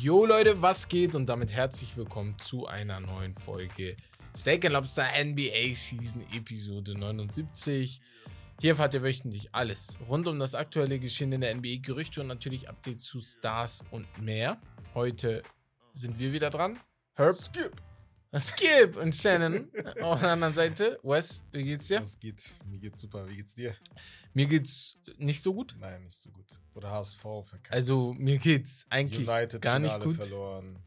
Jo Leute, was geht? Und damit herzlich willkommen zu einer neuen Folge Steak Lobster NBA Season Episode 79. Hier erfahrt ihr wöchentlich alles rund um das aktuelle Geschehen in der NBA, Gerüchte und natürlich Updates zu Stars und mehr. Heute sind wir wieder dran. Herb. Skip. Skip und Shannon auf der anderen Seite. Wes, wie geht's dir? Was geht? Mir geht's super. Wie geht's dir? Mir geht's nicht so gut. Nein, nicht so gut. Oder HSV verkackt. Also mir geht's eigentlich United gar nicht Finale gut. verloren.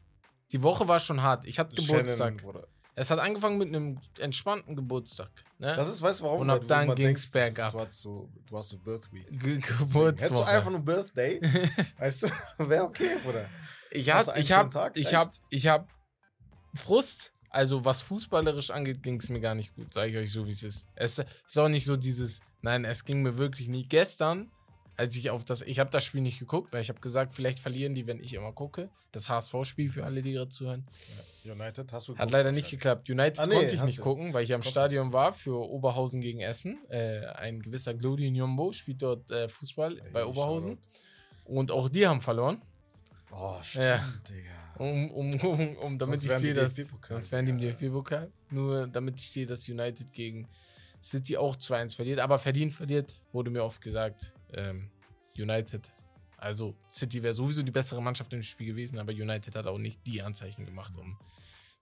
Die Woche war schon hart. Ich hatte Geburtstag. Bruder. Es hat angefangen mit einem entspannten Geburtstag. Ne? Das ist, weißt du warum? Und ab dann ging's denkst, bergab. Du hast so, du hast so Birth Week. Ge Hättest du Geburtswoche. einfach nur Birthday? weißt du? Wäre okay, Bruder. Ich Hast hab, du ich hab, ich hab, ich hab Frust. Also was fußballerisch angeht, ging es mir gar nicht gut, sage ich euch so, wie es ist. Es ist auch nicht so dieses, nein, es ging mir wirklich nie. Gestern, als ich auf das, ich habe das Spiel nicht geguckt, weil ich habe gesagt, vielleicht verlieren die, wenn ich immer gucke. Das HSV-Spiel für alle, die gerade zuhören. United hast du Hat leider nicht geklappt. United Ah, nee, konnte ich nicht du. gucken, weil ich am. Stadion war für Oberhausen gegen Essen. Äh, ein gewisser Glody Njombo spielt dort äh, Fußball Ey, bei Oberhausen. Und auch die haben verloren. Oh, stimmt, Ja. Digga. Um, um, um, um damit Sonst ich sehe, dass. Sonst wären die im. DFB-Pokal. Nur damit ich sehe, dass United gegen City auch 2-1 verliert. Aber verdient verliert, wurde mir oft gesagt. Ähm, United. Also City wäre sowieso die bessere Mannschaft im Spiel gewesen, aber United hat auch nicht die Anzeichen gemacht, um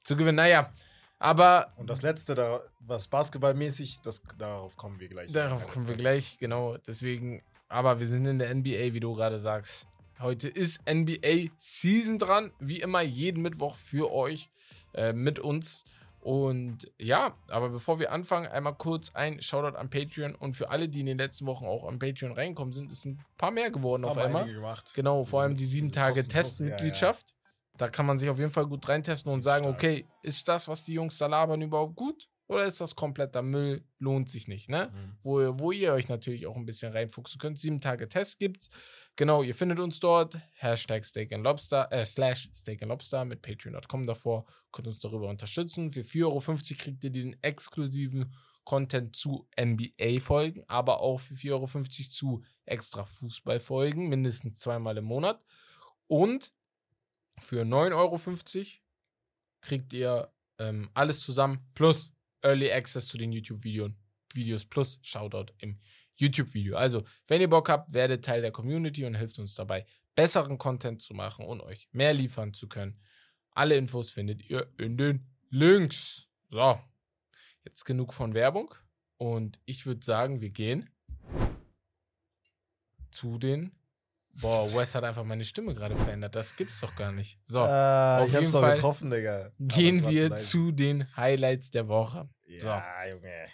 zu gewinnen. Naja, aber Und das letzte, da, was basketballmäßig, das, darauf kommen wir gleich. Darauf kommen wir gleich, genau. Deswegen, aber wir sind in der NBA, wie du gerade sagst. Heute ist NBA Season dran, wie immer jeden Mittwoch für euch äh, mit uns. Und ja, aber bevor wir anfangen, einmal kurz ein Shoutout an Patreon. Und für alle, die in den letzten Wochen auch an Patreon reinkommen sind, ist ein paar mehr geworden auf einmal. gemacht. Genau, vor allem die sieben Tage Testmitgliedschaft. Da kann man sich auf jeden Fall gut reintesten und sagen, Stark. okay, ist das, was die Jungs da labern, überhaupt gut? Oder ist das kompletter Müll? Lohnt sich nicht, ne? Ja. Mhm. Wo, ihr- wo ihr euch natürlich auch ein bisschen reinfuchsen könnt. Sieben Tage Test gibt's. Genau, ihr findet uns dort. Hashtag Steak and Lobster, äh, slash Steak and Lobster mit patreon.com davor. Könnt uns darüber unterstützen. Für 4,50 Euro kriegt ihr diesen exklusiven Content zu NBA-Folgen, aber auch für 4,50 Euro zu extra Fußball-Folgen, mindestens zweimal im Monat. Und für 9,50 Euro kriegt ihr ähm, alles zusammen plus Early Access zu den YouTube-Videos Videos plus Shoutout im YouTube-Video. Also, wenn ihr Bock habt, werdet Teil der Community und hilft uns dabei, besseren Content zu machen und euch mehr liefern zu können. Alle Infos findet ihr in den Links. So, jetzt genug von Werbung und ich würde sagen, wir gehen zu den. Boah, Wes hat einfach meine Stimme gerade verändert. Das gibt's doch gar nicht. So, Ah, auf ich jeden hab's doch Fall getroffen, Digga. Aber gehen wir leise. zu den Highlights der Woche. Ja, Junge.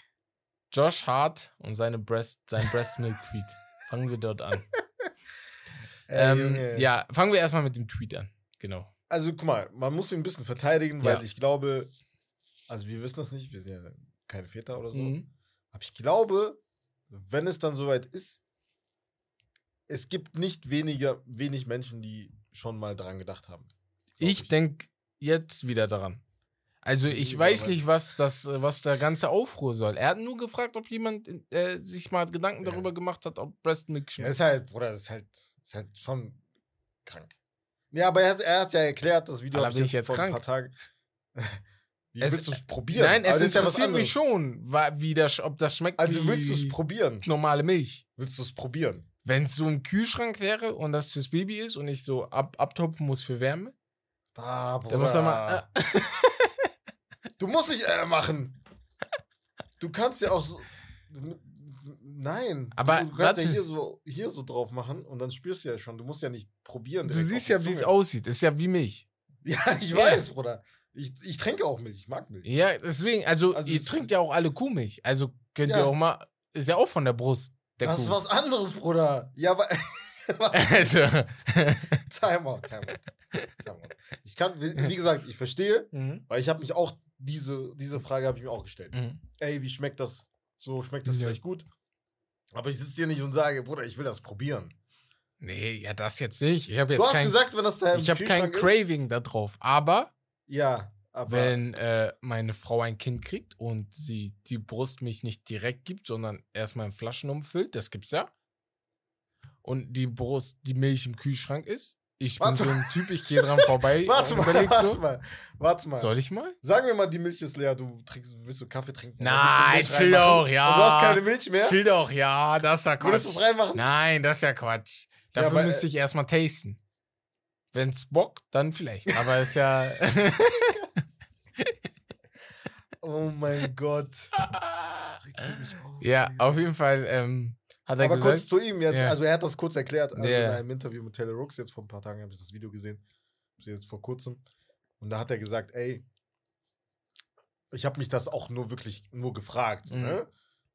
Josh Hart und seine Breast, sein Breast Milk Tweet. Fangen wir dort an. Ey, ähm, ja, fangen wir erstmal mit dem Tweet an. Genau. Also, guck mal, man muss ihn ein bisschen verteidigen, weil Ja. ich glaube, also wir wissen das nicht, wir sind ja keine Väter oder so. Mhm. Aber ich glaube, wenn es dann soweit ist, es gibt nicht weniger, wenig Menschen, die schon mal dran gedacht haben. Glaub Ich denke jetzt wieder daran. Also ich Wie, weiß nicht, was das, was der ganze Aufruhr soll. Er hat nur gefragt, ob jemand äh, sich mal Gedanken Ja. darüber gemacht hat, ob Breast Milk Ja, schmeckt. ist halt, Bruder, das ist halt, ist halt schon krank. Ja, aber er hat, er hat ja erklärt, das Video Alter, hab bin ich jetzt vor ein krank? paar Tagen. Wie Es- willst du es probieren? Nein, es das ist ja interessiert mich schon, wie das, ob das schmeckt Also wie willst du es probieren? normale Milch. Willst du es probieren? Wenn es so im Kühlschrank wäre und das fürs Baby ist und ich so ab, abtopfen muss für Wärme, Ah, dann muss er mal. Äh, Du musst nicht äh machen. Du kannst ja auch so. Nein. Aber du, kannst ja warte. hier so, hier so drauf machen und dann spürst du ja schon. Du musst ja nicht probieren. du siehst ja, wie es aussieht. Ist ja wie Milch. Ja, ich Ja. weiß, Bruder. Ich, ich trinke auch Milch. Ich mag Milch. Ja, deswegen, also, Also ihr trinkt ja auch alle Kuhmilch. Also könnt ihr Ja. auch mal. Ist ja auch von der Brust. Der das Kuh. ist was anderes, Bruder. Ja, aber. Also, Timeout, Timeout. Timeout. Ich kann, wie gesagt, ich verstehe, mhm. weil ich habe mich auch, diese, diese Frage habe ich mir auch gestellt. Mhm. Ey, wie schmeckt das? So schmeckt das Ja. vielleicht gut. Aber ich sitze hier nicht und sage, Bruder, ich will das probieren. Nee, ja, das jetzt nicht. Ich habe Du jetzt hast kein, gesagt, wenn das da ich habe kein ist. Craving da drauf. Aber Ja, aber wenn äh, meine Frau ein Kind kriegt und sie die Brust mich nicht direkt gibt, sondern erstmal in Flaschen umfüllt, das gibt's ja. Und die Brust, die Milch im Kühlschrank ist. Ich bin Warte so ein Typ, ich gehe dran vorbei Warte mal, warte so, mal, warte mal. soll ich mal? Sagen wir mal, die Milch ist leer, du trinkst, willst du Kaffee trinken? Nein, chill doch, ja. Und du hast keine Milch mehr? Chill doch, ja, das ist ja Quatsch. Würdest du es reinmachen? Nein, das ist ja Quatsch. Ja, Dafür weil- müsste ich erstmal tasten. Wenn's bockt, dann vielleicht. Aber ist ja. Oh mein Gott. Ja, auf jeden Fall ähm, Aber gesagt. kurz zu ihm jetzt, Ja. also er hat das kurz erklärt, also Ja. in einem Interview mit Taylor Rooks, jetzt vor ein paar Tagen habe ich das Video gesehen, jetzt vor kurzem. Und da hat er gesagt, ey, ich habe mich das auch nur wirklich nur gefragt. Mhm. Ne?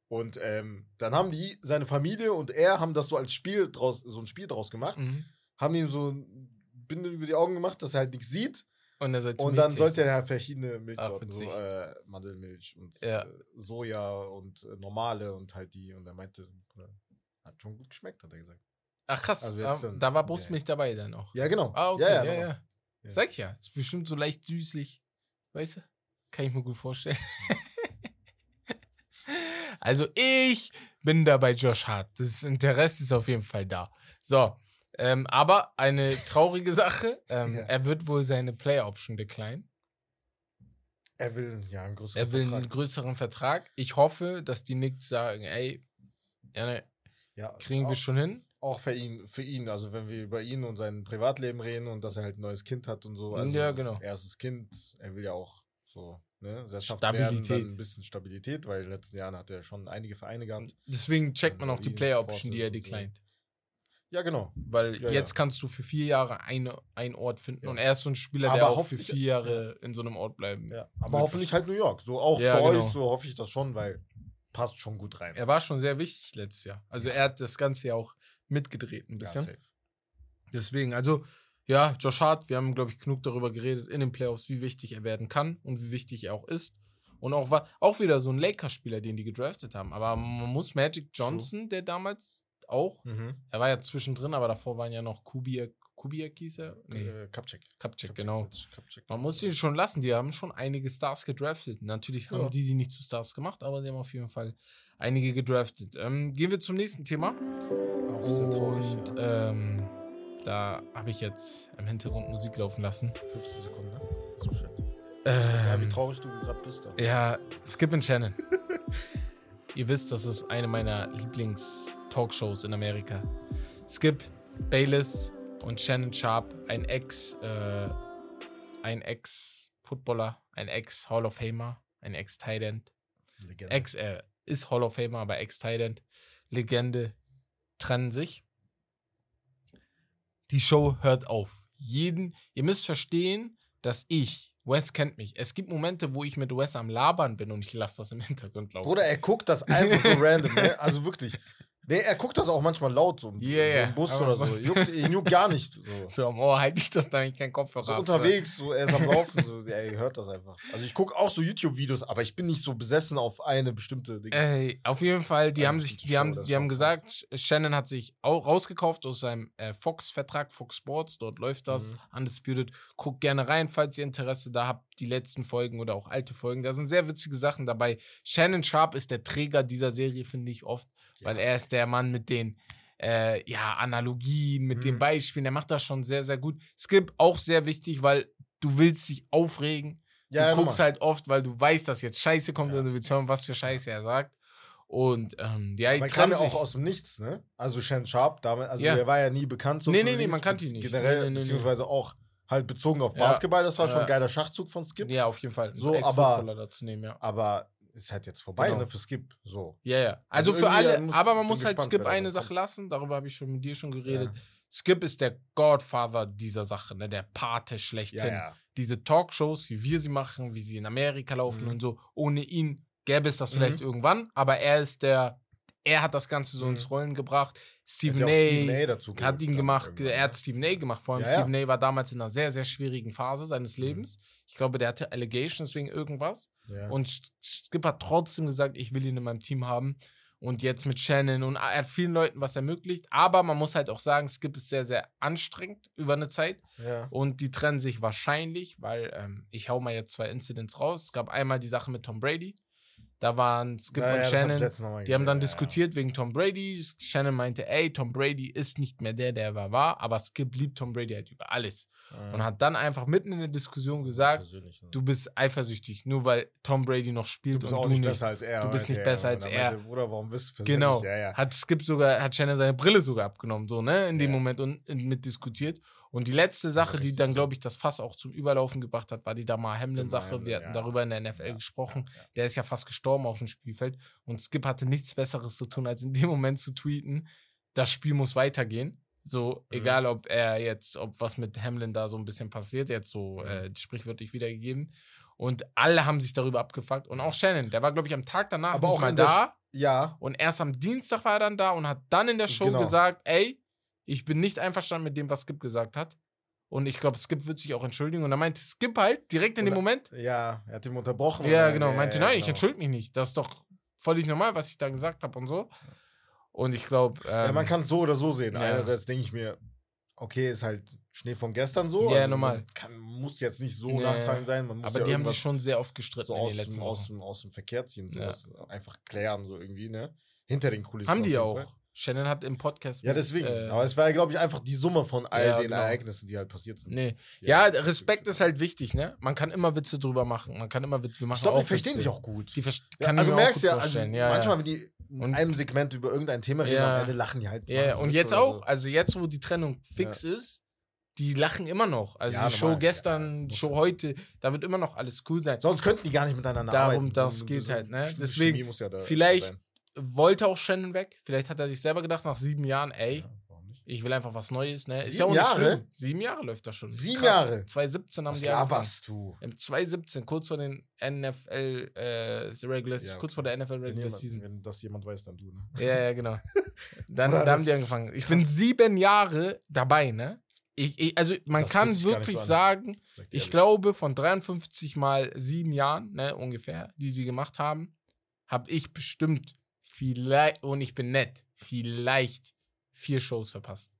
Und ähm, dann haben die, seine Familie und er haben das so als Spiel draus, so ein Spiel draus gemacht, Mhm. haben ihm so ein Binde über die Augen gemacht, dass er halt nichts sieht. Und, Und dann sollte er halt verschiedene Milchsorten, Ach, so äh, Mandelmilch und Ja. äh, Soja und äh, normale und halt die. Und er meinte, Bruder, hat schon gut geschmeckt, hat er gesagt. Ach krass, Also da, dann- da war ja. Brustmilch dabei dann auch. Ja, genau. Ah, okay, ja, ja, ja, ja. genau. Ja. Sag ich ja, ist bestimmt so leicht süßlich. Weißt du? Kann ich mir gut vorstellen. also ich bin da bei Josh Hart. Das Interesse ist auf jeden Fall da. So, ähm, aber eine traurige Sache. Ähm, Ja. Er wird wohl seine Player Option decline. Er will ja einen größeren Er will einen Vertrag. größeren Vertrag. Ich hoffe, dass die Knicks sagen, ey, ja, kriegen auch, wir schon hin. Auch für ihn, für ihn, also wenn wir über ihn und sein Privatleben reden und dass er halt ein neues Kind hat und so. Also Ja, genau. Erstes Kind, er will ja auch so, ne, Stabilität. Werden, ein bisschen Stabilität, weil in den letzten Jahren hat er schon einige Vereine gehabt. Deswegen checkt man auch die ihn Player supportet Option, die er declined. Ja, genau. Weil Ja, jetzt ja. kannst du für vier Jahre eine, einen Ort finden Ja. und er ist so ein Spieler, Aber der auch für vier Jahre in so einem Ort bleiben. Ja, aber hoffentlich halt New York. So auch für genau. euch, so hoffe ich das schon, weil passt schon gut rein. Er war schon sehr wichtig letztes Jahr. Also er hat das Ganze ja auch mitgedreht ein Ja, bisschen. safe. Deswegen, also ja, Josh Hart, wir haben, glaube ich, genug darüber geredet in den Playoffs, wie wichtig er werden kann und wie wichtig er auch ist. Und auch, war, auch wieder so ein Lakers-Spieler, den die gedraftet haben. Aber man muss Magic Johnson, der damals auch, Mhm. er war ja zwischendrin, aber davor waren ja noch Kubiak, Kubiak hieß er? Nee, Äh, Kapchek. Kapchik, Kapchek, genau. Kapchek. Man muss sie schon lassen, die haben schon einige Stars gedraftet. Natürlich haben Ja. die sie nicht zu Stars gemacht, aber die haben auf jeden Fall einige gedraftet. Ähm, gehen wir zum nächsten Thema. Auch sehr traurig. Und Ja. ähm, da habe ich jetzt im Hintergrund Musik laufen lassen. 15 Sekunden, ne? So shit. ja, wie Ähm, traurig du gerade bist. aber- ja, Skip and Shannon. Ihr wisst, das ist eine meiner Lieblings-Talkshows in Amerika. Skip, Bayless und Shannon Sharp, ein Ex, äh, ein Ex-Footballer, ein Ex-Hall of Famer, ein Ex-Tight End. Legende. Ex, er ist Hall of Famer, aber Ex-Tight End. Legende trennen sich. Die Show hört auf. Jeden, ihr müsst verstehen, dass ich, Wes kennt mich. Es gibt Momente, wo ich mit Wes am Labern bin und ich lasse das im Hintergrund laufen. Bruder, er guckt das einfach so random, ne? Also wirklich. Nee, er guckt das auch manchmal laut, so, ja, im Bus aber oder so. Juckt, ihn juckt gar nicht. So. So am Ohr halte ich das, da ich keinen Kopfhörer so hab. unterwegs, so, er ist am Laufen, so, er hört das einfach. Also ich gucke auch so YouTube-Videos, aber ich bin nicht so besessen auf eine bestimmte Ding. Ey, auf jeden Fall, die haben sich, die Show, haben, die haben gesagt, Shannon hat sich auch rausgekauft aus seinem äh, Fox-Vertrag, Fox Sports, dort läuft das, Mhm. Undisputed. Guckt gerne rein, falls ihr Interesse da habt, die letzten Folgen oder auch alte Folgen. Da sind sehr witzige Sachen dabei. Shannon Sharp ist der Träger dieser Serie, finde ich oft, Ja, weil er ist der Mann mit den äh, ja, Analogien, mit den Mhm. Beispielen. Der macht das schon sehr, sehr gut. Skip auch sehr wichtig, weil du willst dich aufregen. ja, du ja, guckst halt oft, weil du weißt, dass jetzt Scheiße kommt Ja. und du willst hören, was für Scheiße er sagt. Und ähm, ja, Aber er kam trennen ja auch aus dem Nichts, ne? Also Shan Sharp, damals, also Ja. der war ja nie bekannt. So Nee, nee, nee, man kannte ihn nicht. Generell, Nee, nee, nee, beziehungsweise auch halt bezogen auf. Basketball, das war schon Ja. ein geiler Schachzug von Skip. ja, auf jeden Fall. So, Ex-Footballer dazu nehmen, ja. Aber ist halt jetzt vorbei, Genau. ne? Für Skip. So. Ja, ja. Also, Also für alle, äh, aber man muss halt Skip eine Sache kommt. lassen, darüber habe ich schon mit dir schon geredet. Ja. Skip ist der Godfather dieser Sache, ne? der Pate schlechthin. Ja, ja. Diese Talkshows, wie wir sie machen, wie sie in Amerika laufen Mhm. und so, ohne ihn gäbe es das Mhm. vielleicht irgendwann, aber er ist der, er hat das Ganze so Mhm. ins Rollen gebracht. Stephen Hat auch Stephen A. A. dazu hat ihn gemacht, er hat? Stephen A. gemacht. Vor allem Ja, ja. Stephen A. war damals in einer sehr, sehr schwierigen Phase seines Mhm. Lebens. Ich glaube, der hatte Allegations wegen irgendwas. Ja. Und Skip hat trotzdem gesagt, ich will ihn in meinem Team haben. Und jetzt mit Shannon und er hat vielen Leuten was ermöglicht. Aber man muss halt auch sagen, Skip ist sehr, sehr anstrengend über eine Zeit. ja. Und die trennen sich wahrscheinlich, weil ähm, ich hau mal jetzt zwei Incidents raus. Es gab einmal die Sache mit Tom Brady. Da waren Skip Ja, und hab Shannon. mal Die haben dann ja, diskutiert wegen Tom Brady. Shannon meinte, ey, Tom Brady ist nicht mehr der, der er war, aber Skip liebt Tom Brady halt über alles. Und hat dann einfach mitten in der Diskussion gesagt, ne? du bist eifersüchtig, nur weil Tom Brady noch spielt Du bist und auch du nicht nicht. besser als er. Du bist nicht besser als er. Meinte, Bruder, warum bist du? Genau. Ja, ja. Hat Skip sogar, hat Shannon seine Brille sogar abgenommen, so, ne, in dem. Moment und, und mit diskutiert. Und die letzte Sache, die dann, glaube ich, das Fass auch zum Überlaufen gebracht hat, war die Damar Hamlin-Sache. Hamlin, Wir hatten ja. darüber in der NFL Ja, gesprochen. ja. Der ist ja fast gestorben auf dem Spielfeld. Und Skip hatte nichts Besseres zu tun, als in dem Moment zu tweeten, das Spiel muss weitergehen. So, Mhm. egal ob er jetzt, ob was mit Hamlin da so ein bisschen passiert, jetzt so Mhm. äh, sprichwörtlich wiedergegeben. Und alle haben sich darüber abgefuckt. Und auch Shannon, der war, glaube ich, am Tag danach Aber auch mal da. Ja, Und erst am Dienstag war er dann da und hat dann in der Show Genau. gesagt, ey, ich bin nicht einverstanden mit dem, was Skip gesagt hat. Und ich glaube, Skip wird sich auch entschuldigen. Und dann meinte Skip halt direkt in dem Moment, ja, er hat ihn unterbrochen. ja, genau, meinte, nein, ich genau. entschuldige mich nicht. Das ist doch völlig normal, was ich da gesagt habe und so. Und ich glaube, ähm, Ja, man kann es so oder so sehen. ja. Einerseits denke ich mir, okay, ist halt Schnee von gestern so. Ja, also normal. Kann, muss jetzt nicht so Ja, nachtragend sein. Aber ja die haben sich schon sehr oft gestritten so in aus, den letzten dem, aus, dem, aus dem Verkehr ziehen. Ja. Sowas einfach klären, so irgendwie, ne? Hinter den Kulissen. Haben die auch. Fall. Shannon hat im Podcast. Ja, mit, deswegen. äh, Aber es war ja, glaube ich, einfach die Summe von all Ja, den genau. Ereignissen, die halt passiert sind. Nee. Ja, halt- Respekt ist halt wichtig, ne? Man kann immer Witze drüber machen. Man kann immer Witze. Wir machen Ich glaube, die verstehen Witze. sich auch gut. Die vers- Ja, also merkst ja, also ja, manchmal, wenn die in Und- einem Segment über irgendein Thema reden, am Ende lachen die halt. Ja, und Witze jetzt auch, so. also jetzt, wo die Trennung fix ist, die lachen immer noch. Also Ja, die Show normal. gestern, Ja, die Show heute, da wird immer noch alles cool sein. Sonst könnten die gar nicht miteinander Darum, arbeiten. das So- geht so- halt, ne? Deswegen, muss ja da vielleicht sein. Wollte auch Shannon weg. Vielleicht hat er sich selber gedacht, nach sieben Jahren, ey, Ja, ich will einfach was Neues, ne? Ist Sieben ja auch Jahre? schlimm. Sieben Jahre läuft das schon. Sieben Krass. Jahre? 2017 haben Was die angefangen. laberst du? Im 2017, kurz vor den NFL äh, Regular Ja, kurz vor der NFL Wenn, Regular jemand, Season. wenn das jemand weiß, dann du, ne? Ja, ja, genau. Dann Bruder, da haben die angefangen. Ich bin sieben Jahre dabei, ne? Ich, ich, also man Das kann wirklich so sagen, ich glaube, von 53 mal sieben Jahren, ne, ungefähr, die sie gemacht haben, habe ich bestimmt vielleicht, und ich bin nett, vielleicht vier Shows verpasst.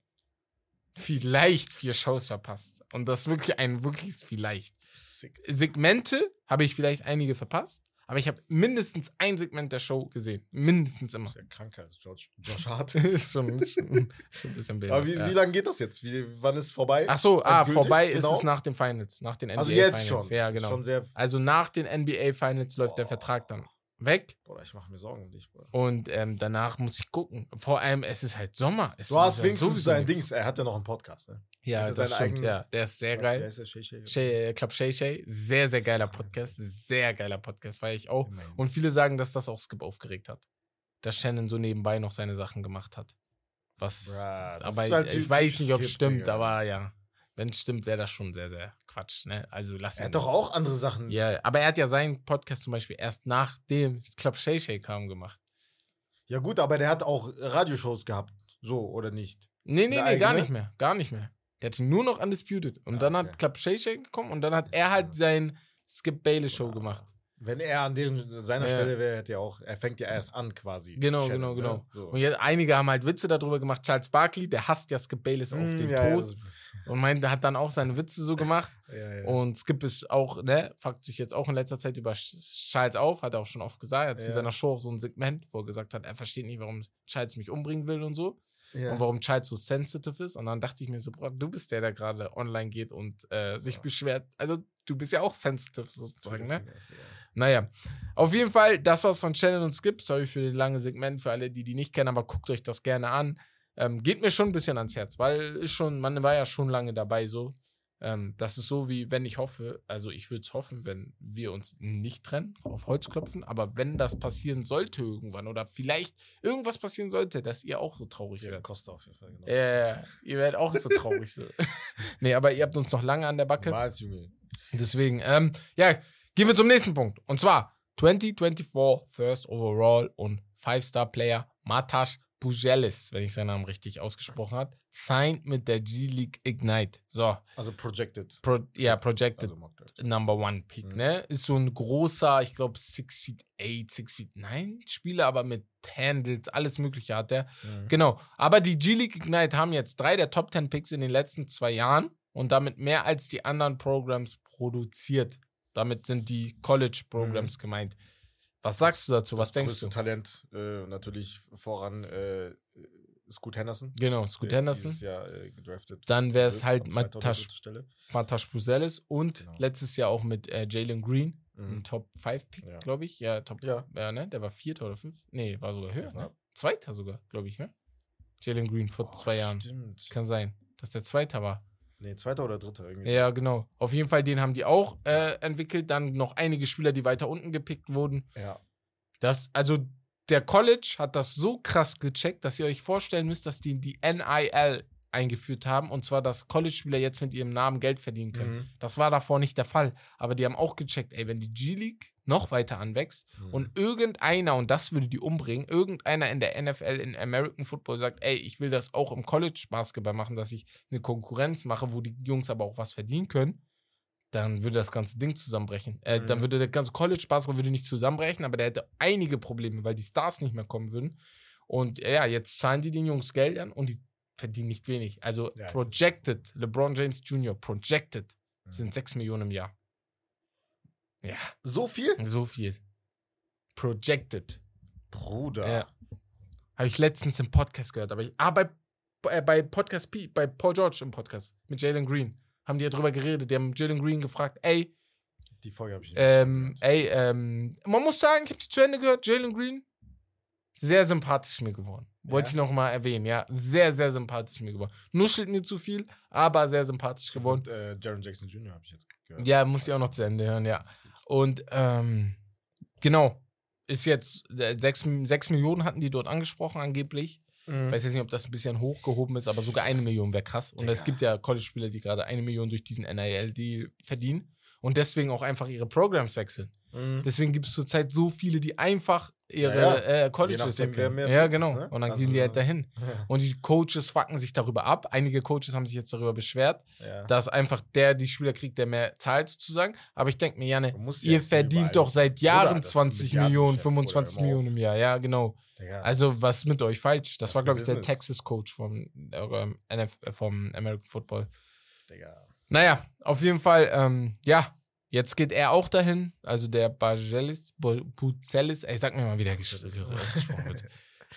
Vielleicht vier Shows verpasst. Und das ist wirklich ein wirkliches vielleicht. Sick. Segmente habe ich vielleicht einige verpasst, aber ich habe mindestens ein Segment der Show gesehen. Mindestens immer. Das ist ja kranker als George, Josh Hart. ist schon, schon, schon ein bisschen Aber behindert, wie, ja. wie lange geht das jetzt? Wie, wann ist es vorbei? Ach so, ah, vorbei Genau. ist es nach den Finals, nach den NBA also jetzt Finals. schon. Ja, genau. Schon Also nach den NBA Finals läuft der Boah. Vertrag dann weg Bruder, ich mache mir Sorgen um dich, Bruder. und ähm, danach muss ich gucken. Vor allem, es ist halt Sommer. Es Du hast ist ja wenigstens sein. Dings. Er hat ja noch einen Podcast, ne? Ja, das stimmt, eigenen- ja. Der ist sehr geil. der? Shay Shay? Shay, äh, Club Shay Shay, sehr, sehr geiler Podcast. Sehr geiler Podcast, war ich auch. Und viele sagen, dass das auch Skip aufgeregt hat. Dass Shannon so nebenbei noch seine Sachen gemacht hat. Was. Bruh, aber ist halt ich, ich weiß nicht, ob es stimmt, Digga. aber ja. Wenn es stimmt, wäre das schon sehr, sehr Quatsch. Ne? Also lass Er hat doch auch andere Sachen. Ja, aber er hat ja seinen Podcast zum Beispiel erst nachdem Club Shay Shay kam gemacht. Ja, gut, aber der hat auch Radioshows gehabt. So, oder nicht? Nee, nee, Eine nee, gar nicht mehr. Gar nicht mehr. Der hatte nur noch Undisputed. Und Ah, dann okay. hat Club Shay Shay gekommen und dann hat er halt sein Skip Bayless Show gemacht. Wenn er an deren, seiner Ja. Stelle wäre, hätte er auch, er fängt ja erst an quasi. Genau, Shannon, genau, ne? genau. So. Und jetzt, einige haben halt Witze darüber gemacht. Charles Barkley, der hasst ja Skip Bayless auf Mm, den ja, ja, Tod das- und meinte, hat dann auch seine Witze so gemacht. ja, ja. Und Skip ist auch, ne, fuckt sich jetzt auch in letzter Zeit über Charles auf, hat er auch schon oft gesagt. Er hat in Ja. seiner Show auch so ein Segment, wo er gesagt hat, er versteht nicht, warum Charles mich umbringen will und so. Ja. Und warum Charles so sensitive ist. Und dann dachte ich mir so, Bro, du bist der, der gerade online geht und äh, sich Ja. beschwert. Also du bist ja auch sensitive sozusagen, ne? Naja, auf jeden Fall, das war's von Channel und Skip. Sorry für das lange Segment, für alle, die die nicht kennen, aber guckt euch das gerne an. Ähm, geht mir schon ein bisschen ans Herz, weil ist schon, man war ja schon lange dabei so. Ähm, das ist so wie, wenn ich hoffe, also ich würde es hoffen, wenn wir uns nicht trennen, auf Holz klopfen, aber wenn das passieren sollte irgendwann oder vielleicht irgendwas passieren sollte, dass ihr auch so traurig Ja, werdet. Costa auf jeden Fall, genau. Äh, ihr werdet auch so traurig so. nee, aber ihr habt uns noch lange an der Backe. Niemals, Junge. Deswegen, ähm, ja, gehen wir zum nächsten Punkt. Und zwar 2024 First Overall und Five-Star-Player Matash Bujelis, wenn ich seinen Namen richtig ausgesprochen habe, signed mit der G-League Ignite. So, Also projected. pro, ja, projected Also. Number One Pick, Mhm. ne? Ist so ein großer, ich glaube 6 feet 8, 6 feet 9 Spieler, aber mit Handles, alles mögliche hat der. Mhm. Genau. Aber die G-League Ignite haben jetzt drei der Top 10 Picks in den letzten zwei Jahren und damit mehr als die anderen Programs produziert. Damit sind die College-Programs gemeint. Was sagst du dazu? Was das denkst du? Talent äh, natürlich voran äh, Scoot Henderson. Genau, Scoot der Henderson. Jahr äh, gedraftet. Dann wäre es halt Matash. Matash Buzelis und Genau. letztes Jahr auch mit äh, Jalen Green, ein Mhm. Top 5 Pick, Ja. glaube ich. Ja, Top. Ja. Ja, ne? Der war Vierter oder fünf. Nee, war sogar höher. Ja. Ne? Zweiter sogar, glaube ich, ne? Jalen Green vor Oh, zwei Jahren. Stimmt. Kann sein, dass der Zweiter war. Nee, zweiter oder dritter irgendwie. Ja, genau. Auf jeden Fall, den haben die auch äh, entwickelt. Dann noch einige Spieler, die weiter unten gepickt wurden. Ja. Das, also der College hat das so krass gecheckt, dass ihr euch vorstellen müsst, dass die die NIL eingeführt haben. Und zwar, dass College-Spieler jetzt mit ihrem Namen Geld verdienen können. Mhm. Das war davor nicht der Fall. Aber die haben auch gecheckt, ey, wenn die G-League noch weiter anwächst Mhm. und irgendeiner, und das würde die umbringen, irgendeiner in der NFL, in American Football sagt, ey, ich will das auch im College-Basketball machen, dass ich eine Konkurrenz mache, wo die Jungs aber auch was verdienen können, dann würde das ganze Ding zusammenbrechen. Äh, Dann Mhm. würde der ganze College-Basketball würde nicht zusammenbrechen, aber der hätte einige Probleme, weil die Stars nicht mehr kommen würden. Und ja, jetzt zahlen die den Jungs Geld an und die verdienen nicht wenig. Also Ja. projected, LeBron James Jr., projected Mhm. sind 6 Millionen im Jahr. Ja, So viel? so viel. Projected. Bruder. Ja. Habe ich letztens im Podcast gehört. Aber ich, ah, bei, bei, bei Podcast P, bei Paul George im Podcast mit Jalen Green haben die ja drüber geredet. Die haben Jalen Green gefragt, ey, Die Folge habe ich nicht ähm, gehört. ey, ähm, man muss sagen, ich habe die zu Ende gehört, Jalen Green, sehr sympathisch mir geworden. Wollte Ja? ich noch mal erwähnen, ja. Sehr, sehr sympathisch mir geworden. Nuschelt mir zu viel, aber sehr sympathisch geworden. Und, äh, Jaron Jackson Jr. habe ich jetzt gehört. Ja, muss ich auch noch zu Ende hören, ja. Und ähm, genau, ist jetzt, äh, sechs, sechs Millionen hatten die dort angesprochen angeblich. Mhm. Weiß jetzt nicht, ob das ein bisschen hochgehoben ist, aber sogar eine Million wäre krass. Und es Digga. gibt ja College-Spieler, die gerade eine Million durch diesen NIL-Deal verdienen und deswegen auch einfach ihre Programs wechseln. Mhm. Deswegen gibt es zurzeit so viele, die einfach ihre Ja, ja. äh, Colleges nachdem, Ja, genau. ne? Und dann Also gehen die halt dahin. Und die Coaches fucken sich darüber ab. Einige Coaches haben sich jetzt darüber beschwert, ja. dass einfach der die Spieler kriegt, der mehr zahlt sozusagen. Aber ich denke mir, Janne, ihr verdient doch seit Jahren das ist ein 20 Millionen, Milliardengeschäft, 25 Bruder, hör mal Millionen im Jahr. Ja, genau. Also, was ist mit euch falsch? Das, Das war, ist glaube ich, der. Texas-Coach vom, ähm, äh, vom American Football. Digga. Naja, auf jeden Fall, ähm, ja, jetzt geht er auch dahin. Also der Bajelis, Buzelis, ey, sag mir mal, wie der ausgesprochen wird.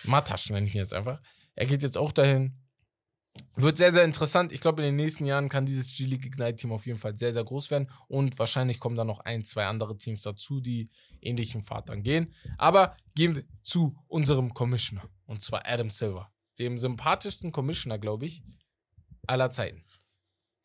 Matasch nenne ich ihn jetzt einfach. Er geht jetzt auch dahin. Wird sehr, sehr interessant. Ich glaube, in den nächsten Jahren kann dieses G-League Ignite-Team auf jeden Fall sehr, sehr groß werden. Und wahrscheinlich kommen da noch ein, zwei andere Teams dazu, die ähnlichen Pfad dann gehen. Aber gehen wir zu unserem Commissioner. Und zwar Adam Silver. Dem sympathischsten Commissioner, glaube ich, aller Zeiten.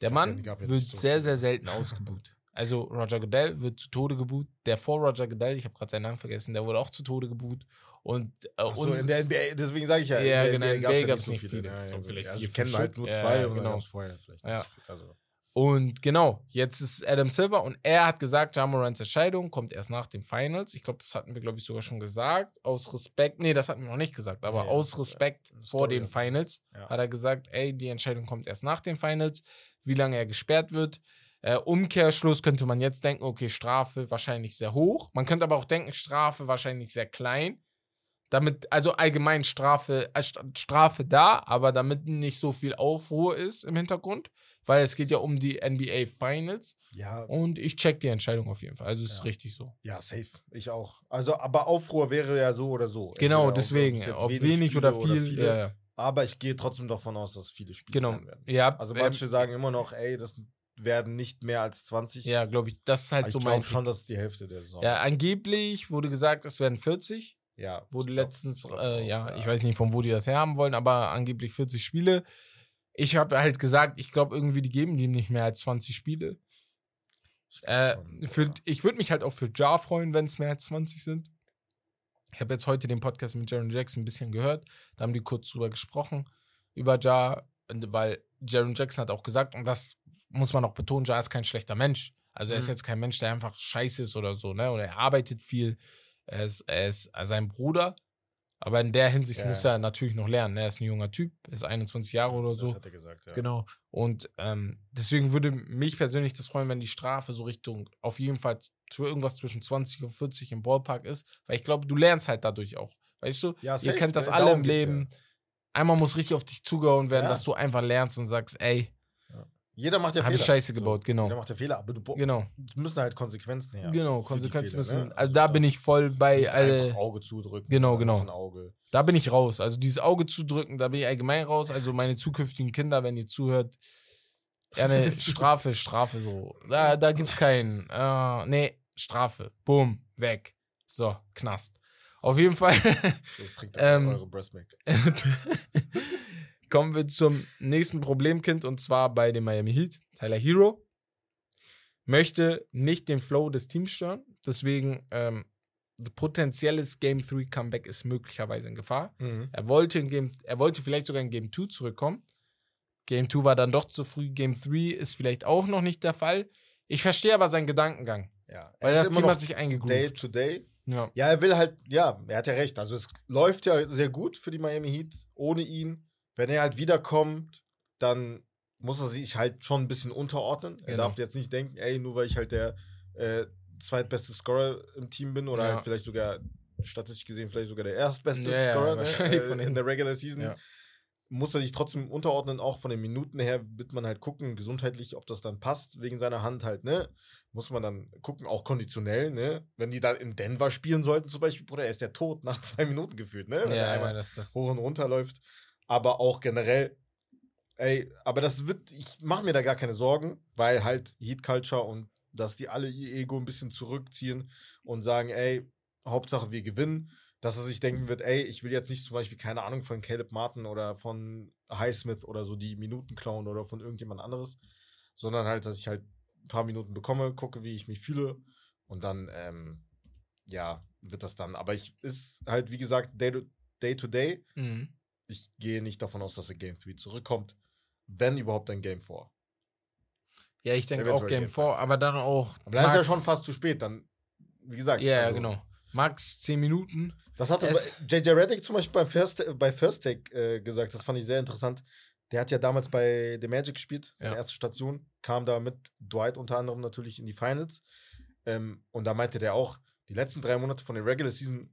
Der Mann wird sehr, sehr selten ausgebuht. Also Roger Goodell wird zu Tode gebuht. Der vor Roger Goodell, ich habe gerade seinen Namen vergessen, der wurde auch zu Tode gebuht. Und, äh, so, in der NBA, deswegen sage ich ja, Ja, in der genau, in gab's NBA ja gab's nicht viele. Ja, ja, So gut. vielleicht also vier, ich kenne fünf halt nur Ja, zwei ja, und genau. vorher vielleicht Ja. nicht. Also, Und genau, jetzt ist Adam Silver und er hat gesagt, Jamorans Entscheidung kommt erst nach den Finals. Ich glaube, das hatten wir, glaube ich, sogar schon gesagt. Aus Respekt, nee, das hatten wir noch nicht gesagt, aber Nee, aus Respekt äh, vor Story den. Finals Ja. hat er gesagt, ey, die Entscheidung kommt erst nach den Finals, wie lange er gesperrt wird. Äh, Umkehrschluss könnte man jetzt denken, okay, Strafe wahrscheinlich sehr hoch. Man könnte aber auch denken, Strafe wahrscheinlich sehr klein. Damit, also allgemein Strafe, äh, St- Strafe da, aber damit nicht so viel Aufruhr ist im Hintergrund, weil es geht ja um die NBA Finals ja, und ich check die Entscheidung auf jeden Fall. Also es ist Ja. richtig so. ja, safe. Ich auch. Also, aber Aufruhr wäre ja so oder so. Genau, Entweder ob- deswegen, jetzt ob wenig, Spiele oder viel. viele, ja, ja. Aber ich gehe trotzdem davon aus, dass viele Spiele Genau. werden. Ja, Also ähm, manche sagen immer noch, ey, das werden nicht mehr als 20. ja, glaube ich, das ist halt Aber so ich mein glaube schon, dass es die Hälfte der Saison Ja, angeblich wurde gesagt, es werden 40. ja Wurde ich glaub- letztens, äh, auch, ja, ich weiß nicht, von wo die das herhaben wollen, aber angeblich 40 Spiele. Ich habe halt gesagt, ich glaube irgendwie, die geben dem nicht mehr als 20 Spiele. Ich Äh, für, ja. ich würde mich halt auch für Jar freuen, wenn es mehr als 20 sind. Ich habe jetzt heute den Podcast mit Jaron Jackson ein bisschen gehört. Da haben die kurz drüber gesprochen, über Jar, weil Jaron Jackson hat auch gesagt, und das muss man auch betonen, Jar ist kein schlechter Mensch. Also er ist Mhm. jetzt kein Mensch, der einfach scheiße ist oder so, ne? Oder er arbeitet viel. Er ist, er ist sein Bruder. Aber in der Hinsicht Ja. muss er natürlich noch lernen. ne? Er ist ein junger Typ, ist 21 Jahre oder so. Das hat er gesagt, ja. Genau. Und ähm, deswegen würde mich persönlich das freuen, wenn die Strafe so Richtung auf jeden Fall zu irgendwas zwischen 20 und 40 im Ballpark ist. Weil ich glaube, du lernst halt dadurch auch. Weißt du? Ja, Ihr kennt das alle im Leben. Einmal muss richtig auf dich zugehauen werden, Ja. dass du einfach lernst und sagst, ey, Ja. Jeder macht ja Habe Fehler. ich Scheiße gebaut, genau. Jeder macht ja Fehler, aber du Genau, es müssen halt Konsequenzen her. genau. Konsequenzen müssen. ne? Also da bin ich voll bei. Nicht Äh, einfach Auge zudrücken. Genau, noch genau. Auge. da bin ich raus. Also dieses Auge zu drücken, da bin ich allgemein raus. Also meine zukünftigen Kinder, wenn ihr zuhört, eine Strafe, Strafe so. Da, da gibt's keinen. Äh, nee, Strafe. Boom, weg. So, Knast. Auf jeden Fall Das trinkt Ähm, eure Breastmilk. kommen wir zum nächsten Problemkind und zwar bei dem Miami Heat. Tyler Hero möchte nicht den Flow des Teams stören. Deswegen ähm, potenzielles Game 3 Comeback ist möglicherweise in Gefahr. Mhm. Er wollte, in Game, er wollte vielleicht sogar in Game 2 zurückkommen. Game 2 war dann doch zu früh. Game 3 ist vielleicht auch noch nicht der Fall. Ich verstehe aber seinen Gedankengang, Ja. weil Er das Team hat sich Day eingegroovt. to Day. Ja. Ja, er will halt, ja, er hat ja recht. Also es läuft ja sehr gut für die Miami Heat ohne ihn. Wenn er halt wiederkommt, dann muss er sich halt schon ein bisschen unterordnen. Er Genau. darf jetzt nicht denken, ey, nur weil ich halt der äh, zweitbeste Scorer im Team bin oder Ja. halt vielleicht sogar statistisch gesehen vielleicht sogar der erstbeste Ja, ja, Scorer ne, wahrscheinlich äh, in der Regular Season. Ja. Muss er sich trotzdem unterordnen, auch von den Minuten her wird man halt gucken, gesundheitlich, ob das dann passt, wegen seiner Hand halt, ne? Muss man dann gucken, auch konditionell, ne? Wenn die dann in Denver spielen sollten, zum Beispiel, Bruder, er ist ja tot nach zwei Minuten gefühlt, ne? Wenn er Ja, ja, einmal das, das. hoch und runter läuft. Aber auch generell, ey, aber das wird, ich mache mir da gar keine Sorgen, weil halt Heat Culture und dass die alle ihr Ego ein bisschen zurückziehen und sagen, ey, Hauptsache wir gewinnen, dass er sich denken wird, ey, ich will jetzt nicht zum Beispiel, keine Ahnung, von Caleb Martin oder von Highsmith oder so die Minuten klauen oder von irgendjemand anderes, sondern halt, dass ich halt ein paar Minuten bekomme, gucke, wie ich mich fühle und dann, ähm, ja, wird das dann. Aber ich ist halt, wie gesagt, day to day. To day. Mhm. Ich gehe nicht davon aus, dass er Game 3 zurückkommt. Wenn überhaupt ein Game 4. Ja, ich denke auch Game Game 4, aber dann auch. Aber dann ist ja schon fast zu spät. Dann, wie gesagt. Ja, ja, also, genau. Max 10 Minuten. Das hatte bei- JJ Reddick zum Beispiel beim First, bei First Take äh, gesagt, das fand ich sehr interessant. Der hat ja damals bei The Magic gespielt, seine Ja. erste Station, kam da mit Dwight unter anderem natürlich in die Finals. Ähm, und da meinte der auch, die letzten drei Monate von der Regular Season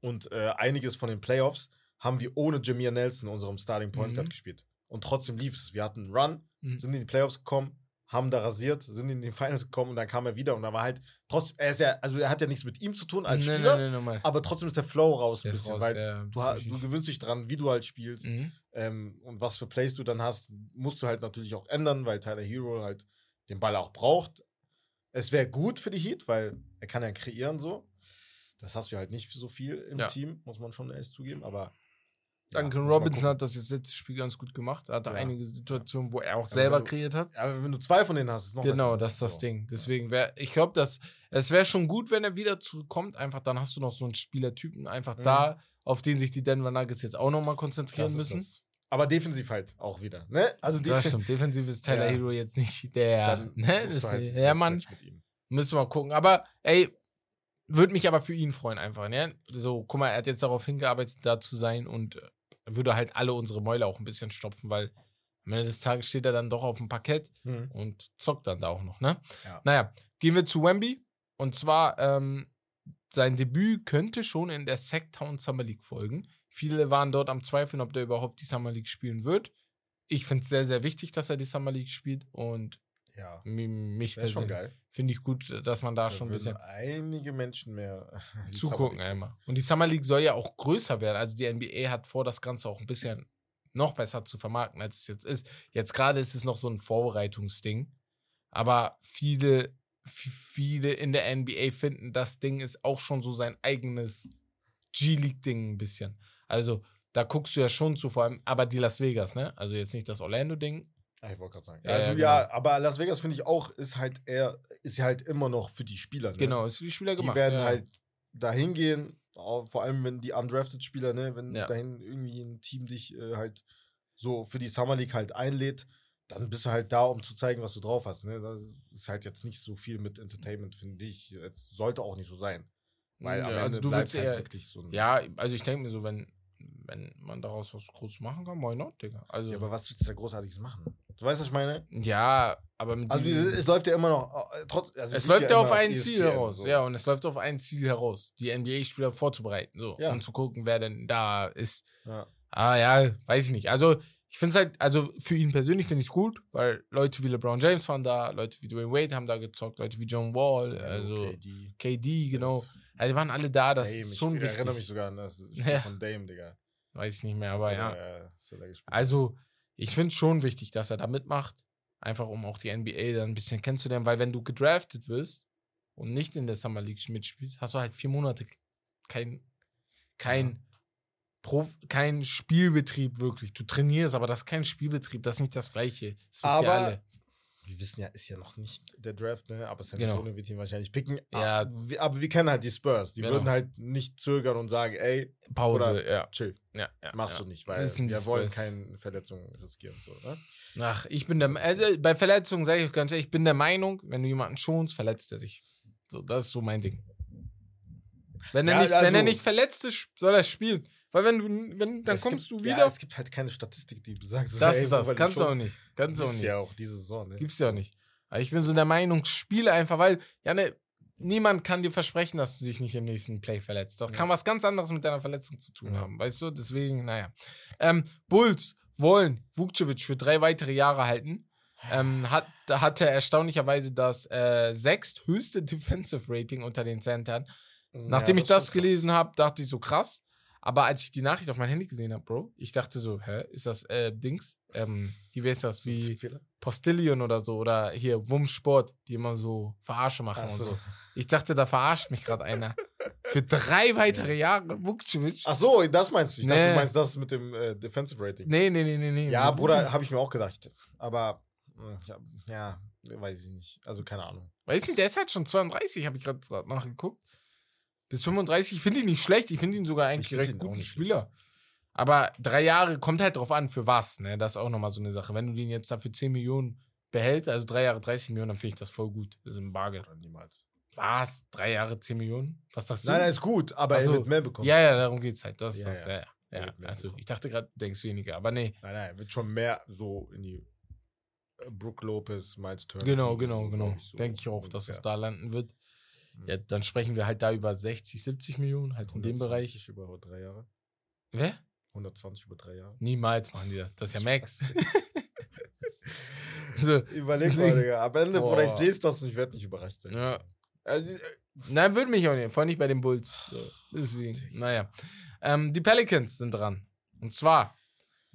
und äh, einiges von den Playoffs haben wir ohne Jameer Nelson, unserem Starting Point Guard, Mhm. gespielt. Und trotzdem lief's. Wir hatten einen Run, Mhm. sind in die Playoffs gekommen, haben da rasiert, sind in die Finals gekommen und dann kam er wieder und da war halt trotzdem, er ist ja, also er hat ja nichts mit ihm zu tun als Nee, Spieler, nee, nee, aber trotzdem ist der Flow raus ein Der bisschen, raus, weil ja, du, du gewöhnst dich dran, wie du halt spielst Mhm. ähm, und was für Plays du dann hast, musst du halt natürlich auch ändern, weil Tyler Hero halt den Ball auch braucht. Es wäre gut für die Heat, weil er kann ja kreieren so. Das hast du halt nicht so viel im Ja. Team, muss man schon ehrlich zugeben, aber Duncan man Robinson hat das jetzt letztes Spiel ganz gut gemacht. Er hatte Ja. einige Situationen, wo er auch wenn selber du- kreiert hat. Aber wenn du zwei von denen hast, ist noch Genau, besser. das ist das. Ding. Deswegen wäre, ich glaube, dass es wäre schon gut, wenn er wieder zurückkommt. Einfach dann hast du noch so einen Spielertypen einfach Mhm. da, auf den sich die Denver Nuggets jetzt auch nochmal Das konzentrieren ist müssen. das. Aber defensiv halt auch wieder, ne? Also Das defensiv. stimmt. Defensiv ist Tyler Ja. Hero jetzt nicht der. Dann ne? Das, du halt ja, Mann. Müssen wir mal gucken. Aber ey, würde mich aber für ihn freuen einfach. Ne? So, guck mal, er hat jetzt darauf hingearbeitet, da zu sein und äh, würde halt alle unsere Mäuler auch ein bisschen stopfen, weil am Ende des Tages steht er dann doch auf dem Parkett Mhm. und zockt dann da auch noch, ne? Ja. Naja, gehen wir zu Wemby. Und zwar, ähm, sein Debüt könnte schon in der Sacktown Summer League folgen. Viele waren dort am Zweifeln, ob der überhaupt die Summer League spielen wird. Ich finde es sehr, sehr wichtig, dass er die Summer League spielt und Ja. mich Wäre schon persönlich geil. Finde ich gut, dass man da Da schon ein bisschen einige Menschen mehr zugucken einmal. Und die Summer League soll ja auch größer werden. Also die NBA hat vor, das Ganze auch ein bisschen noch besser zu vermarkten, als es jetzt ist. Jetzt gerade ist es noch so ein Vorbereitungsding. Aber viele, viele in der NBA finden, das Ding ist auch schon so sein eigenes G-League-Ding ein bisschen. Also da guckst du ja schon zu, vor allem, aber die Las Vegas, ne? Also jetzt nicht das Orlando-Ding. Ah, Ich wollte gerade sagen. Ja, also ja, ja, genau. aber Las Vegas finde ich auch, ist halt eher, ist halt immer noch für die Spieler. Ne? Genau, ist für die Spieler Die gemacht. werden ja. halt dahin gehen, vor allem wenn die undrafted Spieler, ne, wenn dahin irgendwie ein Team dich äh, halt so für die Summer League halt einlädt, dann bist du halt da, um zu zeigen, was du drauf hast. Ne? Das ist halt jetzt nicht so viel mit Entertainment, finde ich. Es sollte auch nicht so sein. Weil am ja, Ende also du willst eher, wirklich so ein Ja, also ich denke mir so, wenn, wenn man daraus was Großes machen kann, why not, Digga? Also, Ja, aber was willst du da Großartiges machen? Du weißt, was ich meine? ja, aber mit Also diesem- es, läuft ja immer noch, äh, trotz, also es läuft ja auf ein ESPN, Ziel heraus. so. Ja, und es läuft auf ein Ziel heraus, die NBA-Spieler vorzubereiten. So, Ja. und zu gucken, wer denn da ist. Ja. Ah ja, weiß ich nicht. Also, ich finde es halt, also für ihn persönlich finde ich es gut, weil Leute wie LeBron James waren da, Leute wie Dwayne Wade haben da gezockt, Leute wie John Wall, also KD. KD, genau. Also die waren alle da, das Dame, ist ich schon erinnere mich sogar an das Spiel Ja. von Dame, Digga. Weiß ich nicht mehr, aber ja. Also, ich finde es schon wichtig, dass er da mitmacht. Einfach um auch die NBA dann ein bisschen kennenzulernen, weil wenn du gedraftet wirst und nicht in der Summer League mitspielst, hast du halt vier Monate kein, kein, Prof, kein Spielbetrieb wirklich. Du trainierst, aber das ist kein Spielbetrieb, das ist nicht das Gleiche. Das Aber- alle. Wir wissen ja, ist ja noch nicht der Draft, ne? Aber San Genau. Antonio wird ihn wahrscheinlich picken. Ja. Ah, wir- aber wir kennen halt die Spurs. Die Genau. würden halt nicht zögern und sagen, ey, Pause, oder- ja. chill, ja, ja machst du nicht, weil wir wollen keine Verletzungen riskieren. So, ne? Ach, ich bin der, also bei Verletzungen sage ich euch ganz ehrlich, ich bin der Meinung, wenn du jemanden schonst, verletzt er sich. So, das ist so mein Ding. Wenn er, nicht, wenn er also- nicht verletzt ist, soll er spielen. Weil wenn du, wenn, dann Es kommst gibt, du wieder. Ja, es gibt halt keine Statistik, die besagt, so, das ey, ist das. weil Kannst du auch nicht. Kannst du auch Das nicht. ja auch diese Saison, ne? Gibt's ja auch nicht. Aber ich bin so der Meinung, spiele einfach, weil, ja, ne, niemand kann dir versprechen, dass du dich nicht im nächsten Play verletzt. Das Ja. kann was ganz anderes mit deiner Verletzung zu tun Ja. haben, weißt du? Deswegen, naja. Ähm, Bulls wollen Vukcevic für drei weitere Jahre halten. Ähm, hat, hatte erstaunlicherweise das äh, sechsthöchste Defensive Rating unter den Centern. Nachdem Ja, ich das gelesen habe, dachte ich so krass. Aber als ich die Nachricht auf mein Handy gesehen habe, Bro, ich dachte so, hä, ist das äh, Dings? Ähm, wie wäre das? Wie? Postillion oder so oder hier Wum Sport, die immer so Verarsche machen Ach und so. so. Ich dachte, da verarscht mich gerade einer. Für drei weitere Jahre Vukcevic. Ach so, das meinst du. Ich dachte, Nee. du meinst das mit dem äh, Defensive Rating. Nee, nee, nee, nee, nee. Ja, Bruder, habe ich mir auch gedacht. Aber, mh, ja, ja, weiß ich nicht. Also, keine Ahnung. Weiß nicht, der ist halt schon 32, habe ich gerade nachgeguckt. Bis 35 finde ich nicht schlecht. Ich finde ihn sogar eigentlich recht guten Spieler. Aber drei Jahre kommt halt drauf an, für was. Ne? Das ist auch nochmal so eine Sache. Wenn du den jetzt dafür 10 Millionen behältst, also drei Jahre 30 Millionen, dann finde ich das voll gut. Das ist ein Bargeld. Oder niemals. Was? Drei Jahre 10 Millionen? Was das Nein, nein, ist gut, aber Ach er so. wird mehr bekommen. Ja, ja, darum geht's halt. Das ist Ja, das, ja. ja, ja. Ja. Also, bekommen. ich dachte gerade, du denkst weniger, aber nee. Nein, nein, wird schon mehr so in die äh, Brook Lopez, Miles Turner. Genau, genau, so, genau. so Denke ich auch, dass es da landen wird. Mhm. Ja, dann sprechen wir halt da über 60, 70 Millionen, halt in dem 120 Bereich. über drei Jahre. Wer? 120 über drei Jahre. Niemals machen die das. Das ist ja Max. so, Überleg Deswegen- mal, Digga. Am Ende, Bruder, ich lese das und ich werde nicht überrascht sein. ja. Also, äh, Nein, würde mich auch nicht. Vor allem nicht bei den Bulls. So, deswegen. Naja. Ähm, die Pelicans sind dran. Und zwar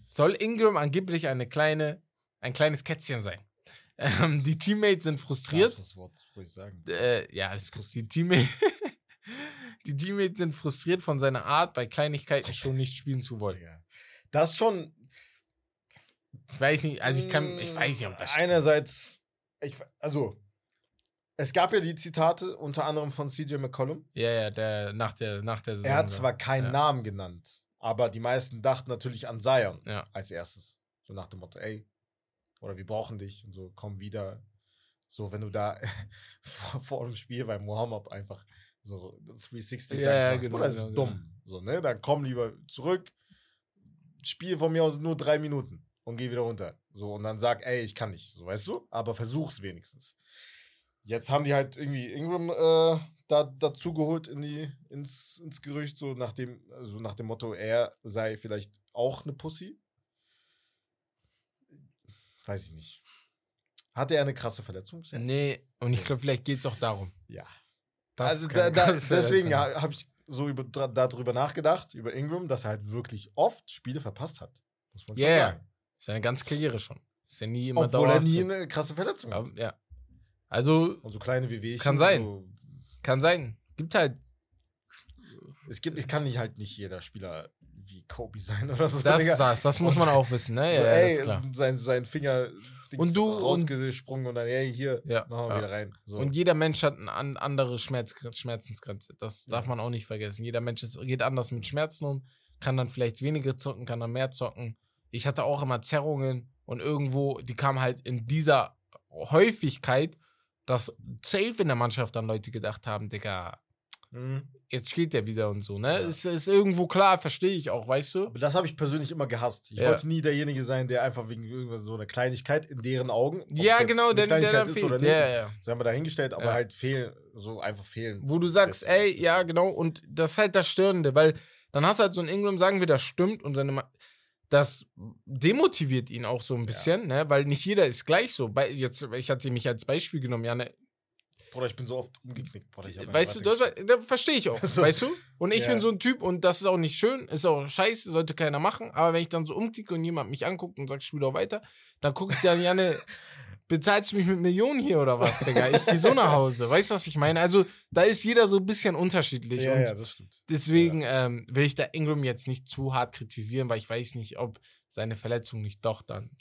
soll Ingram angeblich eine kleine, ein kleines Kätzchen sein. Ähm, die Teammates sind frustriert. das Wort ruhig sagen. Äh, ja, alles gut. Die, Teammate die Teammates sind frustriert von seiner Art, bei Kleinigkeiten schon nicht spielen zu wollen. Digga. Das schon. Ich weiß nicht, also ich kann, ich weiß nicht, ob das stimmt. Einerseits, ich, also, es gab ja die Zitate, unter anderem von CJ McCollum. Ja, ja, der, nach der, nach der Saison. Er hat ja. zwar keinen ja. Namen genannt, aber die meisten dachten natürlich an Zion Ja. als erstes. So nach dem Motto, ey, oder wir brauchen dich und so, komm wieder. So, wenn du da vor, vor dem Spiel bei Mohammed einfach so 360 Ja, ja, machst, genau, Bruder, das ist genau, dumm. So, ne? Dann komm lieber zurück, spiel von mir aus nur drei Minuten und geh wieder runter. So, und dann sag, ey, ich kann nicht, so weißt du? Aber versuch's wenigstens. Jetzt haben die halt irgendwie Ingram äh, da, dazu geholt in die, ins, ins Gerücht, so nach dem, also nach dem Motto, er sei vielleicht auch eine Pussy. Weiß ich nicht. Hatte er eine krasse Verletzung bisher? Nee, und ich glaube, vielleicht geht es auch darum. Ja. Das also ist da, da, deswegen ja, habe ich so über, darüber nachgedacht, über Ingram, dass er halt wirklich oft Spiele verpasst hat. Muss man schon Ja, ja. sagen. Seine ganze Karriere schon. Ist ja nie immer Obwohl er nie eine krasse Verletzung hat. Ja, ja. Also, Und so kleine Wehwehchen. Kann sein. So, kann sein. Gibt halt. es gibt, ich kann nicht halt nicht jeder Spieler wie Kobe sein oder so. Das, das, das muss Und- man auch wissen, ne? so, Ja, ja, ey, ist klar. sein, sein Finger Und du- und- rausgesprungen und, dann, ey, hier, Ja, machen wir ja. wieder rein. So. Und jeder Mensch hat eine an, andere Schmerz, Schmerzensgrenze. Das darf man auch nicht vergessen. Jeder Mensch ist, geht anders mit Schmerzen um, kann dann vielleicht weniger zocken, kann dann mehr zocken. Ich hatte auch immer Zerrungen und irgendwo, die kamen halt in dieser Häufigkeit, dass safe in der Mannschaft dann Leute gedacht haben, Digga, Mhm. Jetzt spielt der wieder und so, ne? Ja. Ist, ist irgendwo klar, verstehe ich auch, weißt du? Aber das habe ich persönlich immer gehasst. Ich Ja. wollte nie derjenige sein, der einfach wegen irgendwas so einer Kleinigkeit in deren Augen. Ja, genau, der, der dann ist oder nicht, Ja, ja. Sagen wir dahingestellt, aber halt fehlen, so einfach fehlen. Wo du sagst, ey, ja, genau, und das ist halt das Störende, weil dann hast du halt so ein Ingram, sagen wir, das stimmt und seine. Ma das demotiviert ihn auch so ein bisschen, ne? weil nicht jeder ist gleich so. Bei, jetzt, ich hatte mich als Beispiel genommen, ja, ne, Bruder, ich bin so oft umgeknickt. Bruder, weißt du, das, da verstehe ich auch, So. weißt du? Und ich Ja. bin so ein Typ und das ist auch nicht schön, ist auch scheiße, sollte keiner machen, aber wenn ich dann so umklicke und jemand mich anguckt und sagt, spiel doch weiter, dann gucke ich dann, Janne, bezahlst du mich mit Millionen hier oder was, Digga? Ich gehe so nach Hause, weißt du, was ich meine? Also, da ist jeder so ein bisschen unterschiedlich ja, und ja, das stimmt. Deswegen ähm, will ich da Ingram jetzt nicht zu hart kritisieren, weil ich weiß nicht, ob seine Verletzungen nicht doch dann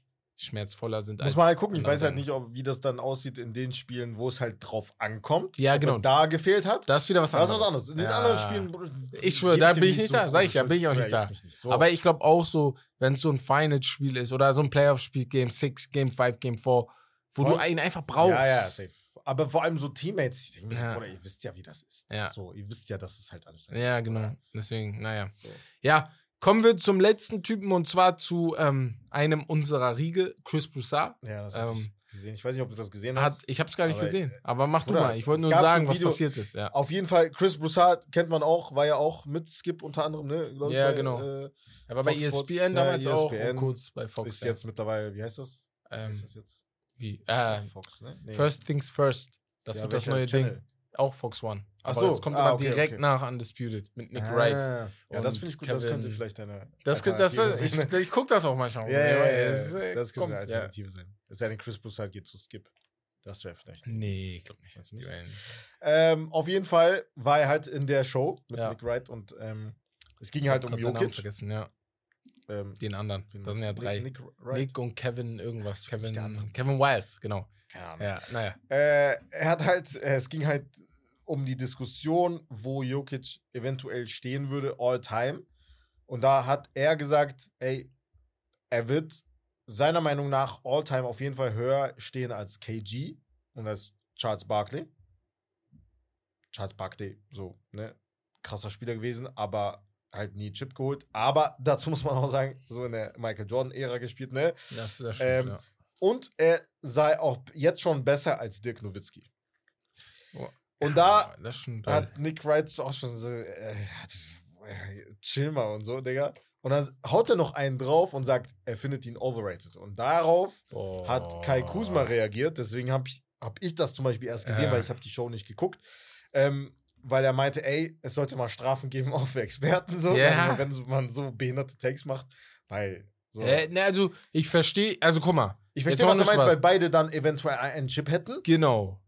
schmerzvoller sind. Muss man halt gucken. Ich weiß halt nicht, ob, wie das dann aussieht in den Spielen, wo es halt drauf ankommt. Ja, genau. da gefehlt hat. Das ist wieder was Das ist anderes. was anderes. In den Ja. anderen Spielen. Bruder, Ich schwöre, da bin ich nicht so da. Sag ich ja, bin ich auch nicht Ja, da. nicht. So. Aber ich glaube auch so, wenn es so ein Final-Spiel ist oder so ein Playoff-Spiel, Game 6, Game 5, Game 4, wo Voll. du einen einfach brauchst. Ja, ja, safe. Aber vor allem so Teammates. Ich denke mir Ja. so, Bruder, ihr wisst ja, wie das ist. Ja. So, ihr wisst ja, dass es halt anstrengend Ja, ist. genau. Bruder. Deswegen, naja. So. Ja, kommen wir zum letzten Typen und zwar zu ähm, einem unserer Riege, Chris Broussard. Ja, das hab Ähm, ich gesehen. Ich weiß nicht, ob du das gesehen Hat, hast. ich habe es gar nicht Aber, gesehen, aber mach du Bruder, mal. Ich wollte nur sagen, was passiert ist. Ja. Auf jeden Fall, Chris Broussard kennt man auch, war ja auch mit Skip unter anderem, ne? glaub Ja, bei, genau. Äh, Er war bei Fox Sports. ESPN Ja, damals auch ESPN und kurz bei Fox. ist ja. jetzt mittlerweile, wie heißt das? Wie ähm, ist das jetzt? wie? Äh, Fox, ne? Nee. First Things First. Das Ja, wird das neue Channel? Ding. Auch Fox One. Ach Aber so, es kommt ah, immer okay, direkt okay. nach Undisputed mit Nick Ah, Wright. Ja, das finde ich gut, das Kevin- könnte vielleicht eine. Das, das, das, ich, ich gucke das auch manchmal. ja, ja, ja, ja, äh, das könnte eine. Alternative sein. Es sei denn, Chris Broussard geht zu Skip. Das wäre vielleicht. Nee, ich glaube nicht. Nicht. Ähm, auf jeden Fall war er halt in der Show mit Ja. Nick Wright und ähm, es ging halt um Jokic. vergessen, ja. Ähm, Den anderen. wen Das sind ja drei. Nick Nick, und Kevin irgendwas. Andere. Kevin, Kevin Wilds, genau. Keine Ahnung. Ja, naja. Äh, er hat halt, äh, es ging halt um die Diskussion, wo Jokic eventuell stehen würde, all time. Und da hat er gesagt, ey, er wird seiner Meinung nach all time auf jeden Fall höher stehen als KG und als Charles Barkley. Charles Barkley, so, ne, krasser Spieler gewesen, aber halt nie Chip geholt. Aber dazu muss man auch sagen, so in der Michael Jordan-Ära gespielt, ne? Das, das stimmt, Ähm, ja. Und er sei auch jetzt schon besser als Dirk Nowitzki. Oh, Und ja, da ist hat Nick Wright auch schon so, äh, äh, chill mal und so, Digga. Und dann haut er noch einen drauf und sagt, er findet ihn overrated. Und darauf hat Kai Kuzma reagiert. Deswegen habe ich, hab ich das zum Beispiel erst gesehen, Ja. weil ich habe die Show nicht geguckt. Ähm, weil er meinte, ey, es sollte mal Strafen geben auch für Experten, so, Ja. wenn, wenn man so behinderte Takes macht. Weil so. Äh, ne, also, ich verstehe, also guck mal. ich verstehe, was er meint, Spaß. weil beide dann eventuell einen Chip hätten. Genau.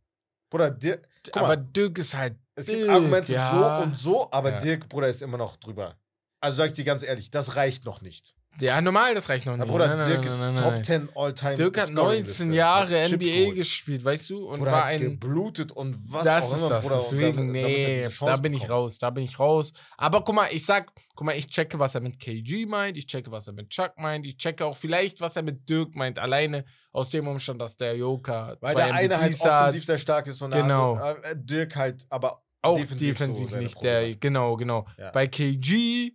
Bruder, Dirk, aber mal, Dirk ist halt. es gibt Dirk, Argumente ja. so und so, aber Ja. Dirk, Bruder, ist immer noch drüber. Also sag ich dir ganz ehrlich, das reicht noch nicht. Ja, normal, das reicht noch nicht. Bruder, Nein, Dirk nein, ist nein, nein, Top nein. 10 All-Time. Dirk hat Scoring-Liste. 19 Jahre Hat NBA gespielt, weißt du? Und Bruder, war ein. geblutet und was das auch ist immer, das. Bruder. Deswegen, damit- damit nee, Chance da bin ich bekommt. raus, da bin ich raus. Aber guck mal, ich sag, guck mal, ich checke, was er mit KG meint, ich checke, was er mit Chuck meint, ich checke auch vielleicht, was er mit Dirk meint, alleine aus dem Umstand, dass der Joker Weil zwei der eine halt MVPs hat. offensiv sehr stark ist und der Genau. andere, äh, Dirk halt, aber auch defensiv defensiv, so nicht. Der, genau, genau. Ja. Bei KG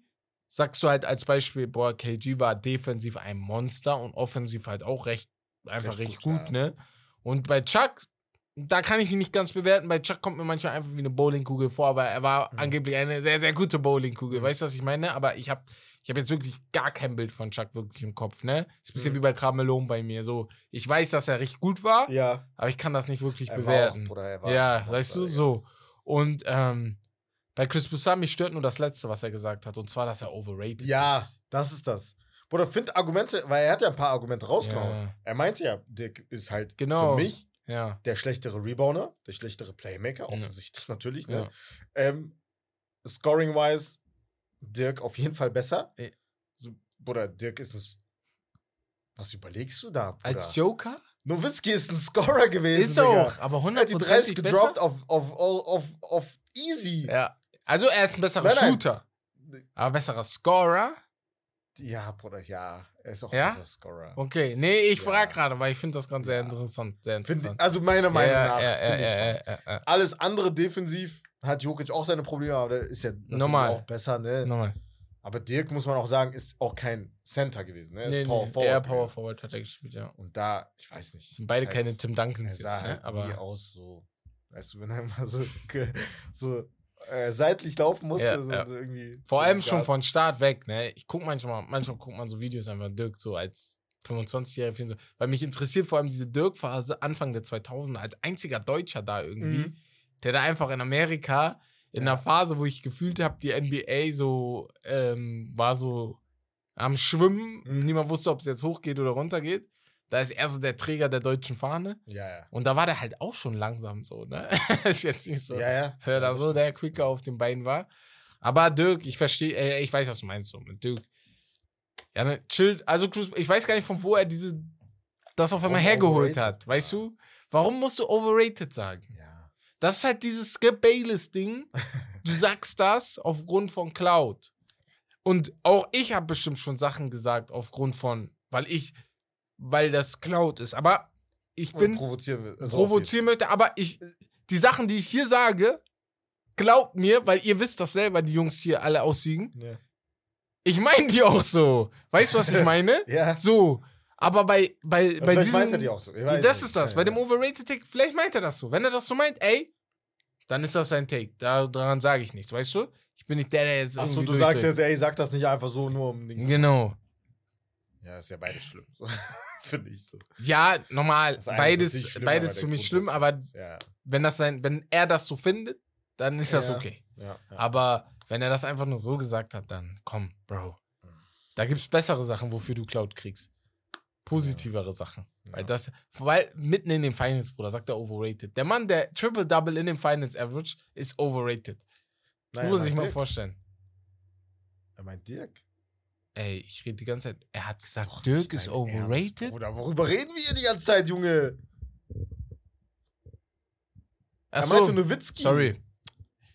sagst du halt als Beispiel, boah, KG war defensiv ein Monster und offensiv halt auch recht, einfach Recht recht gut, gut, ne? Und bei Chuck, da kann ich ihn nicht ganz bewerten. Bei Chuck kommt mir manchmal einfach wie eine Bowlingkugel vor, aber er war Mhm. angeblich eine sehr, sehr gute Bowlingkugel. Weißt du, was ich meine? Aber ich habe ich hab jetzt wirklich gar kein Bild von Chuck wirklich im Kopf, ne? Ist ein bisschen Mhm. wie bei Carmelone bei mir. So, ich weiß, dass er richtig gut war, Ja, aber ich kann das nicht wirklich er bewerten. auch, Bruder, er war Ja, weißt du, Monster, so. Und ähm, bei Chris mich stört nur das Letzte, was er gesagt hat. Und zwar, dass er overrated Ja, ist. das ist das. Bruder, find Argumente, weil er hat ja ein paar Argumente rausgehauen. Ja. Er meinte ja, Dirk ist halt Genau. für mich Ja. der schlechtere Rebounder, der schlechtere Playmaker, Ja. offensichtlich natürlich. Ne? Ja. Ähm, Scoring-wise, Dirk auf jeden Fall besser. So, Bruder, Dirk ist ein. Was überlegst du da? Bruder? Als Joker? Nowitzki ist ein Scorer gewesen. Ist Digga. auch, aber Er hat die 30 100% gedroppt auf, auf, auf, auf easy. Ja. Also er ist ein besserer Nein, nein. Shooter. Aber besserer Scorer? Ja, Bruder, ja. Er ist auch Ja? ein besser Scorer. Okay. Nee, ich Ja. frage gerade, weil ich finde das ganz sehr Ja. interessant. Sehr interessant. also meiner Meinung ja, nach. ja, ich ja, schon. Alles andere defensiv hat Jokic auch seine Probleme, aber der ist ja Normal. auch besser, ne? Nochmal. Aber Dirk, muss man auch sagen, ist auch kein Center gewesen, ne? Er ist Nee, Power nee, Forward. gewesen. Power Forward hat er gespielt, ja. Und da, ich weiß nicht. Sind beide keine halt, Tim Er Duncans jetzt, ne? halt Aber aus so, weißt du, wenn er immer so, so äh, seitlich laufen musste. Ja, so ja. irgendwie Vor allem schon von Start weg, ne? Ich guck manchmal, manchmal guckt man so Videos einfach Dirk so als 25-Jähriger, 24 weil mich interessiert vor allem diese Dirk-Phase Anfang der 2000er als einziger Deutscher da irgendwie, Mhm. der da einfach in Amerika in einer Phase, wo ich gefühlt habe, die NBA so ähm, war so am Schwimmen, Mhm. niemand wusste, ob es jetzt hochgeht oder runtergeht. Da ist er so der Träger der deutschen Fahne. Ja, ja. Und da war der halt auch schon langsam so, ne? ist jetzt nicht so Ja, ja. da so der Quicker auf den Beinen war. Aber Dirk, ich verstehe, äh, ich weiß, was du meinst so mit Dirk. Ja, ne, chillt. Also, Cruz, ich weiß gar nicht, von wo er diese, das auf einmal hergeholt hat. Weißt du? Warum musst du overrated sagen? Ja. Das ist halt dieses Skip Bayless-Ding. Du sagst das aufgrund von Cloud. Und auch ich habe bestimmt schon Sachen gesagt aufgrund von, weil ich, weil das Cloud ist. Aber ich Und bin provozieren will. Also provozieren möchte, aber ich, die Sachen, die ich hier sage, glaubt mir, weil ihr wisst das selber, die Jungs hier alle aussiegen. Ja. Ich meine die auch so. Weißt du, was ich meine? ja. So. Aber bei, bei, bei Vielleicht diesem, meint er die auch so. Das nicht. ist das. Ja, Bei dem Overrated Take, vielleicht meint er das so. Wenn er das so meint, ey, dann ist das sein Take. Da, daran sage ich nichts, weißt du? Ich bin nicht der, der jetzt Achso, du sagst jetzt, ey, sag das nicht einfach so, nur um nichts. Genau. Ja, ist ja beides schlimm. Finde ich so. Ja, normal. Das Beides, schlimm, beides für mich schlimm, aber Ja, wenn das sein, wenn er das so findet, dann ist das Ja. okay. ja. Aber wenn er das einfach nur so gesagt hat, dann komm, Bro. Da gibt's bessere Sachen, wofür du Cloud kriegst. Positivere Sachen. Weil das, weil mitten in den Finals, Bruder, sagt er overrated. Der Mann, der Triple-Double in den Finals average, ist overrated. Nein, muss man sich mal Dirk. vorstellen. Er meint Dirk. Ey, ich rede die ganze Zeit. Er hat gesagt, Doch Dirk ist overrated. Ernst, Bruder, worüber reden wir hier die ganze Zeit, Junge? Er Achso, meinte Nowitzki. sorry.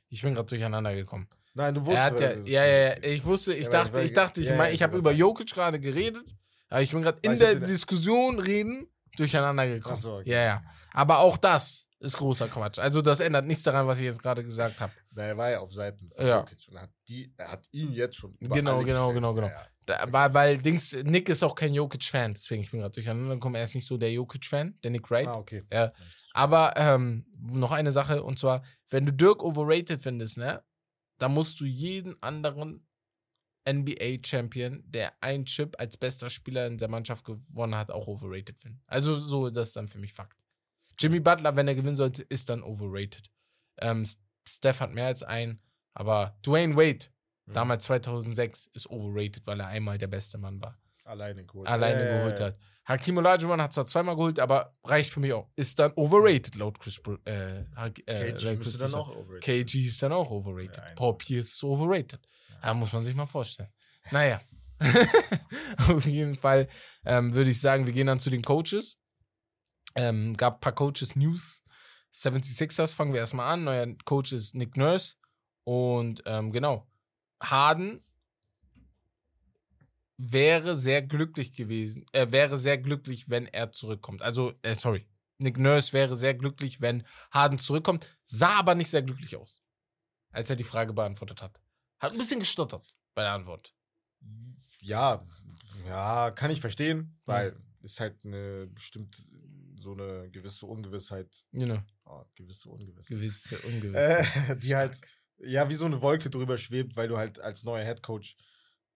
Ich bin gerade durcheinander gekommen. Nein, du Er wusstest. ja, ja, ja, ja, ich wusste, ich Ja, dachte, weil- ich dachte, ich, ja, mein, ich habe über. Jokic gerade geredet, aber ich bin gerade in der Diskussion reden durcheinander gekommen. Ach so, okay. Ja, ja. Aber auch das ist großer Quatsch. Also das ändert nichts daran, was ich jetzt gerade gesagt habe. Na, er war ja auf Seiten von Ja. Jokic und hat, die, er hat ihn jetzt schon über Genau, genau, genau, genau. Ja, ja. Da, weil, weil Dings, Nick ist auch kein Jokic-Fan, deswegen ich bin gerade durcheinander gekommen. Er ist nicht so der Jokic-Fan, der Nick Wright. Ah, okay. Ja. Aber ähm, noch eine Sache, und zwar, wenn du Dirk overrated findest, ne, dann musst du jeden anderen NBA-Champion, der ein Chip als bester Spieler in der Mannschaft gewonnen hat, auch overrated finden. Also so, das ist dann für mich Fakt. Jimmy Butler, wenn er gewinnen sollte, ist dann overrated. Ähm, Steph hat mehr als einen, aber Dwayne Wade, Mhm. damals 2006, ist overrated, weil er einmal der beste Mann war. Alleine geholt. Alleine ja, geholt hat. Hakim Olajuwon hat zwar zweimal geholt, aber reicht für mich auch. Ist dann overrated laut Chris äh, äh, KG Chris dann auch overrated. KG ist dann auch overrated. Ja, Paul Pierce ist overrated. Ja. Da muss man sich mal vorstellen. Naja. Auf jeden Fall ähm, würde ich sagen, wir gehen dann zu den Coaches. Ähm, gab ein paar Coaches News. 76ers fangen wir erstmal an. Neuer Coach ist Nick Nurse. Und ähm, genau. Harden wäre sehr glücklich gewesen. Er wäre sehr glücklich, wenn er zurückkommt. Also, äh, sorry. Nick Nurse wäre sehr glücklich, wenn Harden zurückkommt. Sah aber nicht sehr glücklich aus, als er die Frage beantwortet hat. Hat ein bisschen gestottert bei der Antwort. Ja, ja, kann ich verstehen, weil ist halt eine bestimmt so eine gewisse Ungewissheit. Know, Oh, gewisse Ungewissheit. gewisse, Äh, ungewisse. die halt, ja, wie so eine Wolke drüber schwebt, weil du halt als neuer Headcoach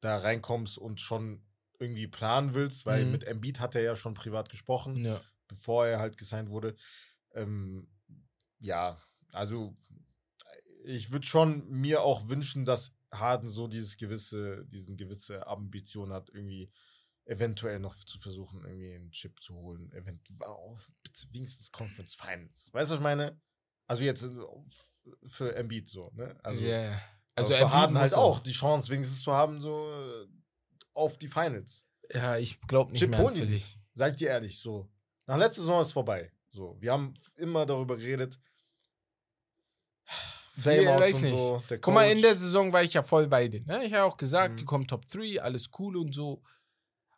da reinkommst und schon irgendwie planen willst, weil Mhm. mit Embiid hat er ja schon privat gesprochen, ja. bevor er halt gesigned wurde. Ähm, ja, also ich würde schon mir auch wünschen, dass Harden so dieses gewisse, diesen gewisse Ambition hat, irgendwie eventuell noch zu versuchen, irgendwie einen Chip zu holen. Eventuell oh, bitte wenigstens Conference Finals. Weißt du, was ich meine? Also jetzt äh, für Embiid so, ne? Also, ja. also für Harden halt auch die Chance wenigstens zu haben, so äh, auf die Finals. Ja, ich glaube nicht Chip mehr holen nicht. ich dir ehrlich, so. Nach letzter Saison ist vorbei. So, wir haben immer darüber geredet. Flameouts weiß und nicht. so. Guck mal, in der Saison war ich ja voll bei denen. Ne? Ich habe auch gesagt, Mhm. die kommen Top 3, alles cool und so.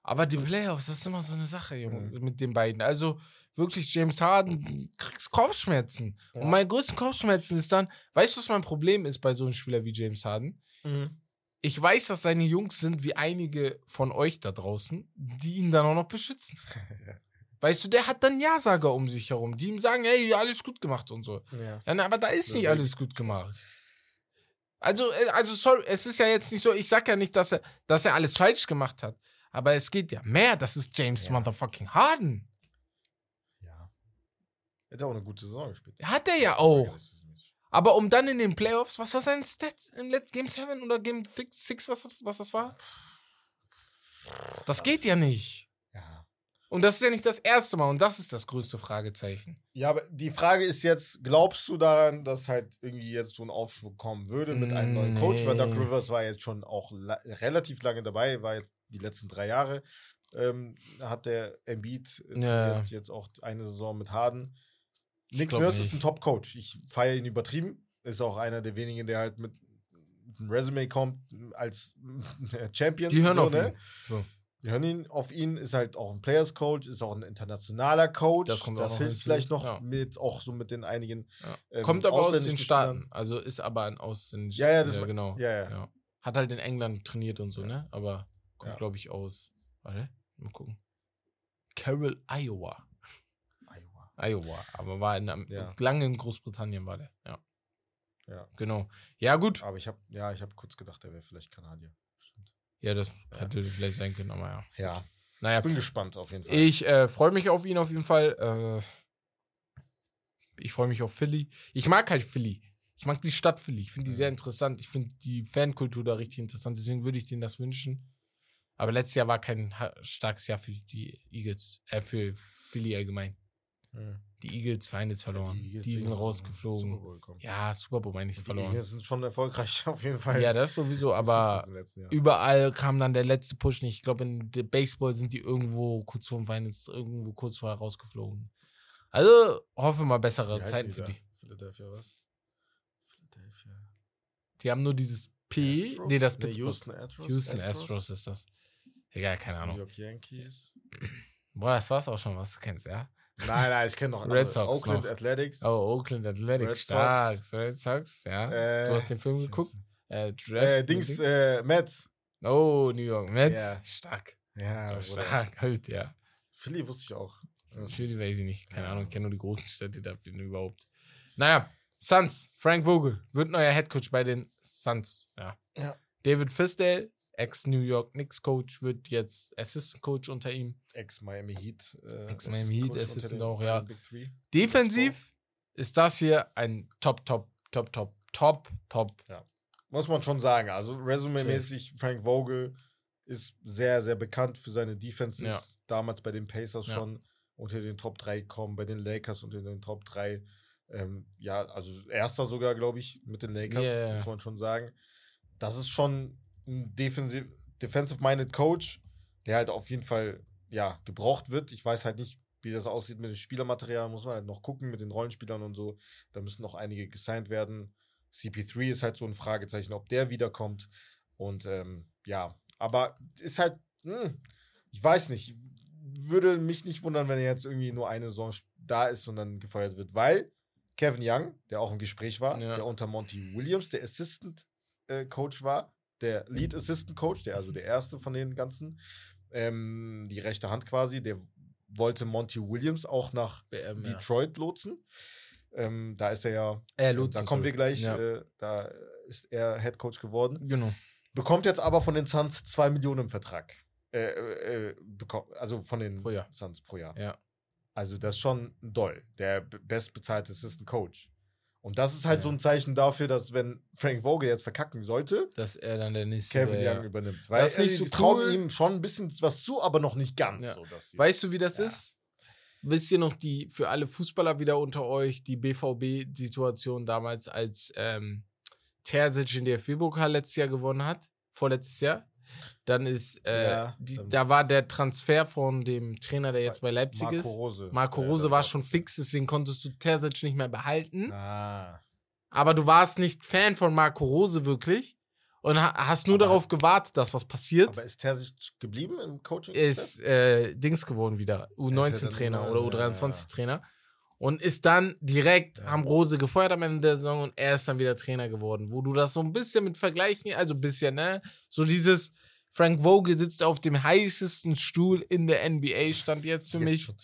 Aber die Playoffs, das ist immer so eine Sache, Junge, Mhm. mit den beiden. Also wirklich, James Harden kriegst Kopfschmerzen. Ja. Und meine größten Kopfschmerzen ist dann, weißt du, was mein Problem ist bei so einem Spieler wie James Harden? Mhm. Ich weiß, dass seine Jungs sind wie einige von euch da draußen, die ihn dann auch noch beschützen. Weißt du, der hat dann Ja-Sager um sich herum, die ihm sagen, hey, alles gut gemacht und so. Ja. Ja, na, aber da ist nicht alles gut gemacht. Also, äh, also sorry, es ist ja jetzt nicht so, ich sag ja nicht, dass er, dass er alles falsch gemacht hat. Aber es geht ja mehr, das ist James Ja. Motherfucking Harden. Ja. Er hat auch eine gute Saison gespielt. Hat er ja auch. Aber um dann in den Playoffs, was war sein Stats im letzten Game 7 oder Game 6, was, das- was das war? Das geht ja nicht. Ja. Und das ist ja nicht das erste Mal und das ist das größte Fragezeichen. Ja, aber die Frage ist jetzt, glaubst du daran, dass halt irgendwie jetzt so ein Aufschwung kommen würde mit einem neuen Coach? Weil Doc Nee. Rivers war jetzt schon auch la relativ lange dabei, war jetzt die letzten drei Jahre. Ähm, hat der Embiid äh, Ja. trainiert, jetzt auch eine Saison mit Harden. Nick Nurse ist ein Top-Coach. Ich feiere ihn übertrieben. Ist auch einer der wenigen, der halt mit einem Resume kommt als Champion. Die hören so, auf ne? ihn. So. Die hören ihn auf ihn, ist halt auch ein Players Coach, ist auch ein internationaler Coach. Das kommt auch noch hilft hinzu. vielleicht noch Ja. mit auch so mit den einigen. Ja. ähm, Kommt aber aus den Staaten. Also ist aber ein ausländischer. Ja, ja, das ja, genau. ja, ja. Hat halt in England trainiert und so, ne? Aber kommt, Ja. glaube ich, aus. Warte, mal gucken. Carroll, Iowa. Iowa. Iowa. Aber war in, Ja. lange in Großbritannien war der. Ja, Ja. genau. Ja, gut. Aber ich habe, ja, ich habe kurz gedacht, er wäre vielleicht Kanadier. Stimmt. Ja, das Ja. hätte vielleicht sein können, aber ja. Ja, Naja, bin gespannt auf jeden Fall. Ich äh, freue mich auf ihn auf jeden Fall. Äh, ich freue mich auf Philly. Ich mag halt Philly. Ich mag die Stadt Philly. Ich finde die sehr interessant. Ich finde die Fankultur da richtig interessant. Deswegen würde ich denen das wünschen. Aber letztes Jahr war kein starkes Jahr für die Eagles, äh, für Philly allgemein. Hm. Die Eagles Vereine ist verloren. Eagles Die sind zum rausgeflogen. Super Bowl gekommen. Ja, Super Bowl meine ich Die verloren. Eagles sind schon erfolgreich auf jeden Fall. Ja, das sowieso, Die aber Jahr. überall kam dann der letzte Push nicht. Ich glaube, in der Baseball sind die irgendwo kurz vor dem Finals, irgendwo kurz vorher rausgeflogen. Also hoffe mal bessere Zeiten die für da? die. Philadelphia, was? Philadelphia. Die haben nur dieses P. Astros? Nee, das Nee, Pittsburgh. Houston Astros. Houston Astros ist das. Egal, keine New Ahnung. York Yankees. Boah, das war's auch schon, was du kennst, ja? Nein, nein, ich kenne noch Red. Sox Oakland noch. Athletics. Oh, Oakland Athletic, Red stark. Sox. Red Sox, ja. Äh, du hast den Film geguckt? Äh, Äh, Dings, äh, Mets. Oh, New York Mets. Ja. Stark. Ja, stark, halt, ja. Philly wusste ich auch. Philly weiß ich nicht. Keine Ja. Ahnung, ich kenne nur die großen Städte dafür überhaupt. Naja, Suns, Frank Vogel wird neuer Headcoach bei den Suns. Ja. Ja. David Fisdale, Ex-New York Knicks Coach, wird jetzt Assistant Coach unter ihm. Ex-Miami Heat. Äh, Ex-Miami Heat, Assistant auch, ja. Defensiv ist das hier ein Top, Top, Top, Top, Top, Top. Muss man schon sagen. Also, resumemäßig, Frank Vogel ist sehr, sehr bekannt für seine Defenses. Ja. Damals bei den Pacers Ja. schon unter den Top 3 gekommen, bei den Lakers unter den Top 3. Ähm, ja, also erster sogar, glaube ich, mit den Lakers, Ja, ja, ja. muss man schon sagen. Das ist schon ein defensiv, defensive-minded Coach, der halt auf jeden Fall ja, gebraucht wird. Ich weiß halt nicht, wie das aussieht mit dem Spielermaterial, muss man halt noch gucken mit den Rollenspielern und so. Da müssen noch einige gesigned werden. CP3 ist halt so ein Fragezeichen, ob der wiederkommt. Und ähm, ja, aber ist halt, hm, ich weiß nicht, würde mich nicht wundern, wenn er jetzt irgendwie nur eine Saison da ist und dann gefeuert wird, weil Kevin Young, der auch im Gespräch war, Ja. der unter Monty Williams, der Assistant äh, Coach war, der Lead Assistant Coach, der also der erste von den ganzen, ähm, die rechte Hand quasi, der wollte Monty Williams auch nach BM, ja. Detroit lotsen. Ähm, da ist er ja, Äh, äh, Lutz da kommen wir gleich, Ja. äh, da ist er Head Coach geworden. Genau. Bekommt jetzt aber von den Suns 2 Millionen im Vertrag. Äh, äh, äh, also von den Pro. Suns pro Jahr. Ja. Also das ist schon doll. Der bestbezahlte Assistant Coach. Und das ist halt Ja. so ein Zeichen dafür, dass wenn Frank Vogel jetzt verkacken sollte, Dass er dann der nächste. Kevin Young übernimmt. Weil Das ist nicht so trauen cool. ihm schon ein bisschen was zu, aber noch nicht ganz. So, Weißt du, wie das ist? Wisst ihr noch die, für alle Fußballer wieder unter euch, die BVB-Situation damals, als ähm, Terzic den DFB-Pokal letztes Jahr gewonnen hat? Vorletztes Jahr? Dann ist, äh, Ja, die, da war der Transfer von dem Trainer, der jetzt bei Leipzig Marco ist. Rose. Marco Rose war schon fix, deswegen konntest du Terzic nicht mehr behalten. Ah. Aber du warst nicht Fan von Marco Rose wirklich und ha hast nur Aber- darauf gewartet, dass was passiert. Aber ist Terzic geblieben im Coaching? ist äh, Dings geworden wieder, dann U19-Trainer immer- oder ja, U23-Trainer. Und ist dann direkt, Ja. haben Rose gefeuert am Ende der Saison und er ist dann wieder Trainer geworden. Wo du das so ein bisschen mit vergleichen, also ein bisschen, ne? So dieses, Frank Vogel sitzt auf dem heißesten Stuhl in der NBA, stand jetzt für Jetzt mich. schon.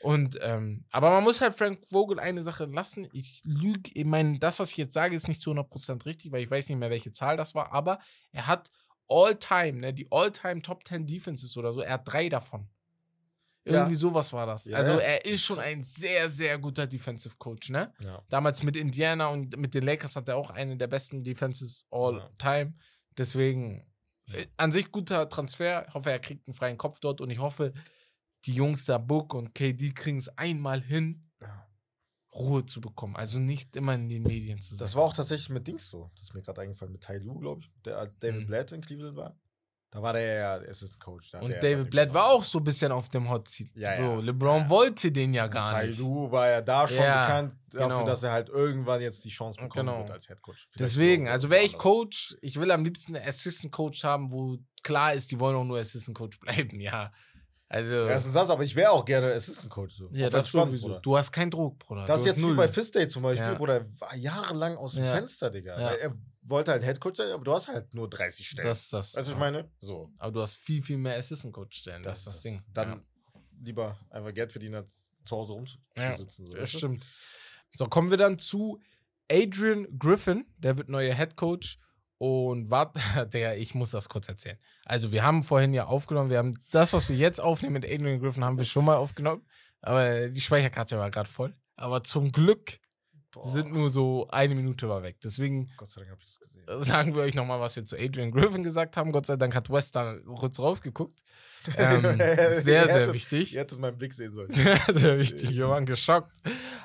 Und, ähm, aber man muss halt Frank Vogel eine Sache lassen. Ich lüge, ich meine, das, was ich jetzt sage, ist nicht zu 100% richtig, weil ich weiß nicht mehr, welche Zahl das war, aber er hat All-Time, ne, die All-Time Top 10 Defenses oder so, er hat drei davon. Irgendwie Ja. sowas war das. Ja, also ja. er ist schon ein sehr, sehr guter Defensive Coach, ne? Damals mit Indiana und mit den Lakers hat er auch eine der besten Defenses all Ja. time. Deswegen äh, an sich guter Transfer. Ich hoffe, er kriegt einen freien Kopf dort und ich hoffe, die Jungs da, Book und KD, kriegen es einmal hin, Ja. Ruhe zu bekommen. Also nicht immer in den Medien zu sein. Das war auch tatsächlich mit Dings so. Das ist mir gerade eingefallen mit Tai Lu, glaube ich, der als David Mhm. Blatt in Cleveland war. Da war der ja Assistant Coach. Da und David Blatt war auch so ein bisschen auf dem Hot Seat. Ja, ja. LeBron Ja. wollte den ja gar Tai nicht. Lu war ja da schon bekannt dafür, genau. dass er halt irgendwann jetzt die Chance bekommen Genau. wird als Head Coach. Vielleicht Deswegen, also wäre ich. Coach, ich will am liebsten einen Assistant Coach haben, wo klar ist, die wollen auch nur Assistant Coach bleiben, ja. Also, ein Satz, aber ich wäre auch gerne Assistant Coach. So. ja, das entspannt, sowieso. Bruder. Du hast keinen Druck, Bruder. Das ist jetzt wie null. bei Fist Day zum Beispiel, Ja. Bruder, er war jahrelang aus dem. Fenster, Digga. Er wollte halt Head Coach sein, aber du hast halt nur 30 Stellen. Das, das. weißt du, ich meine? So. Aber du hast viel, viel mehr Assistant Coach Stellen. Das, ist das Ding. Dann lieber einfach Geld verdienen, als zu Hause Ja, rumzusitzen. So, Ja, weißt du? stimmt. So, kommen wir dann zu Adrian Griffin, der wird neuer Head Coach. Und warte, der, ich muss das kurz erzählen. Also, wir haben vorhin ja aufgenommen, wir haben das, was wir jetzt aufnehmen mit Adrian Griffin, haben wir schon mal aufgenommen. Aber die Speicherkarte war gerade voll. Aber zum Glück Boah, sind nur so eine Minute war weg. Deswegen Gott sei Dank ich das gesehen. sagen wir euch nochmal, was wir zu Adrian Griffin gesagt haben. Gott sei Dank hat West da kurz raufgeguckt. Ähm, sehr, sehr hättet- wichtig. Ihr hättet meinen Blick sehen sollen. Sehr, sehr wichtig. Wir waren geschockt.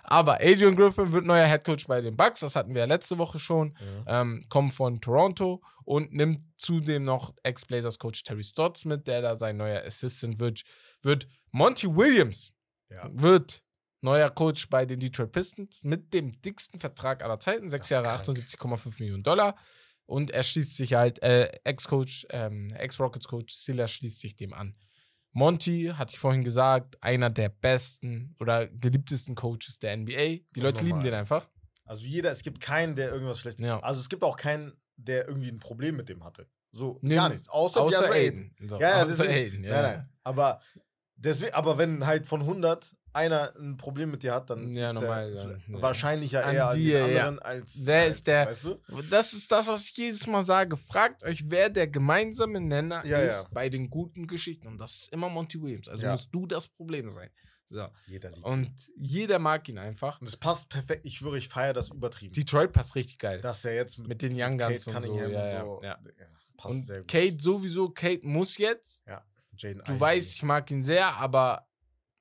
Aber Adrian Griffin wird neuer Headcoach bei den Bucks. Das hatten wir ja letzte Woche schon. Ähm, kommt von Toronto und nimmt zudem noch Ex-Blazers-Coach Terry Stotts mit, der da sein neuer Assistant wird. Wird Monty Williams Ja. wird neuer Coach bei den Detroit Pistons mit dem dicksten Vertrag aller Zeiten. Sechs Jahre, krank. 78,5 Millionen Dollar. Und er schließt sich halt, äh, Ex-Coach, ähm, Ex-Rockets-Coach Silla schließt sich dem an. Monty, hatte ich vorhin gesagt, einer der besten oder geliebtesten Coaches der NBA. Die Leute lieben Unnormal. den einfach. Also jeder, es gibt keinen, der irgendwas Schlechtes. Ja. Also es gibt auch keinen, der irgendwie ein Problem mit dem hatte. So Nee, gar nichts. Außer, Außer DeAndre Aiden. So, Ja, ja, außer deswegen- Aiden. Ja, Nein, nein. Aber deswegen, aber wenn halt von 100 einer ein Problem mit dir hat, dann Ja, normal, dann, ja. wahrscheinlich ja eher an dir, ja. anderen als. Wer ist der- Weißt du? Das ist das, was ich jedes Mal sage. Fragt euch, wer der gemeinsame Nenner Ja, ist ja. bei den guten Geschichten. Und das ist immer Monty Williams. Also Ja. musst du das Problem sein. So. Jeder liebt. Und jeder mag ihn einfach. Und es passt perfekt. Ich schwöre, ich feiere das übertrieben. Detroit passt richtig geil. dass er jetzt mit, mit den Young Guns und so. Ja, ja, und so. ja. Passt Und sehr gut. Kate sowieso. Kate muss jetzt. Jaden Du weißt, ich mag ihn sehr, aber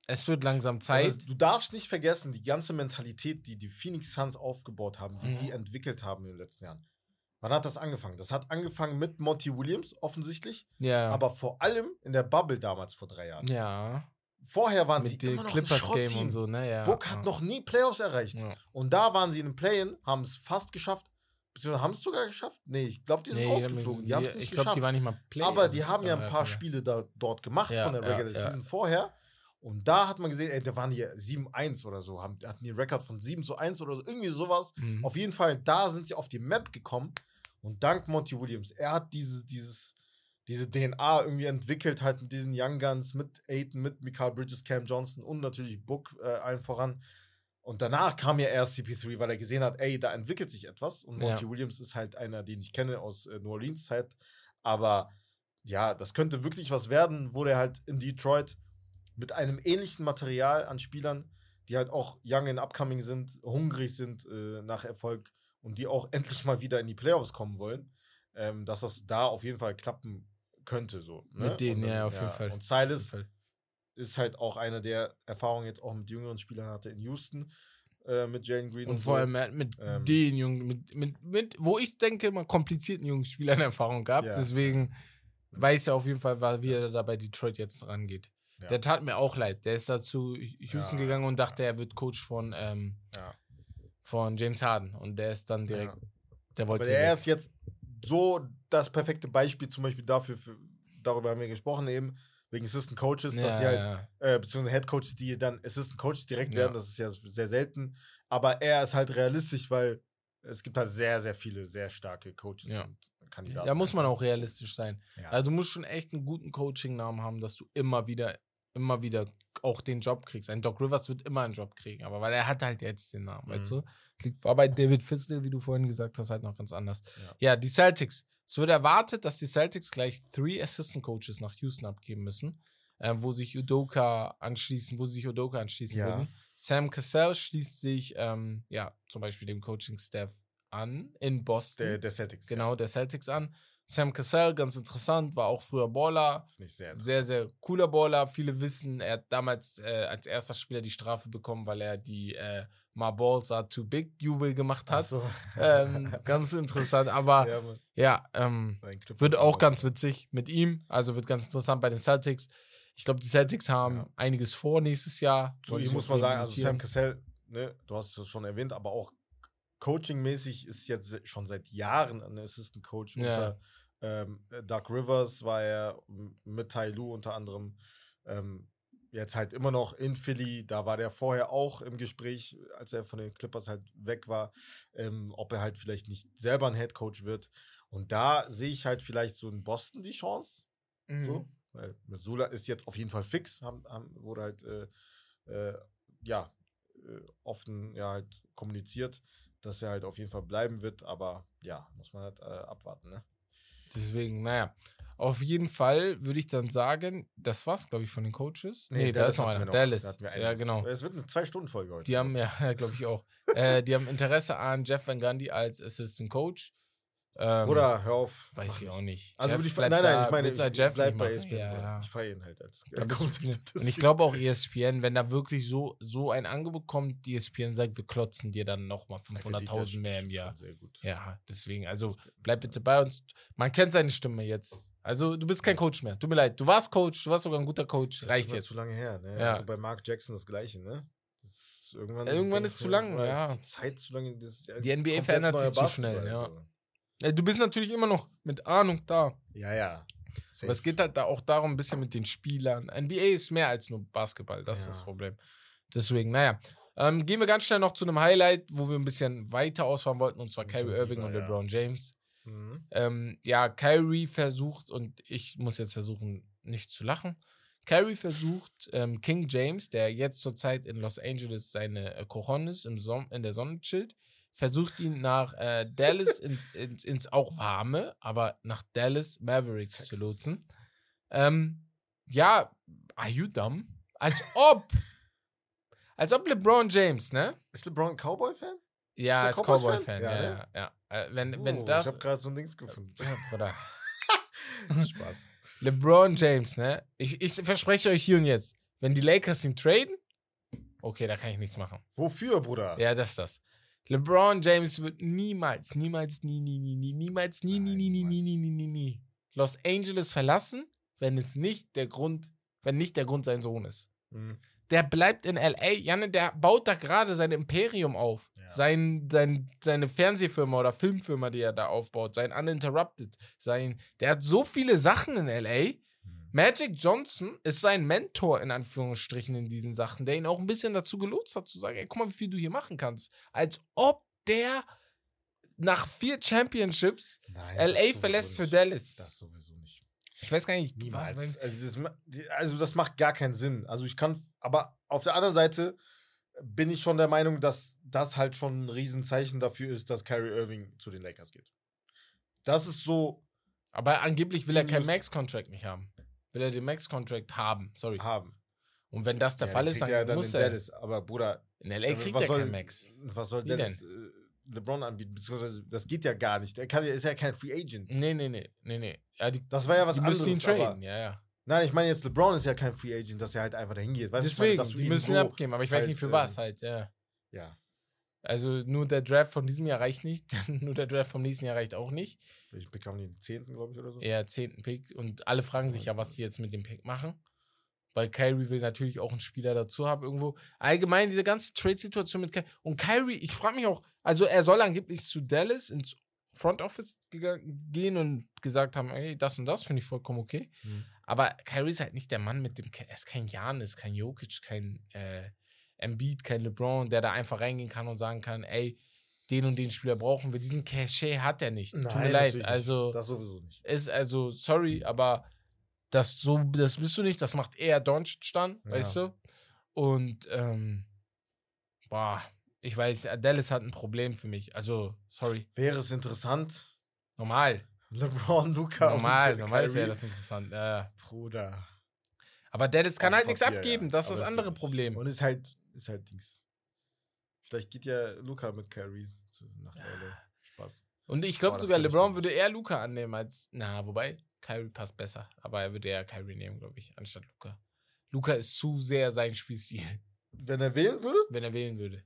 es wird langsam Zeit. es- Du darfst nicht vergessen, die ganze Mentalität, die die Phoenix Suns aufgebaut haben, die Mhm. die entwickelt haben in den letzten Jahren. Wann hat das angefangen? Das hat angefangen mit Monty Williams, offensichtlich, Ja. aber vor allem in der Bubble damals vor drei Jahren. ja. Vorher waren sie Mit dem immer noch ein Clippers-Game Schrottteam. und so, ne? Ja. Book ja. hat noch nie Playoffs erreicht. Ja. Und da waren sie in den Play-In, haben es fast geschafft, beziehungsweise haben es sogar geschafft. Nee, ich glaube, die sind Nee, die rausgeflogen. Die haben es die- nicht Ich glaube, geschafft. die waren nicht mal Play. Aber die haben ja ein Ja, paar ja. Spiele da, dort gemacht Ja, von der ja, Regular ja. Season vorher. Und da hat man gesehen, ey, da waren die 7-1 oder so, haben, hatten die Rekord von 7 zu 1 oder so, irgendwie sowas. Mhm. Auf jeden Fall, da sind sie auf die Map gekommen. Und dank Monty Williams, er hat diese, dieses, diese DNA irgendwie entwickelt, halt mit diesen Young Guns, mit Aiton, mit Mikael Bridges, Cam Johnson und natürlich Book äh, allen voran. Und danach kam ja erst CP3, weil er gesehen hat, ey, da entwickelt sich etwas. Und Ja. Monty Williams ist halt einer, den ich kenne aus äh, New Orleans Zeit. Aber ja, das könnte wirklich was werden, wo der halt in Detroit mit einem ähnlichen Material an Spielern, die halt auch young and upcoming sind, hungrig sind äh, nach Erfolg und die auch endlich mal wieder in die Playoffs kommen wollen, ähm, dass das da auf jeden Fall klappen könnte. So, ne? Mit denen, Und ja, auf jeden Fall. Und Silas Fall. ist halt auch einer, der Erfahrung jetzt auch mit jüngeren Spielern hatte in Houston, äh, mit Jalen Green. Und so. vor allem er hat mit Ähm, den jungen, mit, mit, mit, wo ich denke, mal komplizierten jungen Spielern Erfahrung gehabt. Ja. Deswegen weiß er auf jeden Fall, wie er da bei Detroit jetzt rangeht. Ja. Der tat mir auch leid. Der ist da zu Houston Ja, gegangen und dachte, er wird Coach von, ähm, von James Harden. Und der ist dann direkt, der Aber wollte. der weg. ist jetzt so das perfekte Beispiel zum Beispiel dafür, für, darüber haben wir gesprochen eben, wegen Assistant Coaches, dass sie halt äh, beziehungsweise Head Coaches, die dann Assistant Coaches direkt werden, das ist ja sehr selten. Aber er ist halt realistisch, weil es gibt halt sehr, sehr viele sehr starke Coaches Ja. und Kandidaten. Da muss man auch realistisch sein. Ja. Also du musst schon echt einen guten Coaching-Namen haben, dass du immer wieder immer wieder auch den Job kriegst. Ein Doc Rivers wird immer einen Job kriegen, aber weil er hat halt jetzt den Namen, weißt Mhm. du? Liegt- War bei David Fizdale, wie du vorhin gesagt hast, halt noch ganz anders. Ja. Ja, die Celtics. Es wird erwartet, dass die Celtics gleich three Assistant Coaches nach Houston abgeben müssen, äh, wo sich Udoka anschließen, wo sich Udoka anschließen Ja. würden. Sam Cassell schließt sich, ähm, ja, zum Beispiel dem Coaching-Staff an in Boston. Der, der Celtics. genau, der Celtics an. Sam Cassell, ganz interessant, war auch früher Baller, sehr sehr, sehr cooler Baller. Viele wissen, er hat damals äh, als erster Spieler die Strafe bekommen, weil er die äh, My Balls are too big Jubel gemacht Ach hat. so. Ähm, ganz interessant, aber ja, ja, ähm, wird auch ganz witzig mit ihm. Also wird ganz interessant bei den Celtics. Ich glaube, die Celtics haben Ja. einiges vor nächstes Jahr. Zu Wollen ihm muss man sagen, also. Sam Cassell, ne, du hast es schon erwähnt, aber auch coachingmäßig ist jetzt schon seit Jahren ein Assistant Coach Ja. unter ähm, Doug Rivers, war er mit Tai Lu unter anderem. Ähm, jetzt halt immer noch in Philly, da war der vorher auch im Gespräch, als er von den Clippers halt weg war, ähm, ob er halt vielleicht nicht selber ein Head Coach wird. Und da sehe ich halt vielleicht so in Boston die Chance. Mhm. So, weil Missoula ist jetzt auf jeden Fall fix, haben, haben, wurde halt äh, äh, ja äh, offen ja halt kommuniziert, dass er halt auf jeden Fall bleiben wird, aber ja, muss man halt äh, abwarten, ne? Deswegen, naja. Auf jeden Fall würde ich dann sagen, das war's, glaube ich, von den Coaches. Nee, da Dallas ist noch einer. wir Dallas. Da Ja, genau. Es wird eine Zwei-Stunden-Folge heute. Die haben, ja, glaube ich auch. äh, die haben Interesse an Jeff Van Gundy als Assistant Coach. Ähm, Oder hör auf. Weiß ich auch nicht. Also Jeff würde ich, nein, nein, da, ich meine, wird's halt ich Jeff bleib bei. ESPN. Ja, ja. Ich feiere ihn halt als Und ich ich glaube auch E ESPN, wenn da wirklich so, so ein Angebot kommt, die ESPN sagt, wir klotzen dir dann nochmal 500.000 mehr im Jahr. Sehr gut. Ja, deswegen, also bleib bitte bei uns. Man kennt seine Stimme jetzt. Also du bist kein Coach mehr. Tut mir leid. Du warst Coach, du warst sogar ein guter Coach. Das Reicht ist immer jetzt. zu lange her, ne? Ja. Also bei Mark Jackson das gleiche, ne? Das ist irgendwann Irgendwann ist zu lang, ja. ist Die Zeit zu. Das ist ja Die NBA verändert sich zu schnell, Basketball, ja. Äh, Du bist natürlich immer noch mit Ahnung da. Ja, ja. Safe. Aber es geht halt da auch darum, ein bisschen mit den Spielern. NBA ist mehr als nur Basketball, das ist Ja. das Problem. Deswegen, naja. Ähm, gehen wir ganz schnell noch zu einem Highlight, wo wir ein bisschen weiter ausfahren wollten, und zwar Kyrie Irving und. LeBron James. Mhm. Ähm, ja, Kyrie versucht, und ich muss jetzt versuchen, nicht zu lachen. Kyrie versucht, ähm, King James, der jetzt zurzeit in Los Angeles seine äh, Cojones im Son in der Sonne chillt, versucht ihn nach äh, Dallas ins, ins, ins auch warme, aber nach Dallas Mavericks zu Texas. lotsen. Ähm, ja, are you dumb? Als ob, als ob LeBron James, ne? Ist LeBron ein Cowboy-Fan? Ja, als? Cowboy-Fan, Ja, ja, ne? ja. ja. Äh, wenn, wenn Oh, das. Ich habe gerade so ein Dings gefunden. Ja, Bruder. Spaß. LeBron James, ne? Ich, ich verspreche euch hier und jetzt, wenn die Lakers ihn traden, okay, da kann ich nichts machen. Wofür, Bruder? Ja, das ist das. LeBron James wird niemals, niemals, nie, nie, nie, nie, niemals, nie, nie, nie, nie, nie, nie, nie, nie, nie Los Angeles verlassen, wenn es nicht der Grund, wenn nicht der Grund sein Sohn ist. Mhm. Der bleibt in LA. Janne, der baut da gerade sein Imperium auf. Ja. Sein, sein, seine Fernsehfirma oder Filmfirma, die er da aufbaut. Sein Uninterrupted. Sein, der hat so viele Sachen in LA. Magic Johnson ist sein Mentor in Anführungsstrichen in diesen Sachen, der ihn auch ein bisschen dazu gelotst hat, zu sagen: Ey, guck mal, wie viel du hier machen kannst. Als ob der nach vier Championships Nein, LA verlässt für nicht. Dallas. Das sowieso nicht. Ich weiß gar nicht. Niemals. Also das, also das macht gar keinen Sinn. Also ich kann, aber auf der anderen Seite bin ich schon der Meinung, dass das halt schon ein Riesenzeichen dafür ist, dass Kyrie Irving zu den Lakers geht. Das ist so Aber angeblich will er keinen Max-Contract nicht haben. Will er den Max-Contract haben. Sorry. haben. Und wenn das der Ja, Fall ist, dann, er dann muss er. Dallas. Aber Bruder, In LA äh, kriegt was er soll, keinen Max. Was soll Wie Dallas äh, LeBron anbieten? Beziehungsweise das geht ja gar nicht. Er kann, ist ja kein Free Agent. Nee, nee, nee, nee, nee. Ja, die, Das war ja was die anderes. müssen ihn traden, ja, ja. nein, ich meine jetzt, LeBron ist ja kein Free Agent, dass er halt einfach dahin geht. Weißt du, ich meine, Deswegen, die müssen so abgeben, aber ich weiß halt, nicht für ähm, was halt, ja. Ja, Also nur der Draft von diesem Jahr reicht nicht, nur der Draft vom nächsten Jahr reicht auch nicht. ich bekam die 10. glaube ich, oder so. Eher zehnten Pick und alle fragen sich ja, was die jetzt mit dem Pick machen. Weil Kyrie will natürlich auch einen Spieler dazu haben irgendwo. Allgemein diese ganze Trade-Situation mit Kyrie. Und Kyrie, ich frage mich auch, also er soll angeblich zu Dallas ins Front Office gehen und gesagt haben, ey, das und das finde ich vollkommen okay. Mhm. Aber Kyrie ist halt nicht der Mann mit dem, er ist kein Janis, kein Jokic, kein äh, Embiid, kein LeBron, der da einfach reingehen kann und sagen kann, ey, den und den Spieler brauchen wir. Diesen Cachet hat er nicht. Tut mir leid. nicht. Also Das sowieso nicht. ist also, sorry, aber Das, so, das bist du nicht, das macht eher Doncic dann, Ja. weißt du? Und, ähm, boah, ich weiß, Dallas hat ein Problem für mich. Also, sorry, Wäre es interessant, normal. LeBron, Luca Normal, und normal Kyrie? wäre das interessant. Ja. Bruder. Aber Dallas kann Auf halt nichts abgeben, ja. das ist das andere. Problem. Und ist halt, ist halt Dings. Vielleicht geht ja Luca mit Kyrie zu, nach LA. Spaß. Und ich glaube sogar, LeBron würde eher Luca annehmen als. Na, wobei, Kyrie passt besser. Aber er würde eher Kyrie nehmen, glaube ich, anstatt Luca. Luca ist zu sehr sein Spielstil, Wenn er wählen würde? wenn er wählen würde.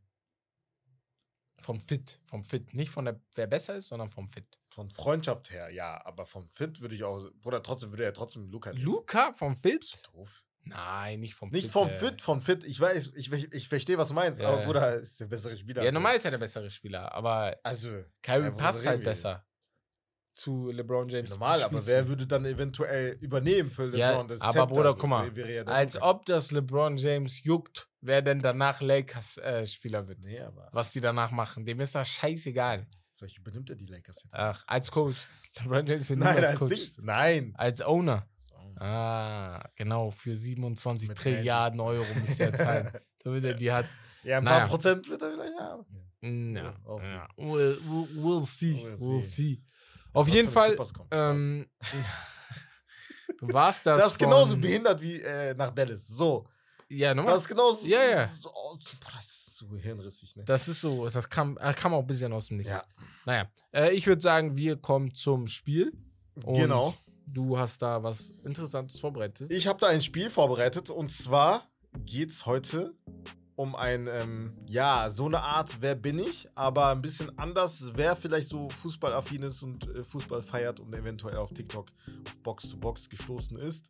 Vom Fit, vom Fit. Nicht von der, wer besser ist, sondern vom Fit. Von Freundschaft her, ja. Aber vom Fit würde ich auch, Bruder, trotzdem würde er trotzdem Luca nehmen. Luca vom Fit? Bist doof? Nein, nicht vom Nicht Fit. vom äh. Fit, vom Fit. Ich weiß, ich, ich, ich verstehe, was du meinst, Ja, aber. Bruder ist der bessere Spieler. Ja, als normal ist er der bessere Spieler, aber er. Also, Kyrie passt halt besser zu LeBron James. normal, aber wer würde dann eventuell übernehmen für LeBron? Ja, das aber Zepter? Bruder, So, guck mal, Als ob das LeBron James juckt, wer denn danach Lakers-Spieler wird. Nee, aber Was die danach machen. Dem ist das scheißegal. vielleicht übernimmt er die Lakers jetzt. Ach, als Coach. LeBron James wird nie als als Coach. Dings. Nein. Als Owner. Ah, genau. Für 27 Mit Trilliarden Euro muss er zahlen. damit er die hat. Ja, ein Naja. paar Prozent wird er wieder haben. Ja, die. ja. We'll, we'll, we'll see. We'll We'll see. see. Auf jeden Fall ähm, war's das. Das ist genauso von- behindert wie äh, nach Dallas. So. Ja, nochmal. Das ist genauso. Ja, ja. So, boah, das ist so hirnrissig, ne? Das ist so, das kam, äh, kam auch ein bisschen aus dem Nichts. Ja. Naja, äh, ich würde sagen, wir kommen zum Spiel. Und genau. Du hast da was Interessantes vorbereitet. Ich habe da ein Spiel vorbereitet und zwar geht es heute um ein, ähm, ja, so eine Art Wer bin ich, aber ein bisschen anders, wer vielleicht so fußballaffin ist und äh, Fußball feiert und eventuell auf TikTok auf Box to Box gestoßen ist.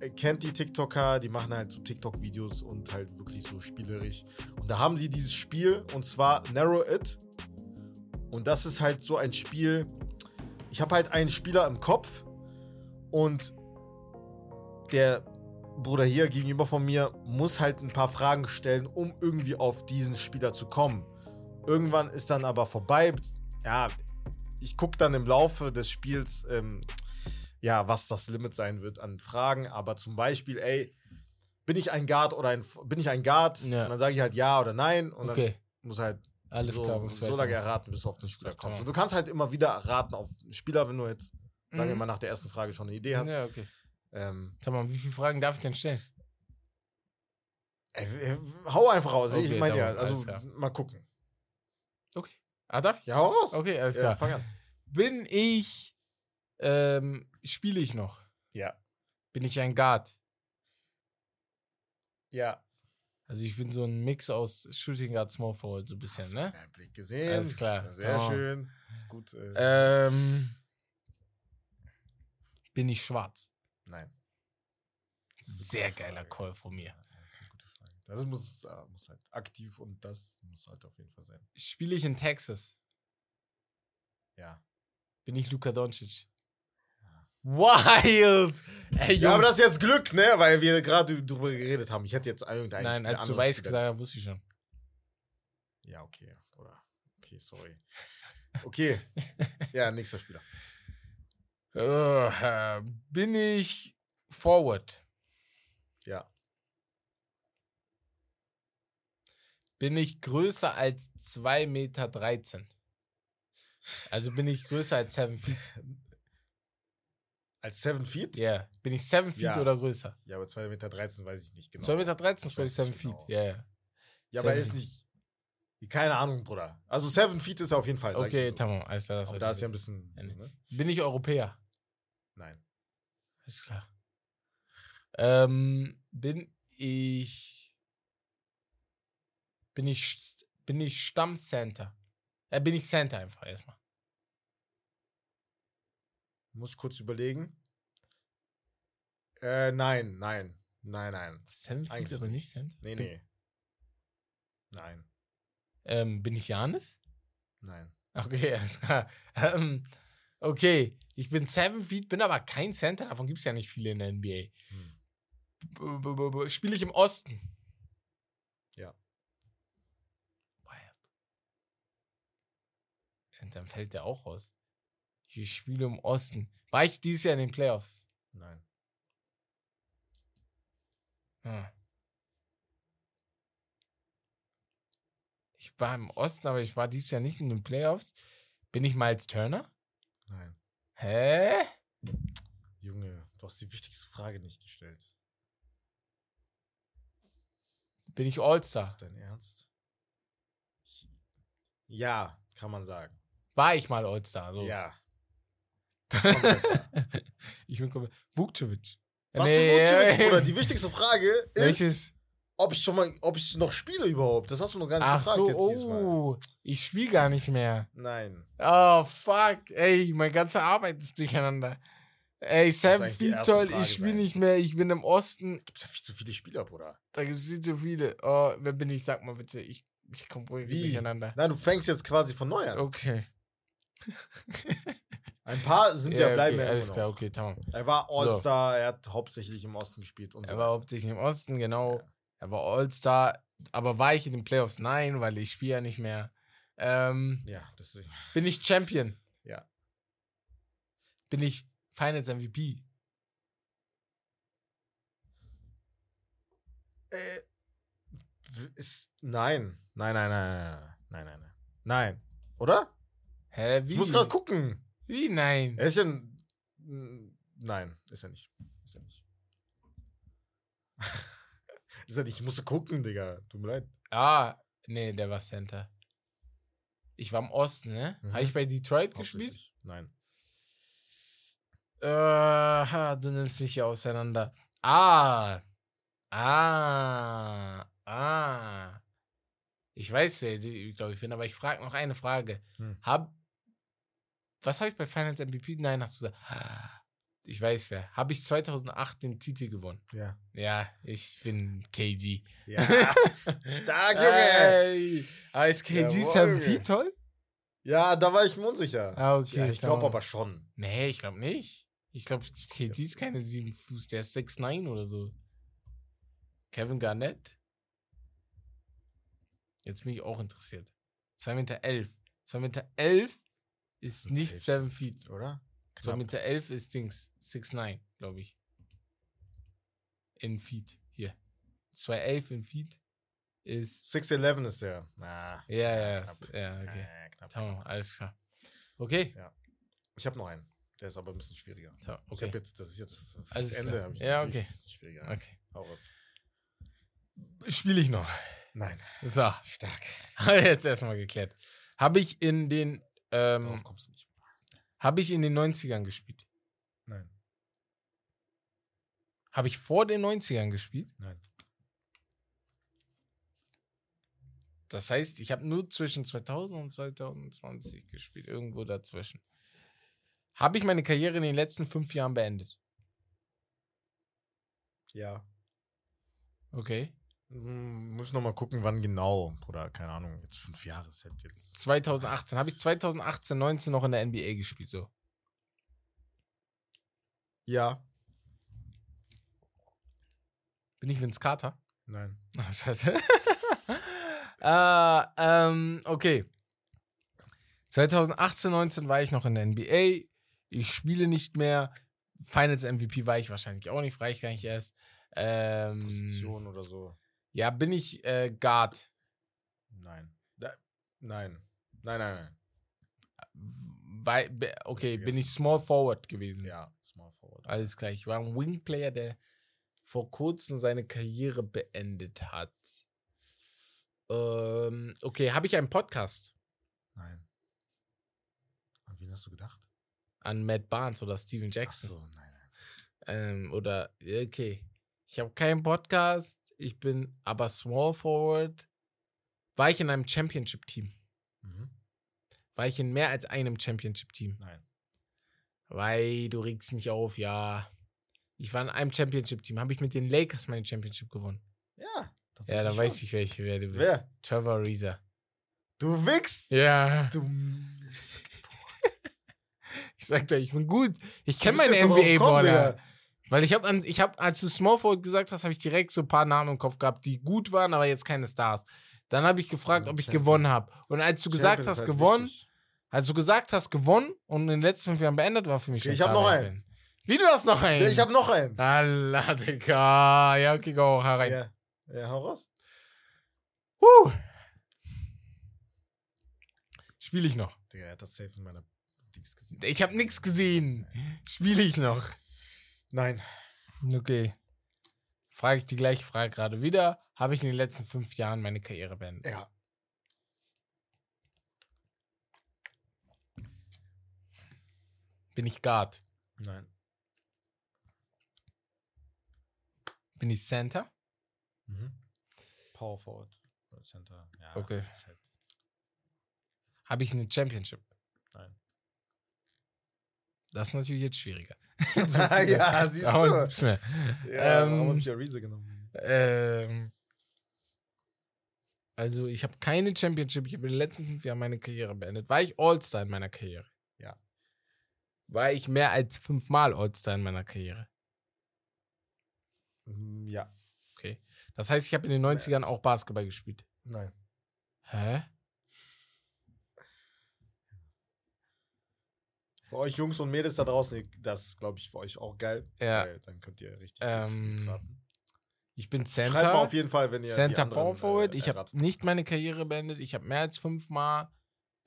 Äh, kennt die TikToker, die machen halt so TikTok-Videos und halt wirklich so spielerisch. Und da haben sie dieses Spiel und zwar Narrow It. Und das ist halt so ein Spiel. Ich habe halt einen Spieler im Kopf und der Bruder hier gegenüber von mir muss halt ein paar Fragen stellen, um irgendwie auf diesen Spieler zu kommen. Irgendwann ist dann aber vorbei. Ja, ich gucke dann im Laufe des Spiels, ähm, ja, was das Limit sein wird an Fragen. Aber zum Beispiel, ey, bin ich ein Guard oder ein, bin ich ein Guard? Ja. Und dann sage ich halt ja oder nein. Und okay, dann muss halt alles so, klar. so lange erraten, bis du auf den Spieler kommst. Und du kannst halt immer wieder raten auf einen Spieler, wenn du jetzt, sagen wir Mhm. mal, nach der ersten Frage schon eine Idee hast. Ja, okay. Ähm, Sag mal, wie viele Fragen darf ich denn stellen? ey, äh, hau einfach raus. ich Okay, meine ja, also alles klar. mal gucken. Okay. Ah, darf ich? Ja, hau raus. Okay, alles Ja, klar. fang an. Bin ich, ähm, spiele ich noch? Ja. Bin ich ein Guard? Ja. Also ich bin so ein Mix aus Shooting Guard, Small Forward, so ein bisschen, Hast ne? du meinen Blick gesehen. Alles klar. Sehr Tamam. schön. Ist gut. Äh, Ähm, bin ich schwarz? nein. Sehr geiler Frage. Call von mir. Das ist eine gute Frage. Das muss, äh, muss halt aktiv und das muss halt auf jeden Fall sein. Spiele ich in Texas? Ja. Bin ich Luka Doncic? Wild! Ey. Ja, aber das ist jetzt Glück, ne? Weil wir gerade drüber geredet haben. Ich hätte jetzt irgendeinen Nein, als du weiß gesagt hast, wusste ich schon. Ja, okay. Oder? Okay, sorry. Okay. ja, nächster Spieler. Äh, bin ich Forward? Ja. Bin ich größer als 2,13 Meter? 13? Also bin ich größer als 7 Feet? Als 7 Feet? Ja. Yeah. Bin ich 7 Feet Ja. oder größer? Ja, aber 2,13 Meter weiß ich nicht genau. 2,13 Meter 13 ist glaube ich weiß 7 ich Feet. genau. Ja, ja. Ja, aber er ist nicht. Keine Ahnung, Bruder. Also 7 Feet ist er auf jeden Fall. Okay, so. tamam. Klar, das Aber da ist ja ein bisschen. Ne? Bin ich Europäer? Nein. Alles klar. Ähm, bin ich. Bin ich. Bin ich Stamm-Center? Äh, bin ich Center einfach erstmal. Muss kurz überlegen. Äh, nein, nein. Nein, nein. Feet Eigentlich aber nicht. Center? Nee, nee. Nein. Ähm, bin ich Janis? Nein. Okay, alles klar. Ähm, okay, ich bin Seven Feet, bin aber kein Center. Davon gibt es ja nicht viele in der NBA. Hm. Spiele ich im Osten? Ja. Wild. Und dann fällt der auch raus. Ich spiele im Osten. War ich dieses Jahr in den Playoffs? Nein. Hm. Ich war im Osten, aber ich war dieses Jahr nicht in den Playoffs. Bin ich Miles Turner? Nein. Hä? Junge, du hast die wichtigste Frage nicht gestellt. Bin ich Ist All-Star? das dein Ernst? Ja, kann man sagen. War ich mal All-Star? So. Ja. Ich bin komplett. Vukcevic. Was Nee, du Vucevic. Bruder? Die wichtigste Frage ist, Welches? Ob ich schon mal, ob ich noch spiele überhaupt. Das hast du noch gar nicht Ach gefragt so, jetzt oh. Ich spiele gar nicht mehr. Nein. Oh, fuck. Ey, meine ganze Arbeit ist durcheinander. Ey, Sam Vitol, Frage ich spiele nicht mehr. Ich bin im Osten. Gibt ja viel zu viele Spieler, Bruder. Da gibt es viel zu viele. Oh, wer bin ich? Sag mal bitte. Ich, ich komme wohl Wie? durcheinander. Nein, du fängst jetzt quasi von neu an. Okay. Ein paar sind ja, bleiben okay, ja alles immer klar, noch. okay, tamam. Er war All-Star, er hat hauptsächlich im Osten gespielt und Er so. war hauptsächlich im Osten, genau. Ja. Er war All-Star. Aber war ich in den Playoffs? Nein, weil ich spiele ja nicht mehr. Ähm, Ja, deswegen. bin ich Champion? Ja. Bin ich Finals MVP? Äh, ist, nein. Nein, nein, nein, nein, nein, nein, nein. Nein. Oder? Hä, wie? Ich muss gerade gucken. Wie nein? Er ist ja Nein, ist er nicht. Ist er nicht. Ist nicht. Ich musste gucken, Digga. Tut mir leid. Ah, nee, der war Center. Ich war im Osten, ne? Mhm. Habe ich bei Detroit gespielt? Nein. Äh, ha, du nimmst mich hier auseinander. Ah. Ah. Ah. Ich weiß, wer ich glaube ich bin, aber ich frage noch eine Frage. Hm. Hab. Was habe ich bei Finance MVP? Nein, hast du gesagt. Ich weiß wer. Habe ich 2008 den Titel gewonnen? Ja. Ja, ich bin KG. Ja. Stark, Junge. Ey, aber ist KG Jawohl, Sam toll? Ja, da war ich mir unsicher. Ah, okay. ja, ich glaube aber schon. Nee, ich glaube nicht. Ich glaube, KG ist keine 7 Fuß, der ist 6'9 oder so. Kevin Garnett? Jetzt bin ich auch interessiert. 2 Meter 11. 2 Meter 11 ist nicht safe 7 Feet. Oder? 2 Knapp. Meter 11 ist Dings. 6'9, glaube ich. In Feet. Hier. 2'11 in Feet ist. 6'11 ist der. Na. Ja, ja, knapp. ja, okay. Ja, knapp. Tamam, alles klar. Okay. Ich habe noch einen. Der ist aber ein bisschen schwieriger. So, Ich okay. habe jetzt, das ist jetzt fürs Alles Ende. klar. hab ich Ja, okay. Ein bisschen schwieriger. Okay. Hau raus. Spiele ich noch. Nein. So. Stark. Jetzt erstmal geklärt. Habe ich in den ähm, Darauf kommst du nicht. Habe ich in den 90ern gespielt? Nein. Habe ich vor den 90ern gespielt? Nein. Das heißt, ich habe nur zwischen 2000 und 2020 gespielt, irgendwo dazwischen. Habe ich meine Karriere in den letzten fünf Jahren beendet? Ja. Okay. Hm, muss noch mal gucken, wann genau. Oder keine Ahnung, jetzt fünf Jahre ist halt jetzt. 2018. Habe ich 2018, 19 noch in der NBA gespielt, so. Ja. Bin ich Vince Carter? Nein. Ach, scheiße. äh, ähm, okay. 2018, 19 war ich noch in der NBA. Ich spiele nicht mehr. Finals MVP war ich wahrscheinlich auch nicht, war ich gar nicht erst. Ähm, Position oder so. Ja, bin ich äh, Guard. Nein. Da, nein. Nein, nein, nein. Weil, okay, bin ich Small Forward gewesen. Ja, Small Forward. Alles klar. Ich war ein Wingplayer, der vor kurzem seine Karriere beendet hat. Ähm, okay, habe ich einen Podcast Nein. An wen hast du gedacht? an Matt Barnes oder Steven Ach Jackson? so, nein, nein. Ähm, oder, okay. Ich habe keinen Podcast. Ich bin aber Small Forward. War ich in einem Championship-Team? Mhm. War ich in mehr als einem Championship-Team? Nein. Weil du regst mich auf, ja. Ich war in einem Championship-Team. Habe ich mit den Lakers meine Championship gewonnen? Ja. Ja, dann weiß ich, welche, wer du bist. Wer? Trevor Reeser. Du wichst! Ja. Du. Ich sag dir, ich bin gut. Ich kenne meine NBA-Baller. Weil ich habe, ich hab, als du Small Forward gesagt hast, habe ich direkt so ein paar Namen im Kopf gehabt, die gut waren, aber jetzt keine Stars. Dann habe ich gefragt, Ja, ob ich gewonnen habe. Und als du gesagt Champions hast, halt gewonnen, wichtig. als du gesagt hast, gewonnen und in den letzten fünf Jahren beendet, war für mich schon ich hab klar, noch einen. bin. Wie, du hast noch einen? Ich habe noch einen. Allah, Digga. Ja, okay, go, hau rein. Ja, ja hau raus. Huh. Spiele ich noch? Digga, er hat das safe in meiner Dings gesehen. Ich habe nichts gesehen. Spiele ich noch? Nein. Okay. Frage ich die gleiche Frage gerade wieder. Habe ich in den letzten fünf Jahren meine Karriere beendet? Ja. Bin ich Guard? Nein. Bin ich Center? Mhm. Power Forward. Center. Ja, Okay. halt- Habe ich eine Championship? Das ist natürlich jetzt schwieriger. ja, siehst du. Ja, Ähm, warum hab ich ja Reese genommen? Ähm, also ich habe keine Championship. Ich habe in den letzten fünf Jahren meine Karriere beendet. War ich All-Star in meiner Karriere? Ja. War ich mehr als fünfmal All-Star in meiner Karriere? Mm, Ja. Okay. Das heißt, ich habe in den 90ern auch Basketball gespielt. Nein. Hä? Für euch Jungs und Mädels da draußen, das ist, glaube ich, für euch auch geil. Ja. Weil dann könnt ihr richtig Ähm, raten. Ich bin Schreibt mal Center. auf jeden Fall, wenn ihr Center anderen, Power Forward. äh, Ich habe nicht meine Karriere beendet. Ich habe mehr als fünfmal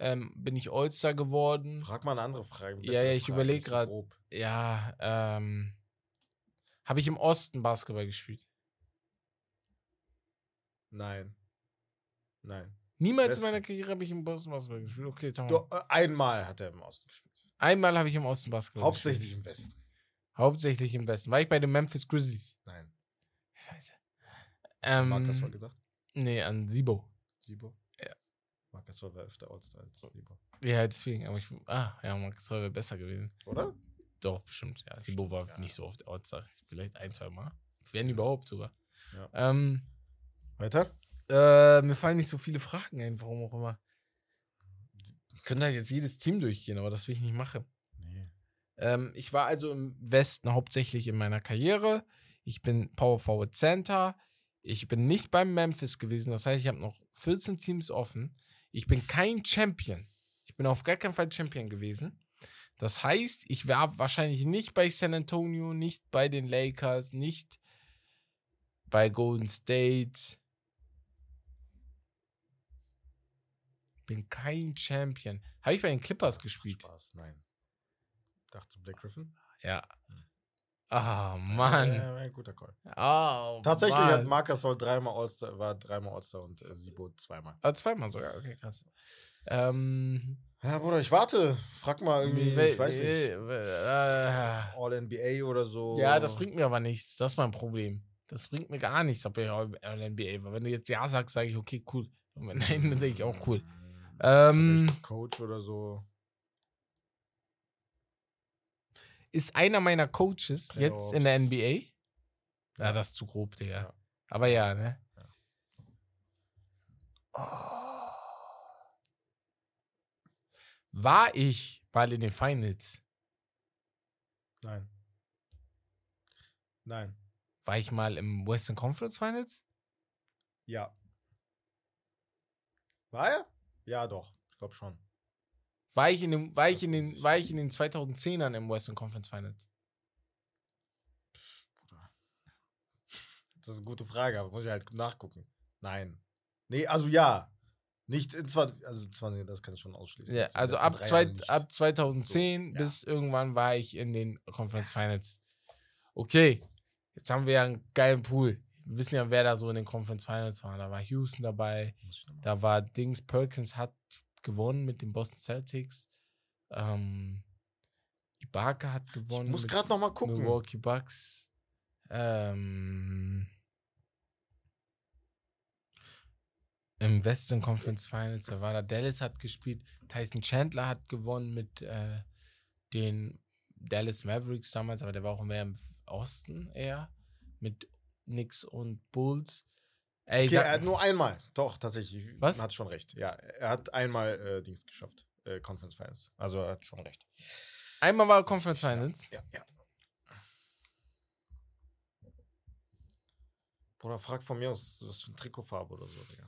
ähm, bin ich All-Star geworden. Frag mal eine andere Frage. eine Ja, ja, ich Frage, überleg nicht so grad. grob. Ja, ähm, habe ich im Osten Basketball gespielt. Nein. Nein. Niemals Westen. in meiner Karriere habe ich im Osten Basketball gespielt. Okay, Tom. Äh, einmal hat er im Osten gespielt. Einmal habe ich im Osten Basketball Hauptsächlich gespielt. im Westen. Hauptsächlich im Westen. War ich bei den Memphis Grizzlies? Nein. Scheiße. Ähm, Marcus war gedacht. nee, an Sibo. Sibo? Ja. Marcus war öfter All-Star als Sibo. Ja, deswegen. Aber ich, ah, ja, Marcus wäre besser gewesen. Oder? Doch, bestimmt. Ja, Sibo war Ja. nicht so oft Outside. Vielleicht ein, zwei Mal. Wenn überhaupt sogar. Ja. Ähm, Weiter? äh, mir fallen nicht so viele Fragen ein, warum auch immer. Wir können da jetzt jedes Team durchgehen, aber das will ich nicht machen. Nee. Ähm, ich war also im Westen hauptsächlich in meiner Karriere. Ich bin Power Forward Center. Ich bin nicht beim Memphis gewesen. Das heißt, ich habe noch 14 Teams offen. Ich bin kein Champion. Ich bin auf gar keinen Fall Champion gewesen. Das heißt, ich war wahrscheinlich nicht bei San Antonio, nicht bei den Lakers, nicht bei Golden State. Bin kein Champion. Habe ich bei den Clippers gespielt? Spaß, nein. Dachte Black Griffin? Ja. Ah, Mann. Ja, ja, guter Call. Oh, Tatsächlich Mann. hat Marcus Sol dreimal All-Star, war dreimal All-Star und äh, Sibo zweimal. Ah, zweimal sogar, okay, krass. Ähm, Ja, Bruder, ich warte. Frag mal irgendwie, wel- ich weiß nicht, äh, All-NBA oder so. ja, das bringt mir aber nichts. Das ist mein Problem. Das bringt mir gar nichts, ob ich NBA war. Wenn du jetzt Ja sagst, sage ich, okay, cool. Und wenn Nein, dann sage ich auch cool. Ähm, Coach oder so. ist einer meiner Coaches jetzt in der Playoffs. NBA? Ja, das ist zu grob, Digga. Ja. Aber ja, ne? Ja. War ich mal in den Finals? Nein. Nein. War ich mal im Western Conference Finals? Ja. War er? Ja, doch. Ich glaube schon. War ich in den, war ich in den, war ich in den 2010ern im Western Conference Finals? Das ist eine gute Frage, aber muss ich halt nachgucken. Nein. Nee, also ja. Nicht in 20, also 20, das kann ich schon ausschließen. Ja, also ab, zwei, ab 2010 So, ja. bis irgendwann war ich in den Conference Finals. Okay, jetzt haben wir ja einen geilen Pool. Wissen ja, wer da so in den Conference Finals war. Da war Houston dabei, Muss ich da war Dings Perkins hat gewonnen mit den Boston Celtics. Ähm, Ibaka hat Ich gewonnen. muss mit gerade noch mal gucken. Milwaukee Bucks. Ähm, Im Western Conference Finals, da war da Dallas hat gespielt, Tyson Chandler hat gewonnen mit äh, den Dallas Mavericks damals, aber der war auch mehr im Osten eher, mit Knicks und Bulls. Ey, Okay, er hat nur einmal. Doch, tatsächlich. Was? Hat schon recht. Ja, er hat einmal äh, Dings geschafft. Äh, Conference Finals. Also er hat schon recht. einmal war Conference Finals. Ja, ja. Bruder, frag von mir aus, was für eine Trikotfarbe oder so, Digga.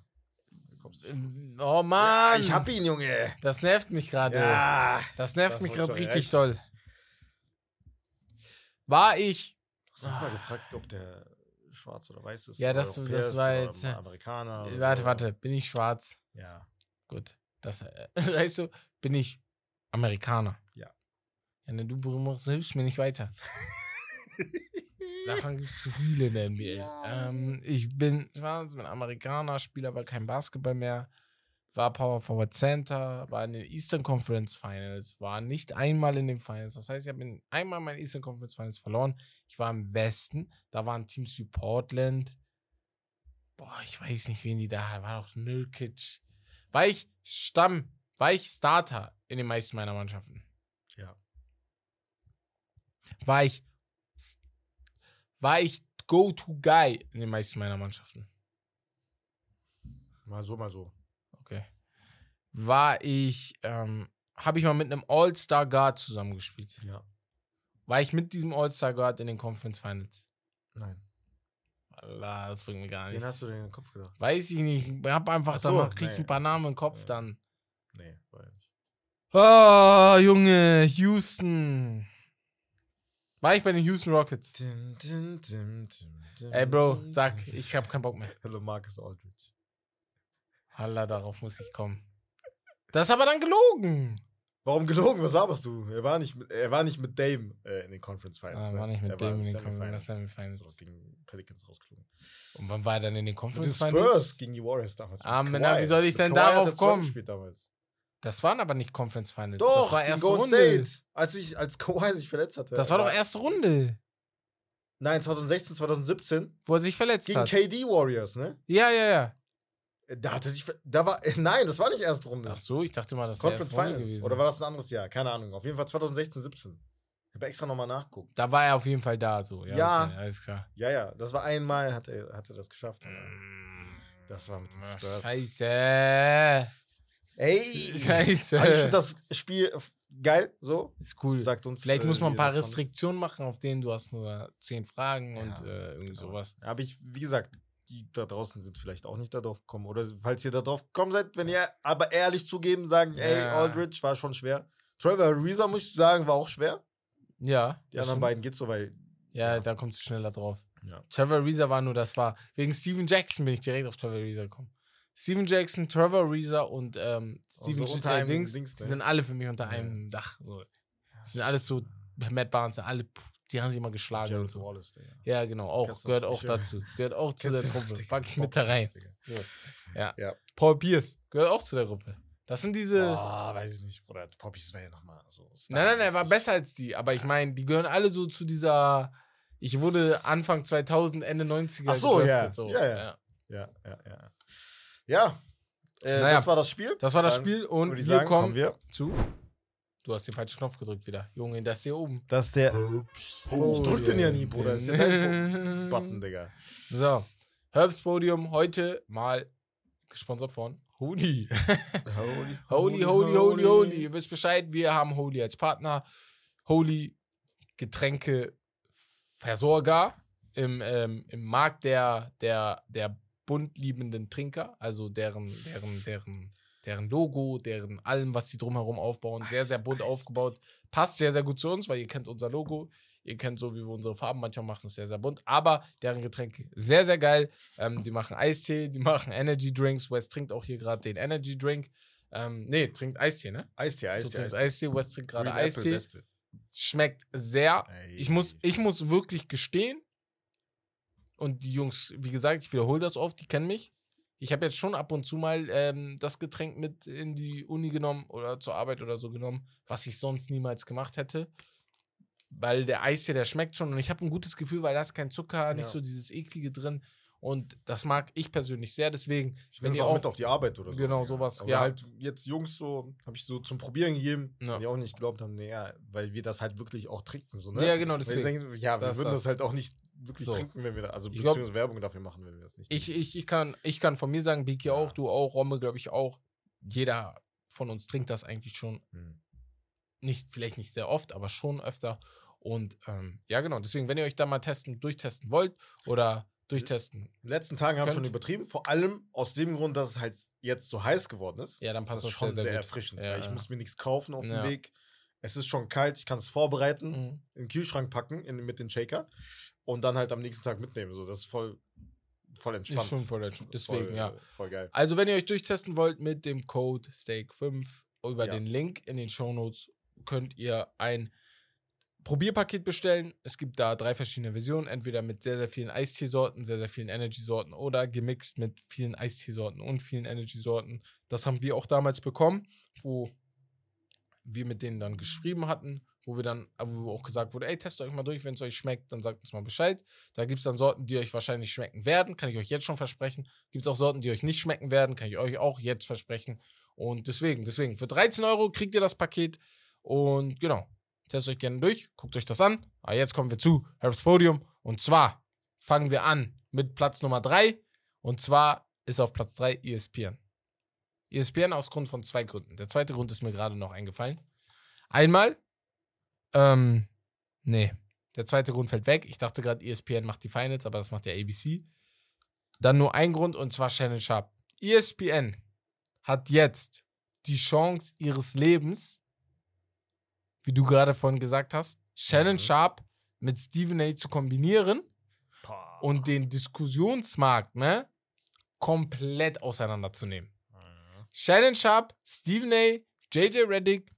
Oh Mann! ich hab ihn, Junge. das nervt mich gerade. Ja. Das nervt Das mich gerade richtig reichen. doll. war ich. Hast du mal gefragt, ob der schwarz oder weiß ist? Ja, das- Europäer das war jetzt, äh, Amerikaner. Warte, so. warte, bin ich schwarz? Ja. Gut. Das, äh, weißt du, bin ich Amerikaner? Ja. Ja, ne, du Brummers, hilfst mir nicht weiter. Davon gibt es zu viele in der NBA. Ähm, ich bin schwarz, bin Amerikaner, spiele aber kein Basketball mehr. War Power Forward Center, war in den Eastern Conference Finals, war nicht einmal in den Finals. Das heißt, ich habe in- einmal meine Eastern Conference Finals verloren. Ich war im Westen, da waren Teams wie Portland. Boah, ich weiß nicht, wen die da. War doch Nurkic. War ich Stamm, war ich Starter in den meisten meiner Mannschaften. Ja. War ich, war ich Go-To-Guy in den meisten meiner Mannschaften. Mal so, mal so. War ich, ähm, habe ich mal mit einem All-Star Guard zusammengespielt. Ja. War ich mit diesem All-Star Guard in den Conference Finals? Nein. Allah, das bringt mir gar Wen nichts. hast du denn in den Kopf gedacht? Weiß ich nicht. Ich hab einfach Ach so, danach krieg ich nee, ein paar. Namen im Kopf Ja. dann. Nee, war ja nicht. Ah, Junge, Houston. War ich bei den Houston Rockets? Dim, dim, dim, Ey, Bro, sag, ich hab keinen Bock mehr. Hello, Marcus Aldridge. Allah, darauf muss ich kommen. Das ist aber dann gelogen. Warum gelogen? Was laberst du? Er war nicht mit, er war nicht mit Dame äh, in den Conference Finals. Ah, ne? war nicht mit er Dame in den. Conference Finals. So, gegen Pelicans rausgeflogen. Und wann war er dann in den Conference Spurs Finals? gegen die Warriors damals. Ah, Kawhi. wie soll ich denn darauf er kommen? Das waren aber nicht Conference Finals. Doch, das war gegen erste Golden Runde. State. Als, ich, als Kawhi sich verletzt hatte. Das war doch erste Runde, Nein, 2016, 2017. wo er sich verletzt Gegen hat. KD Warriors, ne? Ja, ja, ja. Da hatte sich. Da war. Nein, das war nicht erste Runde. Ach so, ich dachte mal, das wäre erste Runde Finals. gewesen. Oder war das ein anderes Jahr? Keine Ahnung. Auf jeden Fall 2016, 17. Ich habe extra nochmal nachgeguckt. da war er auf jeden Fall da, so. Ja, Ja. Okay, alles klar. Ja, ja, das war einmal, hat er, hat er das geschafft. Das war mit den Ach, Spurs. Scheiße. Ey! Scheiße. Aber ich finde das Spiel geil, so. ist cool. Sagt uns. Vielleicht äh, muss man ein paar. Restriktionen machen, auf denen du hast nur zehn Fragen Ja, und äh, irgendwie genau. sowas. Aber ich, wie gesagt, die da draußen sind vielleicht auch nicht da drauf gekommen. Oder falls ihr da drauf gekommen seid, wenn ihr aber ehrlich zugeben, sagen, ey, Ja. Aldridge war schon schwer. Trevor Ariza, muss ich sagen, war auch schwer. Ja. Die anderen beiden geht so, weil. Ja, Ja. da kommst du schneller drauf. Ja. Trevor Ariza war nur, das war. Wegen Steven Jackson bin ich direkt auf Trevor Ariza gekommen. Steven Jackson, Trevor Ariza und ähm, Steven so J- unter äh, einem Dings, Dings, die ne? sind alle für mich unter einem Dach. So. Die sind alles so, Matt Barnes, alle, die haben sich immer geschlagen. Jared so. Wallace, Digga. Ja, genau, auch. Kennst du- Gehört auch dazu. Gehört auch zu der Truppe. Digga, Pack ich mit da rein. Ja. Ja. Paul Pierce gehört auch zu der Gruppe. Das sind diese. Ah, weiß ich nicht, Bruder. Poppys wäre ja nochmal so. nein, nein, nein, er war besser als die. Aber ich meine, die gehören alle so zu dieser. Ich wurde Anfang 2000, Ende 90er. Ach so, ja. gedraftet, Ja, ja. Ja, ja, ja. Ja. Äh, Naja, das war das Spiel. Das war das Spiel und ich sagen, kommen wir. zu. Du hast den falschen Knopf gedrückt wieder. Junge, das hier oben. Das ist der. ich drück den ja nie, Bruder. Das ist ja dein Button, Digga. So. Herbst Podium heute mal gesponsert von Holy. Holy, Holy, holy, holy, holy. Ihr wisst Bescheid, wir haben Holy als Partner. Holy Getränkeversorger im, ähm, im Markt der, der, der buntliebenden Trinker, also deren, deren, deren, deren Logo, deren allem, was sie drumherum aufbauen, sehr, sehr bunt aufgebaut. Passt sehr, sehr gut zu uns, weil ihr kennt unser Logo. Ihr kennt so, wie wir unsere Farben manchmal machen, ist sehr, sehr bunt. Aber deren Getränke sehr, sehr geil. Ähm, die machen Eistee, die machen Energy Drinks. Wes trinkt auch hier gerade den Energy Drink. Ähm, nee, trinkt Eistee, ne? Eistee, Eistee. Eistee. Eistee, Wes trinkt gerade Apple, Eistee. Beste. Schmeckt sehr. Ey. Ich muss, ich muss wirklich gestehen, und die Jungs, wie gesagt, ich wiederhole das oft, die kennen mich. Ich habe jetzt schon ab und zu mal ähm, das Getränk mit in die Uni genommen oder zur Arbeit oder so genommen, was ich sonst niemals gemacht hätte. Weil der Eistee, der schmeckt schon und ich habe ein gutes Gefühl, weil da ist kein Zucker, nicht Ja. so dieses eklige drin. Und das mag ich persönlich sehr. Deswegen, Ich wenn nehme es auch mit auf die Arbeit oder so. Genau, sowas, Oder ja. halt jetzt Jungs so, habe ich so zum Probieren gegeben, Ja. die auch nicht geglaubt haben, naja, weil wir das halt wirklich auch trinken. So, ne? Ja, genau, deswegen. denke, ja, wir Das würden das. das. halt auch nicht wirklich So. trinken, wenn wir da, also Ich glaub- beziehungsweise Werbung dafür machen, wenn wir das nicht Ich, trinken. ich, ich, kann, ich kann von mir sagen, Biki Ja. auch, du auch, Romme, glaube ich auch. Jeder von uns trinkt das eigentlich schon. Hm. Nicht, vielleicht nicht sehr oft, aber schon öfter. Und ähm, ja, genau. Deswegen, wenn ihr euch da mal testen, durchtesten wollt oder durchtesten, In den letzten Tagen haben wir schon übertrieben, vor allem aus dem Grund, dass es halt jetzt so heiß geworden ist. Ja, dann passt das das schon sehr, sehr erfrischend. Ja, Ja, ich ja. muss mir nichts kaufen auf Ja. dem Weg. es ist schon kalt, ich kann es vorbereiten, Mhm. in den Kühlschrank packen in, mit dem Shaker und dann halt am nächsten Tag mitnehmen. So, das ist voll, voll entspannt. Ist schon voll entspannt. Deswegen, voll, ja. Voll geil. Also, wenn ihr euch durchtesten wollt mit dem Code Steak5 über Ja. den Link in den Shownotes, könnt ihr ein Probierpaket bestellen. Es gibt da drei verschiedene Versionen, entweder mit sehr, sehr vielen Eisteesorten, sehr, sehr vielen Energy-Sorten oder gemixt mit vielen Eisteesorten und vielen Energy-Sorten. Das haben wir auch damals bekommen, wo wir mit denen dann geschrieben hatten, wo wir dann, wo auch gesagt wurde, ey, testet euch mal durch, wenn es euch schmeckt, dann sagt uns mal Bescheid. Da gibt es dann Sorten, die euch wahrscheinlich schmecken werden, kann ich euch jetzt schon versprechen. Gibt es auch Sorten, die euch nicht schmecken werden, kann ich euch auch jetzt versprechen. Und deswegen, deswegen, für 13 Euro kriegt ihr das Paket und genau, testet euch gerne durch, guckt euch das an. Aber jetzt kommen wir zu Herbst Podium und zwar fangen wir an mit Platz Nummer 3 und zwar ist auf Platz 3 ESPN. ESPN aus Grund von zwei Gründen. Der zweite Grund ist mir gerade noch eingefallen. Einmal, ähm, nee, der zweite Grund fällt weg. Ich dachte gerade, ESPN macht die Finals, aber das macht ja ABC. Dann nur ein Grund und zwar Shannon Sharp. ESPN hat jetzt die Chance ihres Lebens, wie du gerade vorhin gesagt hast, Shannon Mhm. Sharp mit Stephen A. zu kombinieren und den Diskussionsmarkt, ne, komplett auseinanderzunehmen. Mhm. Shannon Sharp, Stephen A., JJ Reddick,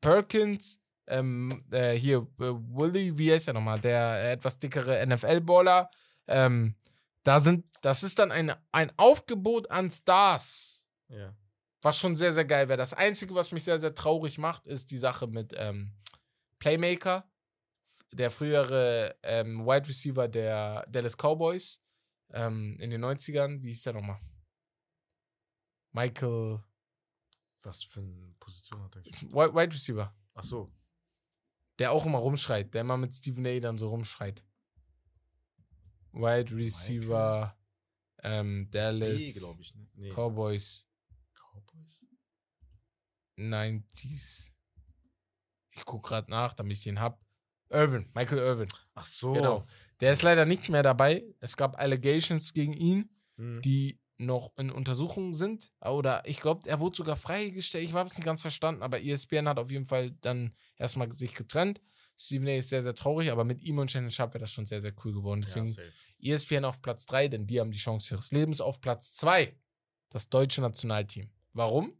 Perkins, ähm, äh, hier, äh, Willie, wie heißt er nochmal, der äh, etwas dickere NFL-Baller. Ähm, da sind, das ist dann ein, ein Aufgebot an Stars, Ja. was schon sehr, sehr geil wäre. Das Einzige, was mich sehr, sehr traurig macht, ist die Sache mit ähm, Playmaker, der frühere ähm, Wide Receiver der Dallas Cowboys ähm, in den 90ern. Wie hieß der nochmal? Michael. Was für eine Position hat er Wide Wide Receiver. Ach so. Der auch immer rumschreit, der immer mit Stephen A. dann so rumschreit. Wide Receiver, ähm, Dallas, glaube ich. Ne? Nee. Cowboys, Cowboys? 90s. Ich guck gerade nach, damit ich den hab. Irvin, Michael Irvin. Ach so. Genau. Der ist leider nicht mehr dabei. Es gab Allegations gegen ihn, Mhm. die noch in Untersuchung sind. Oder ich glaube, er wurde sogar freigestellt. Ich habe es nicht ganz verstanden, aber ESPN hat auf jeden Fall dann erstmal sich getrennt. Stephen A. ist sehr, sehr traurig, aber mit ihm und Shannon Sharp wäre das schon sehr, sehr cool geworden. Deswegen ja. ESPN auf Platz 3, denn die haben die Chance ihres Lebens. Auf Platz 2, das deutsche Nationalteam. Warum?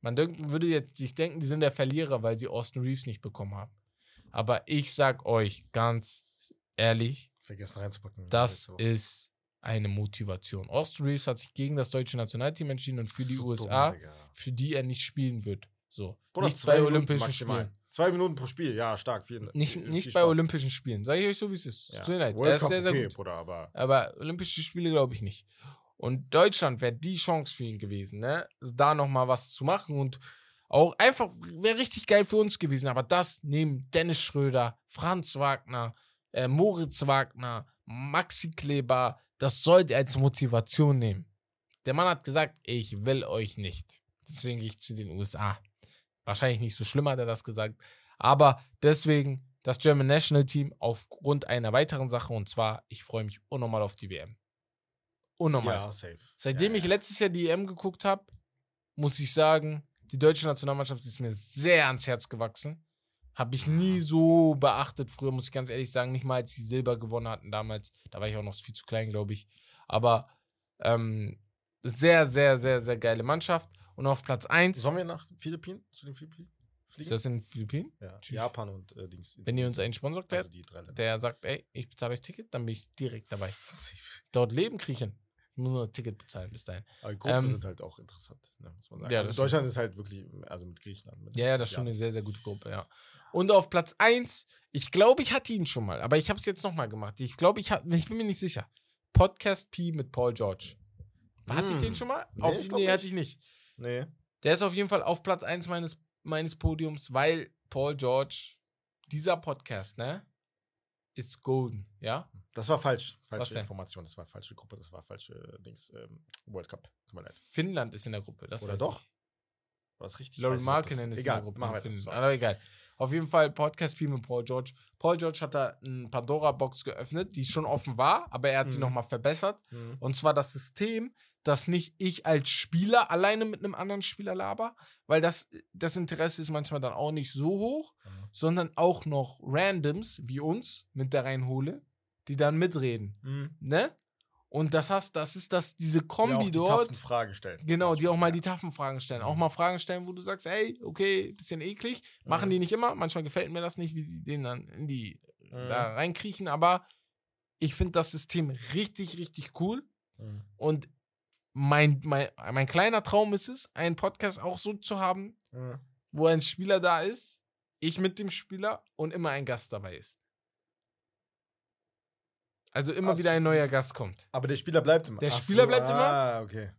Man würde jetzt sich denken, die sind der Verlierer, weil sie Austin Reeves nicht bekommen haben. Aber ich sag euch ganz ehrlich, Vergessen reinzupacken. das Woche. ist eine Motivation. Austin Reeves hat sich gegen das deutsche Nationalteam entschieden und für die So USA, dumm, für die er nicht spielen wird. So. Bruder, nicht zwei bei Minuten Olympischen maximal. Spielen. Zwei Minuten pro Spiel, ja, stark. Viel, Nicht, viel, nicht viel bei. Olympischen Spielen. Sag ich euch so, wie es ist. Ja. Tut mir leid. Er ist sehr, sehr okay, gut. Bruder, aber Aber Olympische Spiele glaube ich nicht. Und Deutschland wäre die Chance für ihn gewesen, ne? Da nochmal was zu machen und auch einfach wäre richtig geil für uns gewesen. Aber das neben Dennis Schröder, Franz Wagner, äh, Moritz Wagner, Maxi Kleber, das sollt ihr als Motivation nehmen. Der Mann hat gesagt, ich will euch nicht. Deswegen gehe ich zu den USA. Wahrscheinlich nicht so schlimm hat er das gesagt. Aber deswegen das German National Team aufgrund einer weiteren Sache und zwar, ich freue mich unnormal auf die WM. Unnormal. ja, safe. Seitdem ja, ich ja. letztes Jahr die EM geguckt habe, muss ich sagen, die deutsche Nationalmannschaft ist mir sehr ans Herz gewachsen. Habe ich nie so beachtet. Früher muss ich ganz ehrlich sagen, nicht mal als sie Silber gewonnen hatten damals. Da war ich auch noch viel zu klein, glaube ich. Aber ähm, sehr, sehr, sehr, sehr geile Mannschaft. Und auf Platz 1 Sollen wir nach Philippinen? Zu den Philippinen? ist Fliegen? das in den Philippinen. ja. Japan und äh, Dings. Wenn ihr uns einen Sponsor klärt, also der sagt, ey, ich bezahle euch Ticket, dann bin ich direkt dabei. Dort leben kriechen. Ich muss nur ein Ticket bezahlen bis dahin. Aber die Gruppen Ähm, sind halt auch interessant, ne, muss man sagen. ja, also Deutschland ist halt wirklich, also mit Griechenland. Mit Ja, ja, das ist schon eine sehr, sehr gute Gruppe, ja. Und auf Platz 1, ich glaube, ich hatte ihn schon mal, aber ich habe es jetzt nochmal gemacht. Ich glaube, ich hatte, ich bin mir nicht sicher. Podcast P mit Paul George. Hatte ich den Hm. schon mal? Nee, auf, nee, hatte ich nicht. Nee. Der ist auf jeden Fall auf Platz 1 meines, meines Podiums, weil Paul George, dieser Podcast, ne, ist golden, ja? Das war falsch. Falsche? Information. Das war falsche Gruppe. Das war falsche äh, Dings. Ähm, World Cup. Tut mir leid. Finnland ist in der Gruppe, das Oder doch? Ich. War das richtig? Markkinen das- ist Egal, in der Gruppe. Mach in weiter. Finnland. Aber egal. Auf jeden Fall Podcast-Spiel mit Paul George. Paul George hat da eine Pandora-Box geöffnet, die schon offen war, aber er hat sie Mhm. nochmal verbessert. Mhm. Und zwar das System, dass nicht ich als Spieler alleine mit einem anderen Spieler laber, weil das, das Interesse ist manchmal dann auch nicht so hoch, Mhm. sondern auch noch Randoms wie uns mit da reinhole, die dann mitreden. Mhm. Ne? Und das hast, das ist das, diese Die auch Kombi die dort. taffen Fragen stellen. Genau, die auch mal die taffen Fragen stellen. Auch mal Fragen stellen, wo du sagst, ey, okay, bisschen eklig. Machen Mhm. die nicht immer. Manchmal gefällt mir das nicht, wie die den dann in die Mhm. da reinkriechen. Aber ich finde das System richtig, richtig cool. Mhm. Und mein, mein, mein kleiner Traum ist es, einen Podcast auch so zu haben, Mhm. wo ein Spieler da ist, ich mit dem Spieler und immer ein Gast dabei ist. Also immer Ach wieder ein neuer Gast kommt. Aber der Spieler bleibt immer. Der Ach Spieler so, bleibt immer? Ah, okay.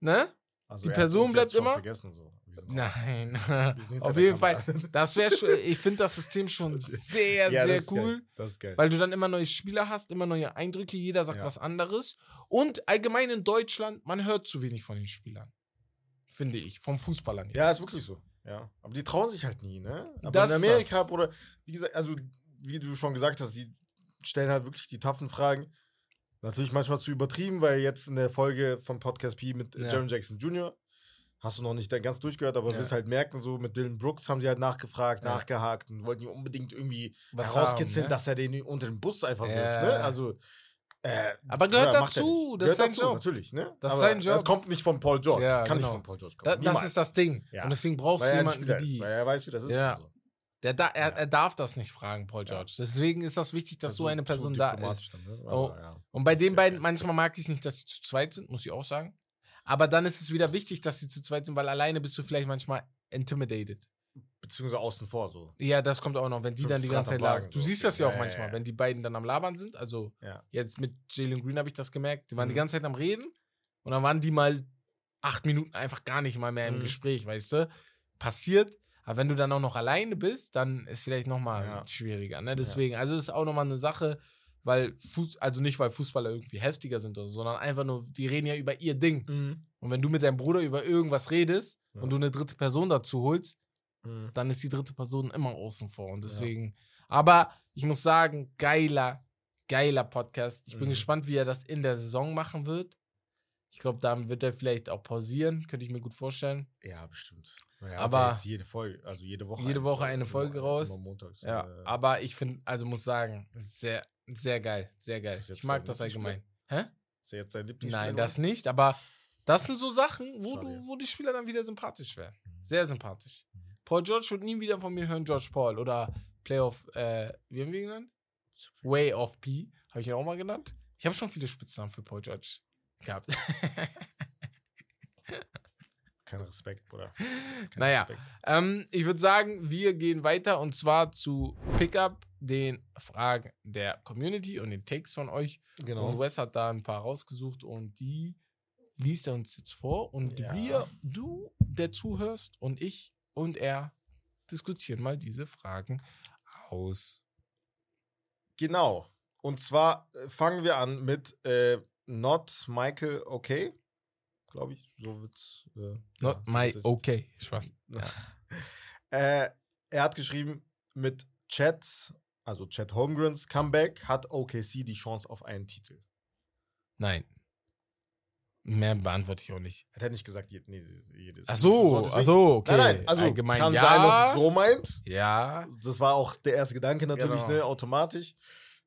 Ne? Also Die er Person bleibt jetzt immer? Vergessen, so. Nein. Auf jeden Fall. Das wäre schon, ich finde das System schon sehr, Ja, sehr cool. Geil. Das ist geil. Weil du dann immer neue Spieler hast, immer neue Eindrücke, jeder sagt Ja. was anderes. Und allgemein in Deutschland, man hört zu wenig von den Spielern. Finde ich, vom Fußballern. Ja, ist wirklich so. Ja. Aber die trauen sich halt nie, ne? Aber Das in Amerika. Bruder, wie gesagt, also, wie du schon gesagt hast, die stellen halt wirklich die taffen Fragen. Natürlich manchmal zu übertrieben, weil jetzt in der Folge von Podcast P mit äh, Ja. Jaron Jackson Jr. hast du noch nicht ganz durchgehört, aber Ja. wirst halt merken, so mit Dylan Brooks haben sie halt nachgefragt, Ja. nachgehakt und wollten ihn unbedingt irgendwie Was herauskitzeln, haben, ne? dass er den unter den Bus einfach Ja. wirft, ne? Also. Äh, Aber gehört er dazu, das ist gehört sein dazu, Job. natürlich, ne? Das ist sein Job. Das kommt nicht von Paul George. Ja, das kann genau. nicht von Paul George Da, kommen. das Niemals. ist das Ding. Ja. Und deswegen brauchst weil du jemanden wie ist, die. weil er weiß, wie das ist. Ja. so. Der da, er, Ja. er darf das nicht fragen, Paul George. Deswegen ist das wichtig, dass ist so so- eine so Person da ist. Dann, ne? Oh. Ja. Und bei Das den ja beiden, manchmal mag ich es nicht, dass sie zu zweit sind, muss ich auch sagen. Aber dann ist es wieder wichtig, dass sie zu zweit sind, weil alleine bist du vielleicht manchmal intimidated. Beziehungsweise außen vor so. Ja, das kommt auch noch, wenn die dann die ganze Zeit labern. Du so. siehst das ja auch Ja, ja, manchmal, ja. wenn die beiden dann am Labern sind. Also Ja. jetzt mit Jalen Green habe ich das gemerkt. Die waren die Mhm. ganze Zeit am Reden und dann waren die mal acht Minuten einfach gar nicht mal mehr im Mhm. Gespräch, weißt du? Passiert. Aber wenn du dann auch noch alleine bist, dann ist vielleicht nochmal Ja. schwieriger. Ne? Deswegen, also das ist auch nochmal eine Sache, weil Fuß, also nicht, weil Fußballer irgendwie heftiger sind oder so, sondern einfach nur, die reden ja über ihr Ding. Und wenn du mit deinem Bruder über irgendwas redest Ja. und du eine dritte Person dazu holst, Mhm. dann ist die dritte Person immer außen vor. Und deswegen, aber ich muss sagen, geiler, geiler Podcast. Ich bin Mhm. gespannt, wie er das in der Saison machen wird. Ich glaube, dann wird er vielleicht auch pausieren, könnte ich mir gut vorstellen. Ja, bestimmt. Ja, Aber- jetzt jede Folge, also jede Woche. Jede Woche eine immer- Folge raus. Immer montags. Ja, äh, aber ich finde, also muss sagen, sehr, sehr geil, sehr geil. Ich mag das allgemein. Hä? Ist er jetzt dein Lieblingsspieler? Nein, das nicht, aber das sind so Sachen, wo, Schade. du, wo die Spieler dann wieder sympathisch werden. Mhm. Sehr sympathisch. Paul George wird nie wieder von mir hören, George Paul oder Playoff, äh, wie haben wir ihn genannt? Way of P, habe ich ihn auch mal genannt. Ich habe schon viele Spitznamen für Paul George gehabt. Kein Respekt, Bruder. Kein Naja. Respekt. ähm, ich würde sagen, wir gehen weiter und zwar zu Pickup, den Fragen der Community und den Takes von euch. Und Genau. Wes hat da ein paar rausgesucht und die liest er uns jetzt vor. Und Ja. wir, du, der zuhörst und ich und er diskutieren mal diese Fragen aus. Genau. Und zwar äh, fangen wir an mit äh, Not Michael Okay. Glaube ich. So wird's. Äh, Not ja, my okay. Spaß. äh, er hat geschrieben, mit Chat, also Chat Holmgrens Comeback, hat OKC die Chance auf einen Titel. Nein. Mehr beantworte ich auch nicht. Hat er nicht gesagt, jede, nee, jede Ach so, ach so, okay. Nein, nein, also Allgemein kann ja. sein, dass es so meint. Ja. Das war auch der erste Gedanke natürlich, Genau. ne, automatisch,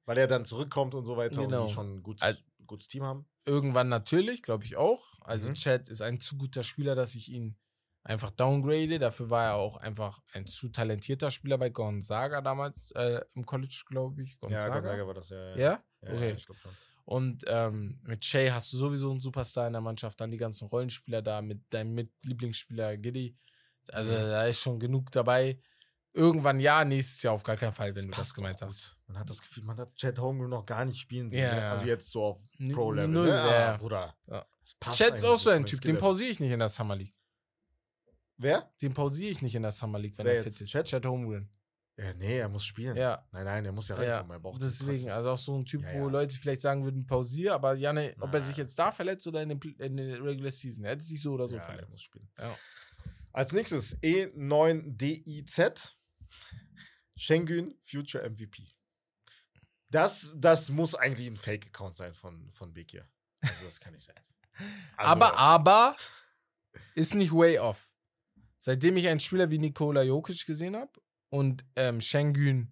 weil er dann zurückkommt und so weiter Genau. und die schon ein gutes, gutes Team haben. Irgendwann natürlich, glaube ich auch. Also Mhm. Chad ist ein zu guter Spieler, dass ich ihn einfach downgrade. Dafür war er auch einfach ein zu talentierter Spieler bei Gonzaga damals äh, im College, glaube ich. Ja, Gonzaga war das ja. Ja? ja Okay. ich glaube schon. Und ähm, mit Shay hast du sowieso einen Superstar in der Mannschaft, dann die ganzen Rollenspieler da, mit deinem mit Lieblingsspieler Giddy. Also Mhm. da ist schon genug dabei. Irgendwann ja, nächstes Jahr auf gar keinen Fall, wenn du das gemeint hast. Man hat das Gefühl, man hat Chad Holmgren noch gar nicht spielen sehen. Ja, ne? ja. Also jetzt so auf Pro-Level. Ne? ja. Ah, Bruder. Ja. Das passt Chad ist auch so ein Typ, den pausiere ich nicht in der Summer League. Wer? Den pausiere ich nicht in der Summer League, wenn Wer er jetzt? fit ist. Chad? Chad Holmgren. Ja, nee, er muss spielen. Ja. Nein, nein, er muss ja Ja, reinkommen. Er braucht deswegen, also auch so ein Typ, Ja, wo ja. Leute vielleicht sagen würden, pausier, aber Janne, ob er sich jetzt da verletzt oder in, den, in der Regular Season, er hätte sich so oder so ja, er muss verletzt. spielen. Ja. Als nächstes E E9DIZ. Schengen Future MVP. Das, das muss eigentlich ein Fake-Account sein von, von Bekir. Also das kann nicht sein. Also, aber, aber, ist nicht way off. Seitdem ich einen Spieler wie Nikola Jokic gesehen habe und ähm, Schengen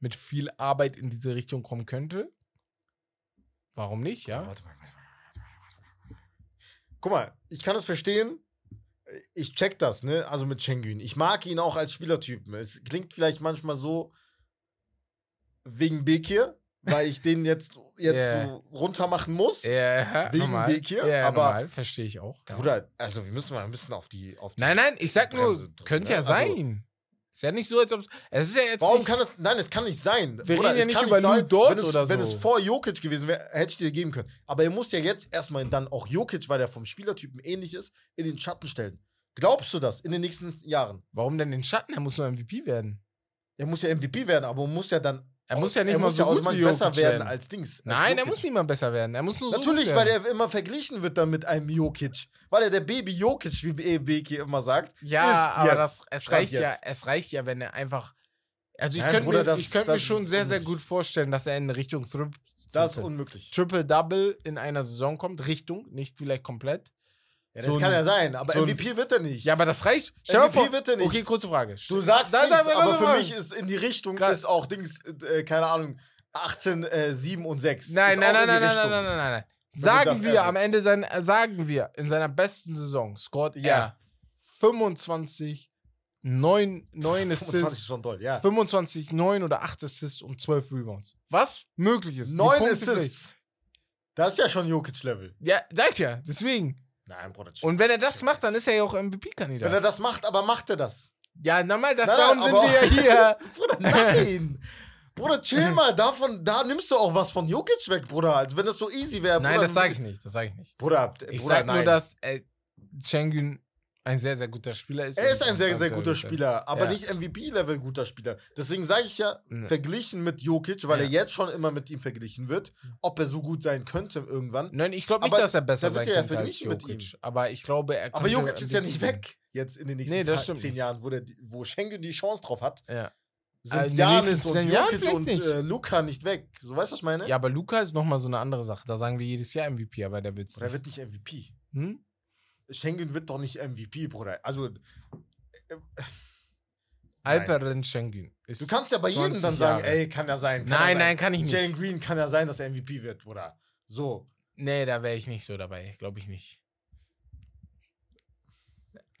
mit viel Arbeit in diese Richtung kommen könnte, warum nicht, ja? Warte mal, warte mal, warte mal, warte mal. Guck mal, ich kann es verstehen. Ich check das, ne? Also mit Schengen. Ich mag ihn auch als Spielertypen. Es klingt vielleicht manchmal so wegen Bekir, weil ich den jetzt, jetzt Ja. so runter machen muss. Ja, Wegen normal. Bekir, ja, aber- normal, verstehe ich auch. Bruder, also wir müssen mal ein bisschen auf die. Auf die Nein, nein, ich sag nur, Bremse drücken, könnte ne? ja Also, sein. Ist ja nicht so, als ob es ist ja jetzt Warum nicht, kann das. Nein, es kann nicht sein. Wir reden ja nicht über Lou Dort wenn es, oder Wenn so. es vor Jokic gewesen wäre, hätte ich dir geben können. Aber er muss ja jetzt erstmal dann auch Jokic, weil er vom Spielertypen ähnlich ist, in den Schatten stellen. Glaubst du das in den nächsten Jahren? Warum denn den Schatten? Er muss nur MVP werden. Er muss ja MVP werden, aber muss ja dann. Er muss ja nicht er mal muss so ja gut wie besser Jokic werden als Dings. als Nein, er Jokic. muss nicht mal besser werden. Er muss nur so Natürlich, gut weil er immer verglichen wird dann mit einem Jokic. Weil er der Baby Jokic, wie Beki immer sagt. Ja, ist aber das, es reicht ja, es reicht ja, wenn er einfach. Also ich Nein, könnte Bruder, mir, das- ich könnte mir schon sehr, sehr unmöglich. gut vorstellen, dass er in Richtung Tri Das ist Triple-. Triple-Double in einer Saison kommt. Richtung, nicht vielleicht komplett. Ja, das so kann ein- ja sein, aber so MVP wird er nicht. Ja, aber das reicht. Stell MVP vor. wird er nicht. Okay, kurze Frage. Du sagst da- nichts, da- da- aber für mich ist in die Richtung Grad- ist auch Dings, äh, keine Ahnung, 18, äh, 7 und 6. Nein, nein, nein, nein, nein, nein, nein, nein, nein. Sagen wir am. Ende sein, sagen wir in seiner besten Saison scored Ja. er 25, 9, 9 25 ist Assists, schon toll, ja. 25, 9 oder 8 Assists und 12 Rebounds. Was möglich ist. Die 9 Punkte Assists. Das ist ja schon Jokic-Level. Ja, sagt ja, deswegen. Nein, Bruder. Und wenn er das macht, dann ist er ja auch wenn er MVP-Kandidat. das macht, aber macht er das? Ja, nochmal, das Nein, Sound nein, sind wir ja hier. Bruder, nein. Bruder, chill mal, davon, da nimmst du auch was von Jokic weg, Bruder. Als wenn das so easy wäre. Nein, Bruder, das sage ich nicht, das sage ich nicht. Bruder, Ich Bruder, sag nur, nein. dass äh, Schengen ein sehr, sehr guter Spieler ist. Er ist ein sehr, sehr guter Spieler, aber Ja. nicht MVP-Level guter Spieler. Deswegen sage ich ja, Ne. verglichen mit Jokic, weil Ja. er jetzt schon immer mit ihm verglichen wird, ob er so gut sein könnte irgendwann. Nein, ich glaube nicht, Aber dass er besser sein er ja könnte als verglichen mit Jokic. Aber ich glaube, er Aber könnte Jokic ist ja nicht weg jetzt in den nächsten Nee, zehn nicht. Jahren, wo, der, wo Schengen die Chance drauf hat. Ja. Sind Also Janis und Jokic und äh, Luca nicht weg. So weißt du, was ich meine? ja, aber Luca ist nochmal so eine andere Sache. Da sagen wir jedes Jahr MVP, aber der wird's Der nicht. wird nicht MVP. Hm? Schengen wird doch nicht MVP, Bruder. Also, Alperen Schengen. Du kannst ja bei jedem 20 dann sagen, Jahre. ey, kann ja sein. Kann Nein, ja sein. nein, kann ich nicht. Jalen Green kann ja sein, dass er MVP wird, Bruder. So. Nee, da wäre ich nicht so dabei. Glaube ich nicht.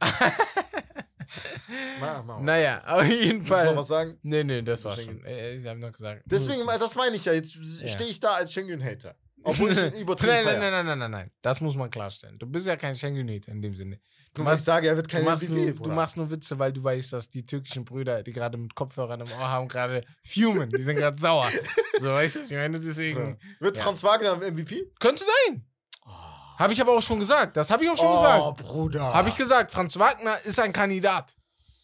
Mach mal. Naja, auf jeden Willst du noch Fall. was sagen? Nee, nee, das war schon. Äh, Sie haben noch gesagt. Deswegen, das meine ich ja. Jetzt Ja. stehe ich da als Schengen-Hater. Obwohl ich übertrieben nein, nein, nein, nein, nein, nein, nein. Das muss man klarstellen. Du bist ja kein Schengen in dem Sinne. Du Nur weil ich machst, sage, er wird du, kein machst MVP, nur, Bruder. du machst nur Witze, weil du weißt, dass die türkischen Brüder, die gerade mit Kopfhörern im Ohr haben, gerade fumen. Die sind gerade sauer. So, weißt du, ich meine? Deswegen. Wird Ja. Franz Wagner MVP? Könnte sein. Habe ich aber auch schon gesagt. Das habe ich auch schon oh, gesagt. Bruder. Habe ich gesagt. Franz Wagner ist ein Kandidat.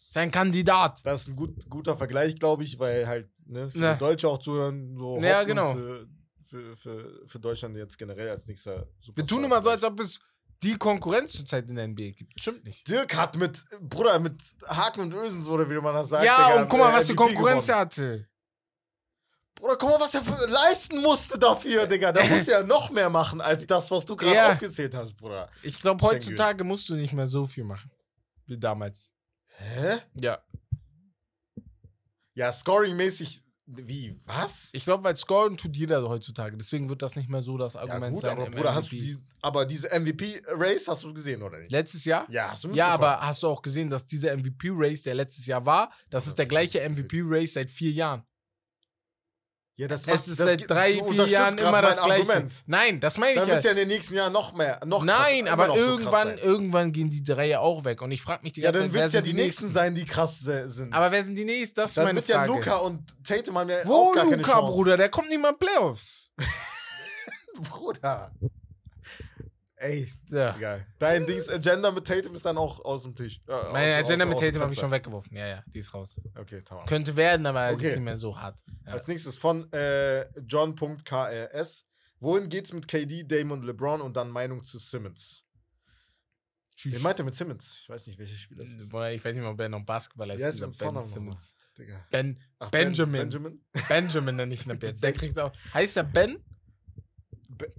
Ist ein Kandidat. Das ist ein gut, guter Vergleich, glaube ich, weil halt ne, viele Na. Deutsche auch zuhören. So Ja, Hoffnung genau. Für, für, für, für Deutschland jetzt generell als nächster Superstar. Wir tun immer so, als ob es die Konkurrenz zurzeit in der NBA gibt. Stimmt nicht. Dirk hat mit, Bruder, mit Haken und Ösen, so oder wie man das sagt. ja, Digga, und guck mal, äh, was für Konkurrenz er hatte. Bruder, guck mal, was er für, leisten musste dafür, Digga. Der muss ja noch mehr machen als das, was du gerade Ja. aufgezählt hast, Bruder. Ich glaube, heutzutage musst du nicht mehr so viel machen. Wie damals. Hä? Ja. Ja, scoring-mäßig. Wie? Was? Ich glaube, weil scoren tut jeder heutzutage. Deswegen wird das nicht mehr so das Ja, Argument gut, sein. aber Bruder, hast du die, aber diese MVP-Race hast du gesehen, oder nicht? Letztes Jahr? Ja, hast du Ja, aber hast du auch gesehen, dass dieser MVP-Race, der letztes Jahr war, das ist der gleiche MVP-Race seit vier Jahren. Ja, das Es macht- ist das seit drei, vier Jahren immer das gleiche. Argument. Nein, das meine Dann ich wird es ja. ja in den nächsten Jahren noch mehr. Noch Nein, krasser, aber noch so krass irgendwann, irgendwann gehen die drei ja auch weg. Und ich frage mich die Ja, ganze dann Zeit, wird wer es ja sind die nächsten sein, die krass sind. Aber wer sind die nächsten? Das ist dann meine wird ja Frage. Luca und Tatum haben ja Wo auch gar keine Luca, Chance. Bruder? Der kommt nicht mal in Playoffs. Bruder. Ey, Ja. egal. Dein Dings Agenda mit Tatum ist dann auch aus dem Tisch. Äh, Meine aus- Agenda aus- mit aus Tatum habe ich schon weggeworfen. Ja, ja, die ist raus. Okay, tamam. Könnte werden, aber die Okay. ist nicht mehr so hart. Ja. Als nächstes von äh, John.krs. Wohin geht's mit KD, Damon, LeBron und dann Meinung zu Simmons? Tschüss. Wen meint er mit Simmons? Ich weiß nicht, welches Spiel das ist. Boah, Ich weiß nicht mal, ob er noch Basketballer ist. Der mit Ben Vornamen Simmons. Ben, Ach, Benjamin. Ben, Benjamin? Benjamin nenne ich ihn ab jetzt. Der kriegt auch. Heißt er Ben?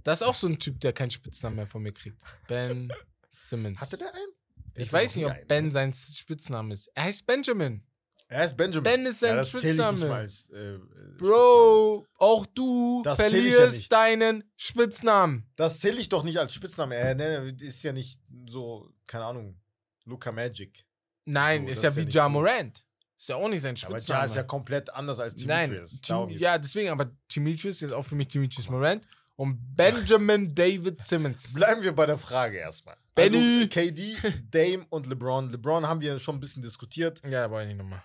Das ist auch so ein Typ, der keinen Spitznamen mehr von mir kriegt. Ben Simmons. Hatte der einen? Der ich weiß nicht, ob einen, Ben ne? sein Spitzname ist. Er heißt Benjamin. Er ist Benjamin. Ben ist sein nicht Spitzname. als, äh, äh, Bro, auch du Das ja verlierst nicht. deinen Spitznamen. Das zähle ich doch nicht als Spitzname. Er ne, ist ja nicht so, keine Ahnung, Luca Magic. Nein, So, ist ja ist wie ja nicht Ja so. Morant. Ist ja auch nicht sein Aber Spitzname. Ja ist ja komplett anders als Nein, Demetrius. Tim, ja, deswegen, aber Demetrius ist auch für mich Demetrius Morant und Benjamin David Simmons. Bleiben wir bei der Frage erstmal. Benny. Also KD, Dame und LeBron. LeBron haben wir schon ein bisschen diskutiert. Ja, aber nicht nochmal.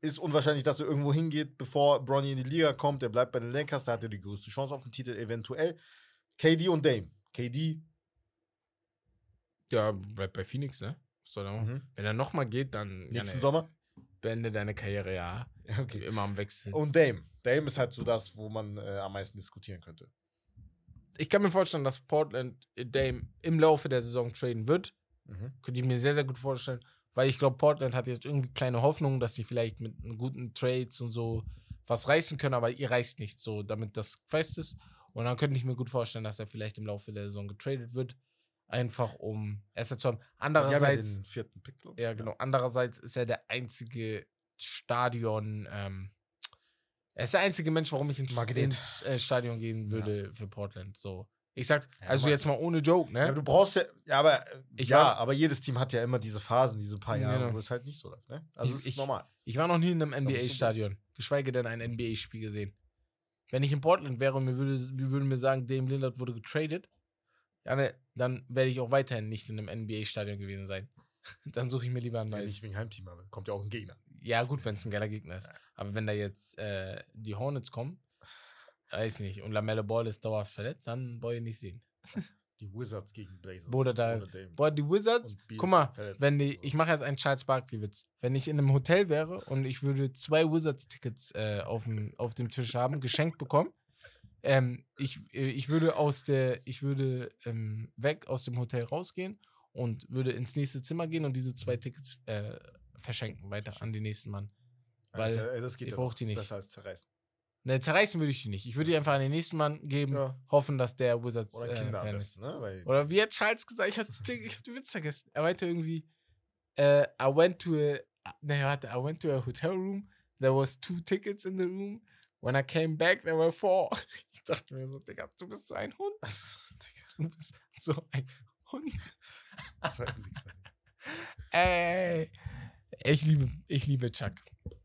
Ist unwahrscheinlich, dass er irgendwo hingeht, bevor Bronny in die Liga kommt. Er bleibt bei den Lakers, da hat er die größte Chance auf den Titel eventuell. KD und Dame. KD. Ja, bleibt bei Phoenix, ne? Soll er? Mhm. Wenn er nochmal geht, dann ja, Nächsten ne, Sommer. beende deine Karriere, ja. Ja, Okay. Immer am Wechseln. Und Dame. Dame ist halt so das, wo man äh, am meisten diskutieren könnte. Ich kann mir vorstellen, dass Portland Dame im Laufe der Saison traden wird. Mhm. Könnte ich mir sehr, sehr gut vorstellen. Weil ich glaube, Portland hat jetzt irgendwie kleine Hoffnung, dass sie vielleicht mit guten Trades und so was reißen können, aber ihr reißt nicht so, damit das fest ist. Und dann könnte ich mir gut vorstellen, dass er vielleicht im Laufe der Saison getradet wird. Einfach um Asset zu haben. Ja Andererseits, ich. ja, genau. Andererseits ist er der einzige Stadion, ähm, er ist der einzige Mensch, warum ich ins, ins äh, Stadion gehen würde für Portland. So. Ich sag, Ja, also jetzt mal ohne Joke, ne? Ja, du brauchst ja, ja, aber Ich ja, war- aber jedes Team hat ja immer diese Phasen, diese paar Jahre, Genau. wo es halt nicht so läuft, ne? Also Ich- ist ich- normal. Ich war noch nie in einem NBA-Stadion, geschweige denn ein NBA-Spiel gesehen. Wenn ich in Portland wäre und mir würde, wir würden mir sagen, Dame Lillard wurde getradet, ja, ne, dann werde ich auch weiterhin nicht in einem NBA-Stadion gewesen sein. dann suche ich mir lieber ein Ja, neues. nicht wegen Heimteam, aber kommt ja auch ein Gegner. Ja, gut, wenn es ein geiler Gegner ist. Aber wenn da jetzt äh, die Hornets kommen, weiß nicht, und Lamelle Ball ist dauerhaft verletzt, dann wollte ich nicht sehen. Die Wizards gegen Blazers. Bruder, da-. Boah, die Wizards, guck mal, wenn die, ich mache jetzt einen Charles Barkley-Witz. Wenn ich in einem Hotel wäre und ich würde zwei Wizards-Tickets äh, auf, dem, auf dem Tisch haben, geschenkt bekommen, ähm, ich, äh, ich würde aus der, ich würde ähm, weg aus dem Hotel rausgehen und würde ins nächste Zimmer gehen und diese zwei Tickets äh, verschenken weiter an den nächsten Mann. Weil ja- das geht ich ja brauch noch. die nicht. Besser als zerreißen. Ne, zerreißen würde ich die nicht. Ich würde die einfach an den nächsten Mann geben, Ja. hoffen, dass der Wizards Oder äh, Kinder ist. besten, ne? Oder wie hat Charles gesagt? Ich habe hab den Witz vergessen. Er meinte irgendwie, äh, I went to a, ne, warte, I went to a hotel room. There was two tickets in the room. When I came back, there were four. Ich dachte mir so, Digga, du bist so ein Hund. Du bist so ein Hund. Ey. Ich liebe, ich liebe Chuck.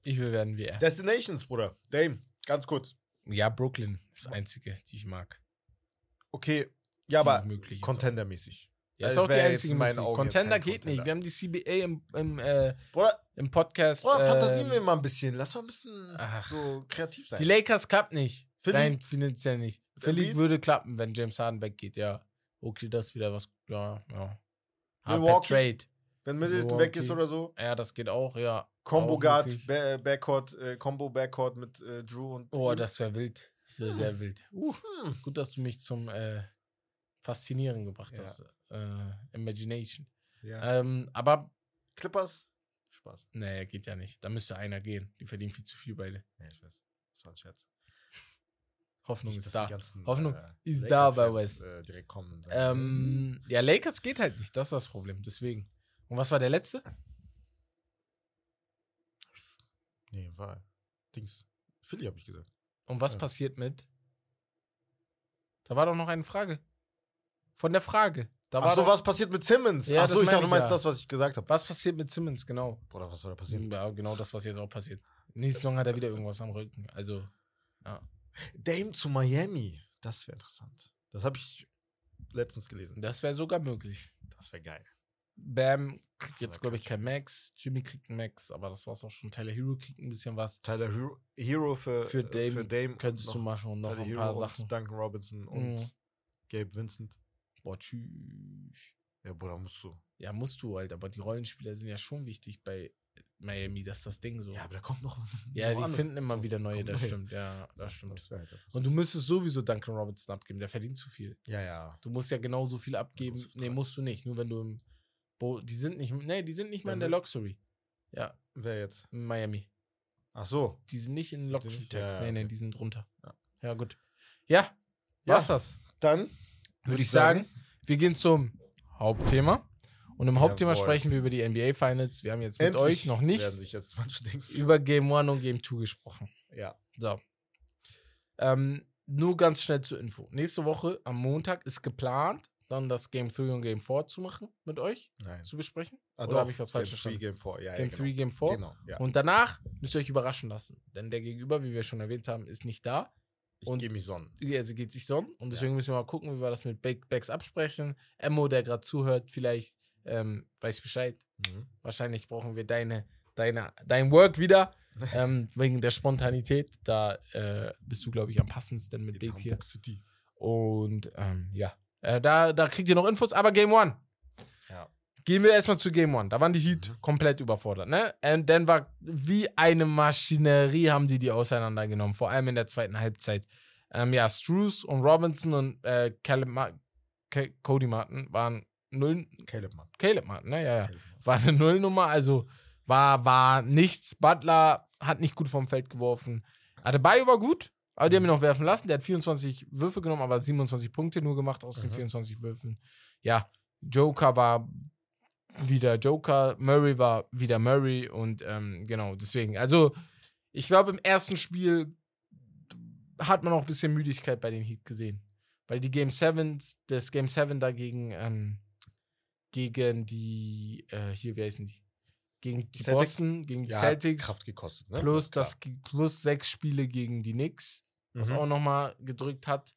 Ich will werden wie er. Destinations, Bruder. Dame, ganz kurz. Ja, Brooklyn ist das einzige, die ich mag. Okay, ja, aber möglich ist. Contendermäßig. Ja, ist Das auch die wär jetzt einzige in meinen. Augen Contender geht nicht. Contender. Wir haben die CBA im, im, äh, Bruder, im Podcast. Bruder fantasieren ähm, wir mal ein bisschen. Lass mal ein bisschen ach. so kreativ sein. Die Lakers klappt nicht. Philly? Rein finanziell nicht. Philly Embiid? würde klappen, wenn James Harden weggeht, ja. Okay, das ist wieder was, ja, ja. Milwaukee? Trade. Wenn Middleton Milwaukee. weg ist oder so. Ja, das geht auch, ja. Combo Auch Guard, ba Backcourt, äh, Combo Backcourt mit äh, Drew und. Oh, das wäre wild. Das wäre sehr wild. Uh, Hm. gut, dass du mich zum äh, Faszinieren gebracht Ja. hast. Äh, Imagination. Ja. Ähm, aber, Clippers? Spaß. naja, geht ja nicht. Da müsste einer gehen. Die verdienen viel zu viel beide. Ja, ich weiß. Das war ein Scherz. Hoffnung Nicht, ist da. ganzen, Hoffnung äh, ist da bei Laker-Fans, Wes. Äh, direkt kommen. Ähm, ja, Lakers geht halt nicht. Das ist das Problem. Deswegen. Und was war der letzte? Nee, war. Dings. Philly, habe ich gesagt. Und was Ja. passiert mit? Da war doch noch eine Frage. Von der Frage. Da war Achso, doch, was passiert mit Simmons? Ja, Achso, ich dachte, du meinst ja. das, was ich gesagt habe. was passiert mit Simmons, genau. Bruder, was soll da passieren? Ja, genau das, was jetzt auch passiert. Nächste Saison hat er wieder irgendwas am Rücken. Also, Dame zu Miami. Das wäre interessant. Das habe ich letztens gelesen. das wäre sogar möglich. Das wäre geil. Bam kriegt jetzt, glaube ich, kein Max. Jimmy kriegt einen Max, aber das war's auch schon. Tyler Hero kriegt ein bisschen was. Tyler Hero, Hero für, Für äh, Dame für Dame Könntest du machen und noch Tyler ein Hero paar und Sachen. Duncan Robinson und Mhm. Gabe Vincent. Boah, tschüss. Ja, Bruder, musst du. Ja, musst du halt, aber die Rollenspieler sind ja schon wichtig bei Miami, dass das Ding so. Ja, aber da kommt noch. Ja, noch die finden immer So, wieder neue, das stimmt, ja, das stimmt. Das halt. Und du müsstest sowieso Duncan Robinson abgeben, der verdient zu viel. ja, ja. Du musst ja genauso viel abgeben. nee, musst du nicht. Nur wenn du im Bo die sind nicht, nee, die sind nicht mal in der Wer Luxury. Ja, Wer jetzt? in Miami. Ach so. Die sind nicht in Luxury? Tax. Ja, nee, nee, die sind drunter. Ja. Ja, gut. Ja, Ja. war's das? dann würde ich sagen, wir gehen zum Hauptthema. Und im Hauptthema Jawohl. sprechen wir über die NBA Finals. Wir haben jetzt mit endlich euch noch nicht über Game 1 und Game 2 gesprochen. Ja. So. Ähm, nur ganz schnell zur Info. Nächste Woche am Montag ist geplant, dann das Game 3 und Game 4 zu machen mit euch, Nein. zu besprechen. Ah, Oder habe ich was falsch Game verstanden? 3, Game 4. Ja, Game ja, 3, genau. Game 4. Genau, ja. Und danach müsst ihr euch überraschen lassen. Denn der Gegenüber, wie wir schon erwähnt haben, ist nicht da. ich und- gehe mich sonnen. Also geht sich sonnen. Und deswegen müssen wir mal gucken, wie wir das mit Big Bags absprechen. Emmo, der gerade zuhört, vielleicht ähm, weiß Bescheid. Mhm. Wahrscheinlich brauchen wir deine, deine, dein Work wieder. ähm, wegen der Spontanität. Da äh, bist du, glaube ich, am passendsten mit Big hier. Und ähm, ja, äh, da, da kriegt ihr noch Infos. Aber Game One. Ja. Gehen wir erstmal zu Game One. Da waren die Heat Mhm. komplett überfordert. Ne? Und dann war wie eine Maschinerie, haben die die auseinandergenommen. Vor allem in der zweiten Halbzeit. Ähm, ja, Struce und Robinson und äh, Ma Ca- Cody Martin waren null. Caleb, Mann. Caleb Martin, ne? Ja, ja. War eine Nullnummer, also war, war nichts. Butler hat nicht gut vom Feld geworfen. Adebayo war gut, aber die haben ihn noch werfen lassen. Der hat 24 Würfe genommen, aber 27 Punkte nur gemacht aus den Mhm. 24 Würfen. Ja, Joker war wieder Joker, Murray war wieder Murray und ähm, genau, deswegen. Also, ich glaube, im ersten Spiel hat man auch ein bisschen Müdigkeit bei den Heat gesehen. Weil die Game 7, das Game 7 dagegen, ähm, gegen die, äh, hier, wie heißen die? Gegen die Celtics? Boston, gegen die Ja, hat Celtics, Kraft gekostet, ne? plus, Klar. das, plus sechs Spiele gegen die Knicks, was Mhm. auch nochmal gedrückt hat.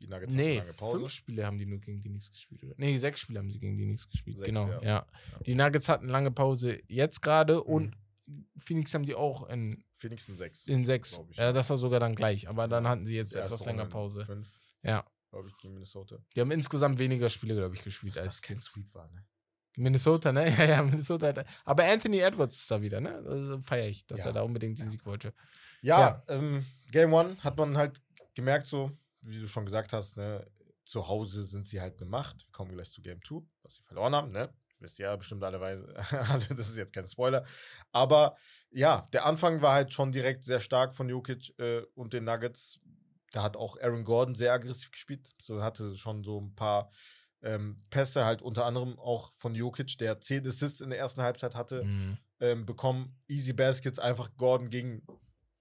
Die Nuggets Nee, lange Pause. fünf Spiele haben die nur gegen die Knicks gespielt. Oder? Nee, sechs Spiele haben sie gegen die Knicks gespielt. Sechs, genau, ja. ja. Ja. Die Nuggets hatten lange Pause jetzt gerade und Mhm. Phoenix haben die auch in, Phoenix in sechs. in sechs. ich. Ja, das war sogar dann gleich, aber dann hatten sie jetzt etwas länger Pause. Fünf, Ja. glaube ich, gegen Minnesota. Die haben insgesamt weniger Spiele, glaube ich, gespielt Dass als das kein. Sweep war, ne? Minnesota, ne? Ja, ja, Minnesota. hat- Aber Anthony Edwards ist da wieder, ne? Also feiere ich, dass Ja. er da unbedingt den Sieg wollte. Ja, Ja. Ähm, Game One hat man halt gemerkt, so, wie du schon gesagt hast, ne, zu Hause sind sie halt eine Macht. Wir kommen gleich zu Game 2, was sie verloren haben, ne? Wisst ihr ja bestimmt alle Weise. alle, das ist jetzt kein Spoiler. Aber ja, der Anfang war halt schon direkt sehr stark von Jokic äh, und den Nuggets. Da hat auch Aaron Gordon sehr aggressiv gespielt. So hatte schon so ein paar ähm, Pässe, halt unter anderem auch von Jokic, der 10 Assists in der ersten Halbzeit hatte Mhm. ähm, bekommen Easy Baskets einfach Gordon gegen,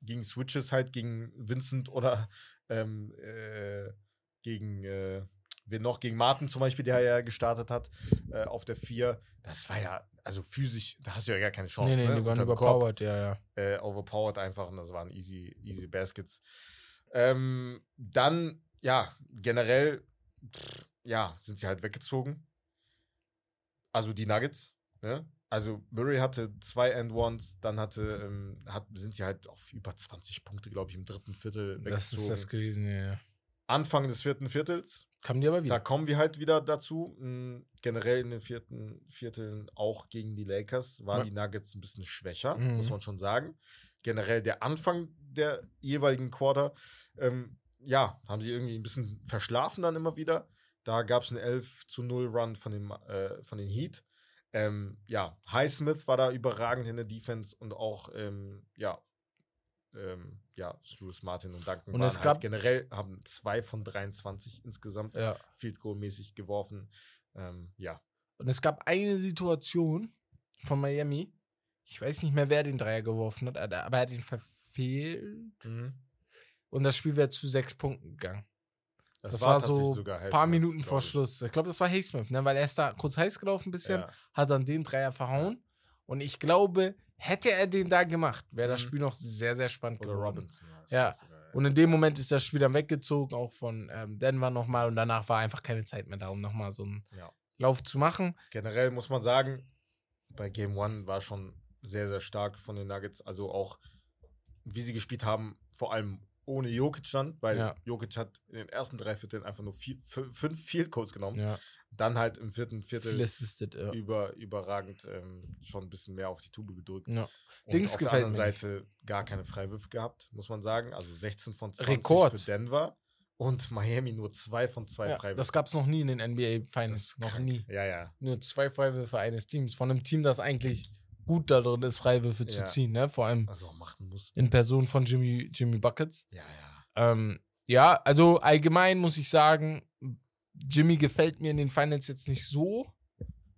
gegen Switches halt, gegen Vincent oder ähm, äh, gegen, äh, wen noch, gegen Martin zum Beispiel, der ja gestartet hat äh, auf der 4. Das war ja, also physisch, da hast du ja gar keine Chance. Nee, nee, ne? die waren überpowered, ja, ja. Äh, overpowered einfach und das waren easy, easy Baskets. Ähm, dann, ja, generell, pff, ja, sind sie halt weggezogen. Also die Nuggets, ne? Also Murray hatte zwei And-Ones, dann hatte, ähm, hat, sind sie halt auf über 20 Punkte, glaube ich, im dritten Viertel Das ist das gewesen, ja. Anfang des vierten Viertels, Kamen die aber da wieder. kommen wir halt wieder dazu. mh, generell in den vierten Vierteln auch gegen die Lakers waren Ja. die Nuggets ein bisschen schwächer, Mhm. muss man schon sagen. Generell der Anfang der jeweiligen Quarter, ähm, ja, haben sie irgendwie ein bisschen verschlafen dann immer wieder. Da gab es einen 11 zu 0 Run von den, äh, von den Heat. Ähm, ja, Highsmith war da überragend in der Defense und auch, ähm, ja, ähm, ja, Struce, Martin und Duncan Und waren es halt gab- generell, haben zwei von 23 insgesamt Ja. Field Goal mäßig geworfen. Ähm, ja. Und es gab eine Situation von Miami. Ich weiß nicht mehr, wer den Dreier geworfen hat, aber er hat ihn verfehlt. Und das Spiel wäre zu sechs Punkten gegangen. Das, war, so ein paar Minuten vor ich. Schluss. Ich glaube, das war Haysmith, ne? weil er ist da kurz heiß gelaufen ein bisschen, Ja. hat dann den Dreier verhauen. Und ich glaube, hätte er den da gemacht, wäre das Mhm. Spiel noch sehr, sehr spannend Oder geworden. Robinson. es Ja. Und in dem Moment ist das Spiel dann weggezogen, auch von ähm, Denver nochmal. Und danach war einfach keine Zeit mehr da, um nochmal so einen Ja. Lauf zu machen. Generell muss man sagen, bei Game One war schon sehr, sehr stark von den Nuggets. Also auch, wie sie gespielt haben, vor allem ohne Jokic dann, weil Ja. Jokic hat in den ersten drei Vierteln einfach nur vier, fü- fünf Field Goals genommen. Ja, Dann halt im vierten Viertel assisted. Ja. über, überragend ähm, schon ein bisschen mehr auf die Tube gedrückt. Ja. Und Dings auf der anderen nicht. Seite gar keine Freiwürfe gehabt, muss man sagen. Also 16 von 20 Rekord. für Denver und Miami nur zwei von zwei Ja, Freiwürfen. das gab es noch nie in den NBA Finals. Noch krank. nie. Ja, ja. Nur zwei Freiwürfe eines Teams. Von einem Team, das eigentlich gut da drin ist, Freiwürfe zu Ja. ziehen. Ne? Vor allem Also in Person von Jimmy, Jimmy Buckets. Ja, ja. Ähm, ja, also allgemein muss ich sagen, Jimmy gefällt mir in den Finals jetzt nicht so.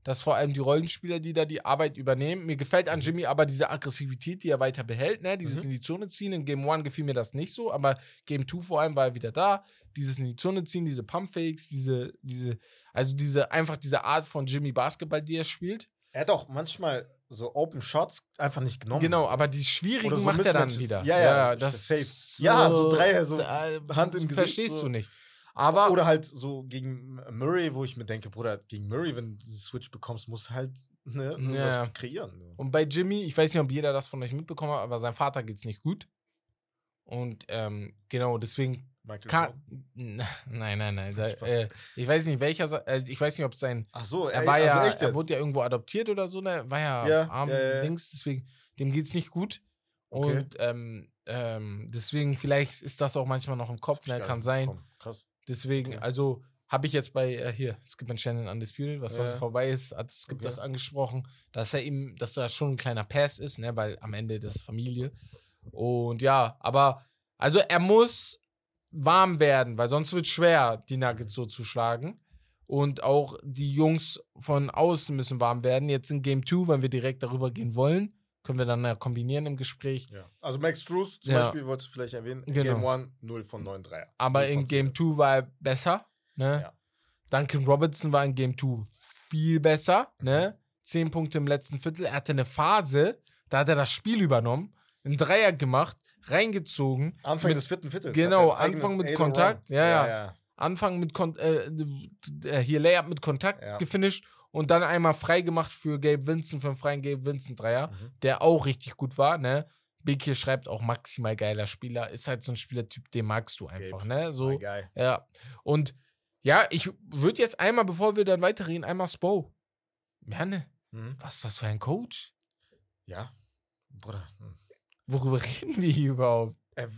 Das vor allem die Rollenspieler, die da die Arbeit übernehmen. Mir gefällt an Jimmy aber diese Aggressivität, die er weiter behält, ne? Dieses Mhm. in die Zone ziehen. In Game 1 gefiel mir das nicht so, aber Game 2 vor allem war er wieder da. Dieses in die Zone ziehen, diese Pumpfakes, diese, diese, also diese, einfach diese Art von Jimmy Basketball, die er spielt. Er hat auch manchmal so Open Shots einfach nicht genommen. Genau, aber die schwierigen so macht er dann wieder. Ja, ja, das safe. Ja, so drei, so Hand im Gesicht, Verstehst so. du nicht. Aber Oder halt so gegen Murray, wo ich mir denke, Bruder, gegen Murray, wenn du die Switch bekommst, musst du halt ne, Ja. kreieren. Und bei Jimmy, ich weiß nicht, ob jeder das von euch mitbekommen hat, aber seinem Vater geht's nicht gut. Und ähm, genau, deswegen Michael kann. Jordan. Nein, nein, nein. Äh, ich weiß nicht, welcher. Also ich weiß nicht, ob es sein. Ach so, Er ey, war also ja. echt er wurde ja irgendwo adoptiert oder so, ne? War ja, Ja, arm ja, ja. Dings, deswegen, dem geht's nicht gut. Okay. Und ähm, ähm, deswegen, vielleicht ist das auch manchmal noch im Kopf, ne? Kann sein. Krass. Deswegen, Okay. also habe ich jetzt bei äh, hier, Skip and Shannon Undisputed, was, was vorbei ist, hat Skip Okay. das angesprochen, dass er ihm, dass das schon ein kleiner Pass ist, ne, weil am Ende das Familie. Und ja, aber also er muss warm werden, weil sonst wird schwer, die Nuggets so zu schlagen. Und auch die Jungs von außen müssen warm werden. Jetzt in Game 2, wenn wir direkt darüber gehen wollen, können wir dann ja kombinieren im Gespräch. Ja. Also Max Drews zum Ja. Beispiel, wolltest du vielleicht erwähnen. In Genau. Game 1, 0 von 9 Dreier. Aber 0 in Game 10. 2 war er besser. Ne? Ja. Duncan Robertson war in Game 2 viel besser. Mhm. Ne? Zehn Punkte im letzten Viertel. Er hatte eine Phase, da hat er das Spiel übernommen, einen Dreier gemacht, reingezogen. Anfang mit, des vierten Viertels. Genau, Anfang mit 801. Kontakt. Ja, ja. ja. Anfang mit Kon äh, äh, hier Layup mit Kontakt Ja. gefinisht und dann einmal frei gemacht für Gabe Vincent, für einen freien Gabe Vincent Dreier, Mhm. der auch richtig gut war. Ne? Big hier schreibt auch maximal geiler Spieler. Ist halt so ein Spielertyp, den magst du einfach. Gabe. Ne? So. Ja. Und ja, ich würde jetzt einmal, bevor wir dann weiterreden, einmal Spo. Merne, Mhm. was ist das für ein Coach? Ja, Bruder. hm. Worüber reden wir hier überhaupt? Er,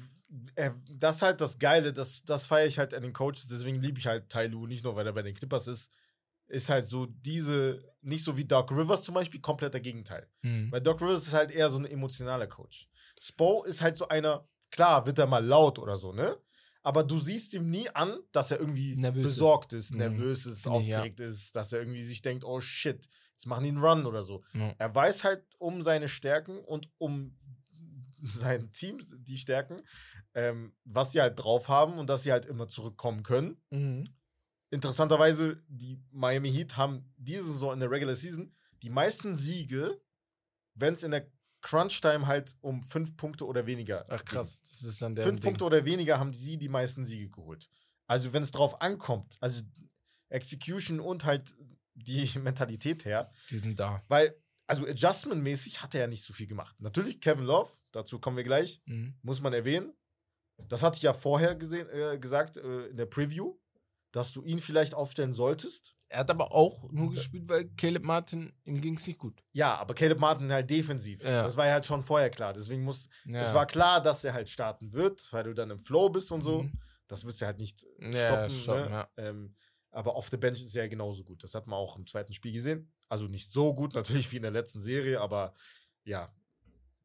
er, das ist halt das Geile, das, das feiere ich halt an den Coaches, deswegen liebe ich halt Tai Lu, nicht nur, weil er bei den Clippers ist. Ist halt so diese, nicht so wie Doc Rivers zum Beispiel, kompletter Gegenteil. Hm. Weil Doc Rivers ist halt eher so ein emotionaler Coach. Spo ist halt so einer, klar, wird er mal laut oder so, ne? Aber du siehst ihm nie an, dass er irgendwie Nervös besorgt ist, Mhm. nervös ist, Finde ich, ja. aufgeregt ist, dass er irgendwie sich denkt, oh shit, jetzt machen die einen Run oder so. Ja. Er weiß halt um seine Stärken und um sein Team, die Stärken, ähm, was sie halt drauf haben und dass sie halt immer zurückkommen können. Mhm. Interessanterweise, die Miami Heat haben diese Saison in der Regular Season die meisten Siege, wenn es in der Crunch-Time halt um fünf Punkte oder weniger Ach krass, das ist dann der. Fünf Punkte oder weniger haben sie die meisten Siege geholt. Also, wenn es drauf ankommt, also Execution und halt die Mentalität her, Die sind da. weil, also Adjustment-mäßig hat er ja nicht so viel gemacht. Natürlich Kevin Love, dazu kommen wir gleich, Mhm. muss man erwähnen. Das hatte ich ja vorher gesehen, äh, gesagt äh, in der Preview, dass du ihn vielleicht aufstellen solltest. Er hat aber auch nur gespielt, weil Caleb Martin, ihm ging es nicht gut. Ja, aber Caleb Martin halt defensiv. Ja. Das war ja halt schon vorher klar. Deswegen muss, Ja. es war klar, dass er halt starten wird, weil du dann im Flow bist und so. Mhm. Das wirst du halt nicht äh, Ja, stoppen. ne? ja. ähm, aber auf der Bench ist er ja genauso gut. Das hat man auch im zweiten Spiel gesehen. Also nicht so gut natürlich wie in der letzten Serie, aber ja,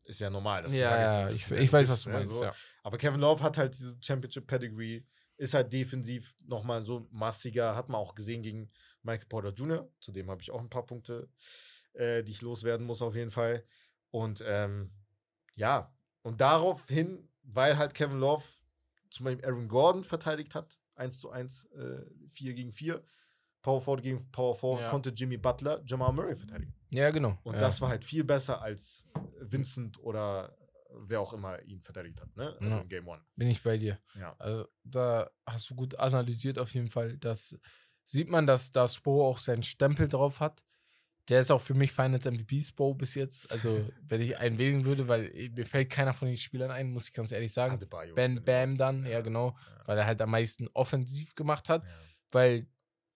ist ja normal. Dass Ja, ja, ich, ich weiß, ist, was du meinst. so. Ja. Aber Kevin Love hat halt diese Championship Pedigree, ist halt defensiv nochmal so massiger, hat man auch gesehen gegen Michael Porter Jr. Zudem habe ich auch ein paar Punkte, äh, die ich loswerden muss auf jeden Fall. Und ähm, ja, und daraufhin, weil halt Kevin Love zum Beispiel Aaron Gordon verteidigt hat, 1 zu 1, äh, 4 gegen 4, Power Forward gegen Power Forward, Ja. konnte Jimmy Butler Jamal Murray verteidigen. ja, genau. Und ja. das war halt viel besser als Vincent oder wer auch immer ihn verteidigt hat, ne? Also Ja. im Game One. Bin ich bei dir. Ja. Also, da hast du gut analysiert auf jeden Fall. Das sieht man, dass da Spo auch seinen Stempel drauf hat. Der ist auch für mich Finals MVP Spo bis jetzt. Also, wenn ich einen wählen würde, weil mir fällt keiner von den Spielern ein, muss ich ganz ehrlich sagen. Adebayo. Ben Bam dann, ja, Ja. genau, Ja. weil er halt am meisten offensiv gemacht hat. Ja. Weil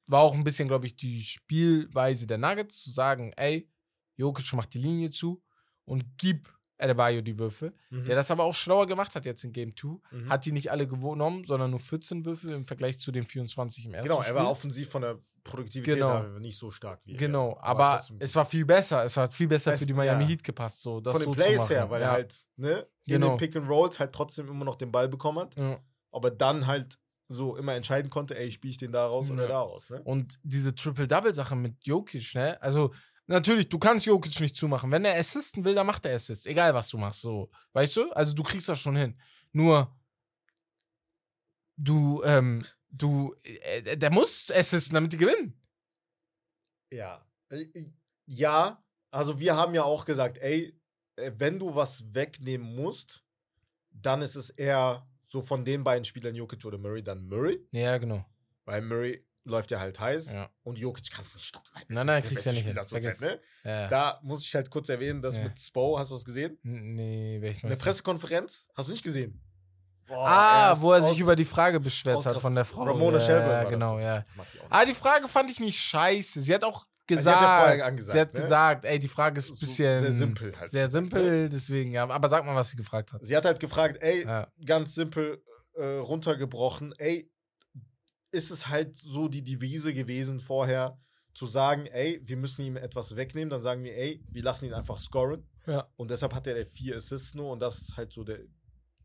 war auch ein bisschen, glaube ich, die Spielweise der Nuggets zu sagen, ey, Jokic macht die Linie zu und gib Adebayo die Würfe. Mhm. Der das aber auch schlauer gemacht hat jetzt in Game 2. Mhm. Hat die nicht alle genommen, sondern nur 14 Würfel im Vergleich zu den 24 im ersten Genau, er Spiel. war offensiv von der Produktivität Genau. her nicht so stark wie er. Genau, aber, trotzdem es war viel besser. Es hat viel besser Es- für die Miami ja. Heat gepasst. So, das von den so Plays her, weil ja. er halt ne, in Genau. den Pick and Rolls halt trotzdem immer noch den Ball bekommen hat. Ja. ob er dann halt so immer entscheiden konnte, ey, spiele ich den da raus oder da raus, ne? Und diese Triple-Double-Sache mit Jokic, ne? Also, natürlich, du kannst Jokic nicht zumachen. Wenn er assisten will, dann macht er Assist. Egal, was du machst, so. Weißt du? Also, du kriegst das schon hin. Nur, du, ähm, du, äh, der muss assisten, damit die gewinnen. Ja. Äh, Ja, also wir haben ja auch gesagt, ey, äh, wenn du was wegnehmen musst, dann ist es eher so von den beiden Spielern Jokic oder Murray, dann Murray, Ja, genau. weil Murray läuft ja halt heiß Ja. und Jokic kannst du nicht stoppen. Nein, nein, kriegst ja beste nicht hin. Spieler Vergiss. ne? Ja. Da muss ich halt kurz erwähnen, das Ja. mit Spo, hast du was gesehen? Nee, welches Eine du? Pressekonferenz? Hast du nicht gesehen? Boah, Ah, ist wo er sich über die Frage beschwert hat von der Frau. Ramona ja, Shelburne. Ja, genau, das. ja. Die auch nicht. Ah, die Frage fand ich nicht scheiße. Sie hat auch sie gesagt, hat ja vorher angesagt, sie hat ne? gesagt, ey, die Frage ist ein bisschen sehr simpel halt. sehr simpel, deswegen, ja. Aber sag mal, was sie gefragt hat. Sie hat halt gefragt, ey, Ja. ganz simpel äh, runtergebrochen, ey, ist es halt so die Devise gewesen vorher, zu sagen, ey, wir müssen ihm etwas wegnehmen, dann sagen wir, ey, wir lassen ihn einfach scoren. Ja. Und deshalb hat er vier Assists nur und das ist halt so der,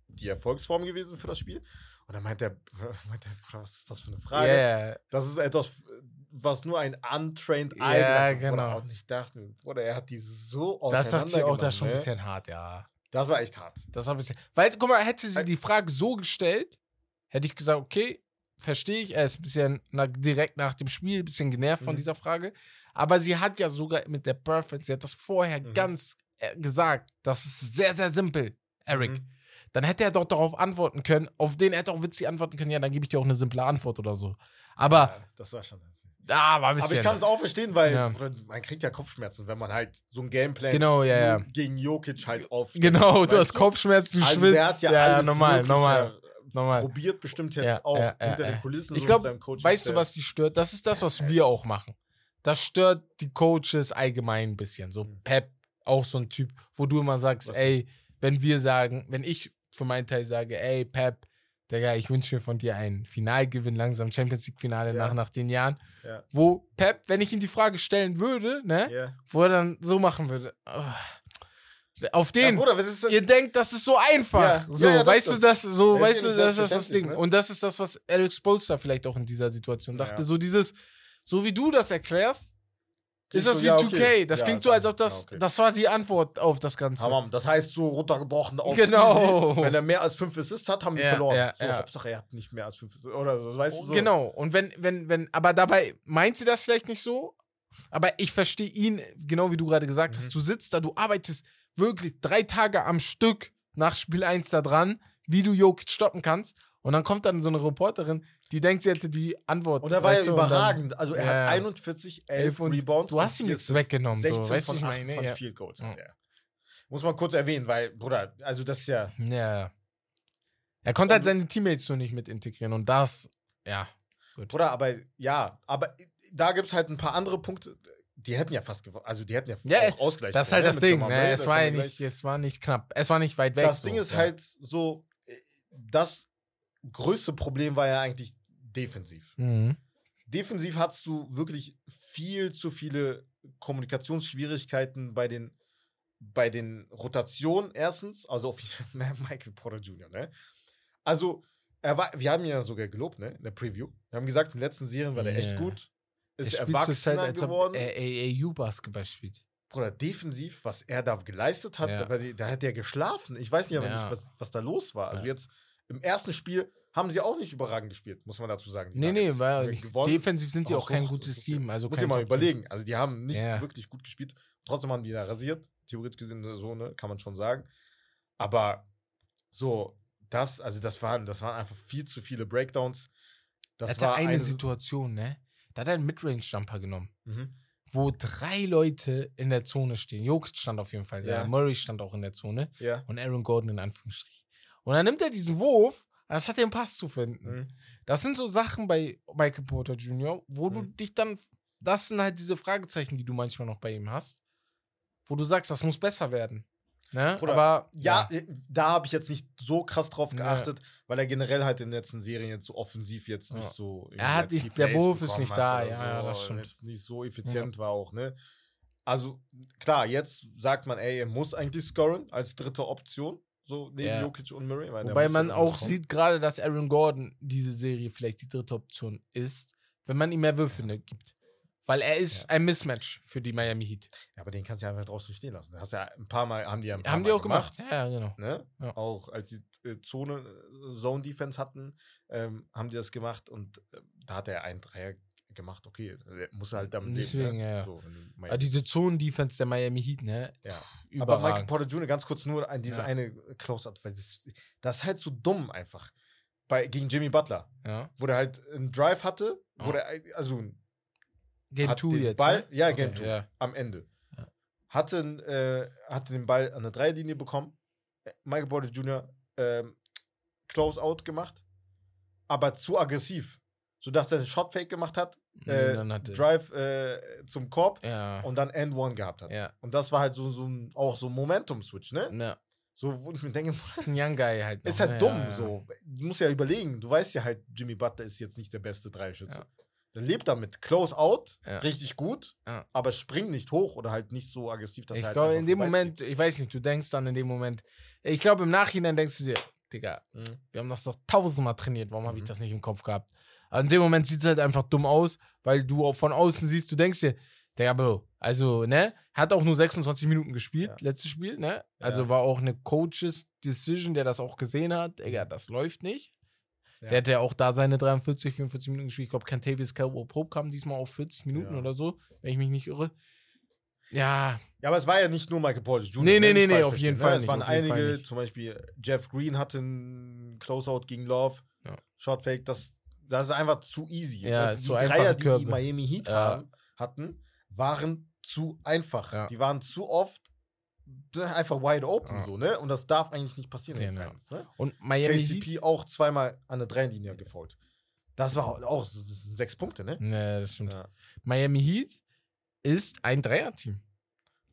die Erfolgsform gewesen für das Spiel. Und dann meint er, meint er, was ist das für eine Frage? Ja, Das ist etwas, was nur ein untrained Eye hat, Bruder. genau. Und ich dachte mir, Bruder, er hat die so das dachte ich auch, das ist schon ein ne? bisschen hart, ja. Das war echt hart. Das war ein bisschen. Weil, guck mal, hätte sie die Frage so gestellt, hätte ich gesagt, okay, verstehe ich, er ist ein bisschen nach, direkt nach dem Spiel ein bisschen genervt von Mhm. dieser Frage. Aber sie hat ja sogar mit der Preference, sie hat das vorher Mhm. ganz äh, gesagt, das ist sehr, sehr simpel, Eric. Mhm. Dann hätte er doch darauf antworten können, auf den hätte auch witzig antworten können, ja, dann gebe ich dir auch eine simple Antwort oder so. Aber, Ja, das war schon. ah, war ein bisschen. Aber ich kann es auch verstehen, weil Ja. Man kriegt ja Kopfschmerzen, wenn man halt so ein Gameplay Genau, ja, gegen Jokic halt aufstellt. Genau, du hast Kopfschmerzen, du Also schwitzt. der hat ja, ja, normal, normal, normal. probiert bestimmt jetzt Ja, auch ja, hinter ja. den Kulissen Ich so glaube, mit seinem Coach. weißt du, was die stört? Das ist das, was wir auch machen. Das stört die Coaches allgemein ein bisschen. So Mhm. Pep, auch so ein Typ, wo du immer sagst, Was ey, wenn wir sagen, wenn ich für meinen Teil sage, ey, Pep, Digga, ich wünsche mir von dir einen Finalgewinn, langsam Champions League-Finale Ja. nach, nach den Jahren, Ja. wo Pep, wenn ich ihm die Frage stellen würde, ne, Ja. wo er dann so machen würde, ah, auf Ja, den, Bruder, ist denn? ihr denkt, das ist so einfach. Ja, so, ja, ja, weißt ist du, das, so, Das ist weißt ja du, das ist das Ding. ne? Und das ist das, was Eric Spolster vielleicht auch in dieser Situation Ja. dachte. So dieses, so wie du das erklärst, ist Klingt das so, wie ja, 2K. okay. Das Ja, klingt so, als ob das, ja, okay. das war die Antwort auf das Ganze. Hamam, das heißt so runtergebrochen auf Genau. easy. Wenn er mehr als fünf Assists hat, haben wir Ja, verloren. ja, so, ja. Hauptsache er hat nicht mehr als fünf Assists. Oder weißt du so. Genau. Und wenn, wenn, wenn, aber dabei meint sie das vielleicht nicht so. Aber ich verstehe ihn, genau wie du gerade gesagt Mhm. hast. Du sitzt da, du arbeitest wirklich drei Tage am Stück nach Spiel 1 da dran, wie du Jokic stoppen kannst. Und dann kommt dann so eine Reporterin, die denkt, sie hätte die Antwort. Und er war ja weißt du, und dann- überragend. Also er Ja. hat 41, 11 Elf und- Rebounds. du hast ihm Assists, weggenommen, so, 16 weißt du, von ich meine, 28 ja. Field Goals hat er. Muss man kurz erwähnen, weil, Bruder, also das ist ja. Ja. Er konnte halt seine Teammates so nicht mit integrieren. Und das, ja. Gut. Bruder, aber ja, aber da gibt es halt ein paar andere Punkte, die hätten ja fast gewonnen. Also die hätten ja, Ja, auch Ausgleich Das ist halt das ne, Jamal Ding. Ne? Es, war ja nicht, es war nicht knapp. Es war nicht weit weg. Das so. Ding ist ja. halt so, äh, das größte Problem war ja eigentlich defensiv. Mhm. Defensiv hattest du wirklich viel zu viele Kommunikationsschwierigkeiten bei den, bei den Rotationen erstens, also auf Michael Porter Jr., ne? Also, er war, wir haben ihn ja sogar gelobt, ne, in der Preview. Wir haben gesagt, in den letzten Serien war der echt Ja. gut. Er Ist spielt erwachsener ob geworden. er AAU-Basketball spielt. Bruder, defensiv, was er da geleistet hat, Ja. da, da hat er geschlafen. Ich weiß nicht aber Ja. nicht, was, was da los war. Also jetzt im ersten Spiel haben sie auch nicht überragend gespielt, muss man dazu sagen. die Nee, nee, weil gewonnen. defensiv sind die auch kein gutes Team. Also Muss ich mal überlegen. Also die haben nicht Ja. wirklich gut gespielt. Trotzdem haben die da rasiert. Theoretisch gesehen so, ne, kann man schon sagen. Aber so, das, also das waren, das waren einfach viel zu viele Breakdowns. Er Das hatte war eine eine Situation, ne? Da hat er einen Midrange-Jumper genommen, Mhm. wo drei Leute in der Zone stehen. Jokic stand auf jeden Fall, ja. Murray stand auch in der Zone Ja. und Aaron Gordon in Anführungsstrichen. Und dann nimmt er diesen Wurf, anstatt den Pass zu finden. Mhm. Das sind so Sachen bei Michael Porter Jr., wo du Mhm. dich dann, das sind halt diese Fragezeichen, die du manchmal noch bei ihm hast, wo du sagst, das muss besser werden. Ne? Bruder, Aber Ja, äh, da habe ich jetzt nicht so krass drauf Ja. geachtet, weil er generell halt in den letzten Serien jetzt so offensiv jetzt nicht Ja. so. Er hat nicht- der Wurf ist nicht da, ja, ja, das stimmt. Jetzt nicht so effizient war auch, ne? Also, klar, jetzt sagt man, ey, er muss eigentlich scoren als dritte Option. so neben Ja. Jokic und Murray. Wobei man ja auch rauskommen. sieht gerade, dass Aaron Gordon diese Serie vielleicht die dritte Option ist, wenn man ihm mehr Würfe ne, gibt. Weil er ist Ja. ein Mismatch für die Miami Heat. Ja, aber den kannst du ja einfach draußen stehen lassen. Hast ja ein paar Mal, haben die ja ein paar Haben Mal die auch gemacht. Ja, genau. Ne? Ja. Auch als die äh, Zone äh, Zone Defense hatten, ähm, haben die das gemacht und äh, da hat er einen Dreier gemacht. Okay, muss halt damit Deswegen, leben. ja, Ne? ja. So, Aber diese Zonen-Defense der Miami Heat, ne? ja. Aber Michael Überragend. Porter Jr. ganz kurz nur an diese Ja. eine Close-Up, weil das, das ist halt so dumm einfach. Bei, gegen Jimmy Butler, Ja. wo der halt einen Drive hatte, wo der, also Game Hat 2 den jetzt. Ball- ne? ja, Okay, Game Two. Ja. am Ende. Ja. Hatte, äh, hatte den Ball an der Dreierlinie bekommen. Äh, Michael Porter Jr. Ähm, Close-Out gemacht, aber zu aggressiv. Sodass er einen Shot-Fake gemacht hat, äh, Und dann hatte- Drive äh, zum Korb Ja. und dann End-One gehabt hat. Ja. Und das war halt so, so ein, auch so ein Momentum-Switch, ne? ja. So, wo ich mir denke, Das ist ein Young Guy halt. ist noch, halt ne? dumm. Ja, ja. So. Du musst ja überlegen, du weißt ja halt, Jimmy Butler ist jetzt nicht der beste Dreischütze. Der lebt damit. Close out, Ja. richtig gut, Ja. aber springt nicht hoch oder halt nicht so aggressiv, dass Ich er halt glaube, einfach in dem. Moment, ich weiß nicht, du denkst dann in dem Moment, ich glaube, im Nachhinein denkst du dir, Digga, Mhm. wir haben das doch tausendmal trainiert, warum habe ich Mhm. das nicht im Kopf gehabt? Aber in dem Moment sieht es halt einfach dumm aus, weil du auch von außen siehst, du denkst dir, Digga, Bro, also, ne, hat auch nur 26 Minuten gespielt, Ja. letztes Spiel, ne? Also war auch eine Coaches Decision, der das auch gesehen hat, Digga, das läuft nicht. Ja. Der hat ja auch da seine 43, 44 Minuten gespielt. Ich glaube, Cantavius Caldwell Pope kam diesmal auf 40 Minuten Ja. oder so, wenn ich mich nicht irre. Ja, Ja, aber es war ja nicht nur Michael Porter Jr. Nee, nee, ne? nee, Nicht nee, falsch auf jeden Fall? Es waren einige, zum Beispiel Jeff Green hatte einen Closeout gegen Love, Ja. Shotfake, das, das ist einfach zu easy. Ja, Also zu die einfache Dreier, die die. Miami Heat Ja. haben, hatten, waren zu einfach. Ja. Die waren zu oft einfach wide open Ja. so, ne? Und das darf eigentlich nicht passieren. Sehen, ja. Finals, ne? und Miami Heat. KCP auch zweimal an der Dreilinie gefault. Das war auch das sind sechs Punkte, ne? Ne, das stimmt. Ja. Miami Heat ist ein Dreierteam.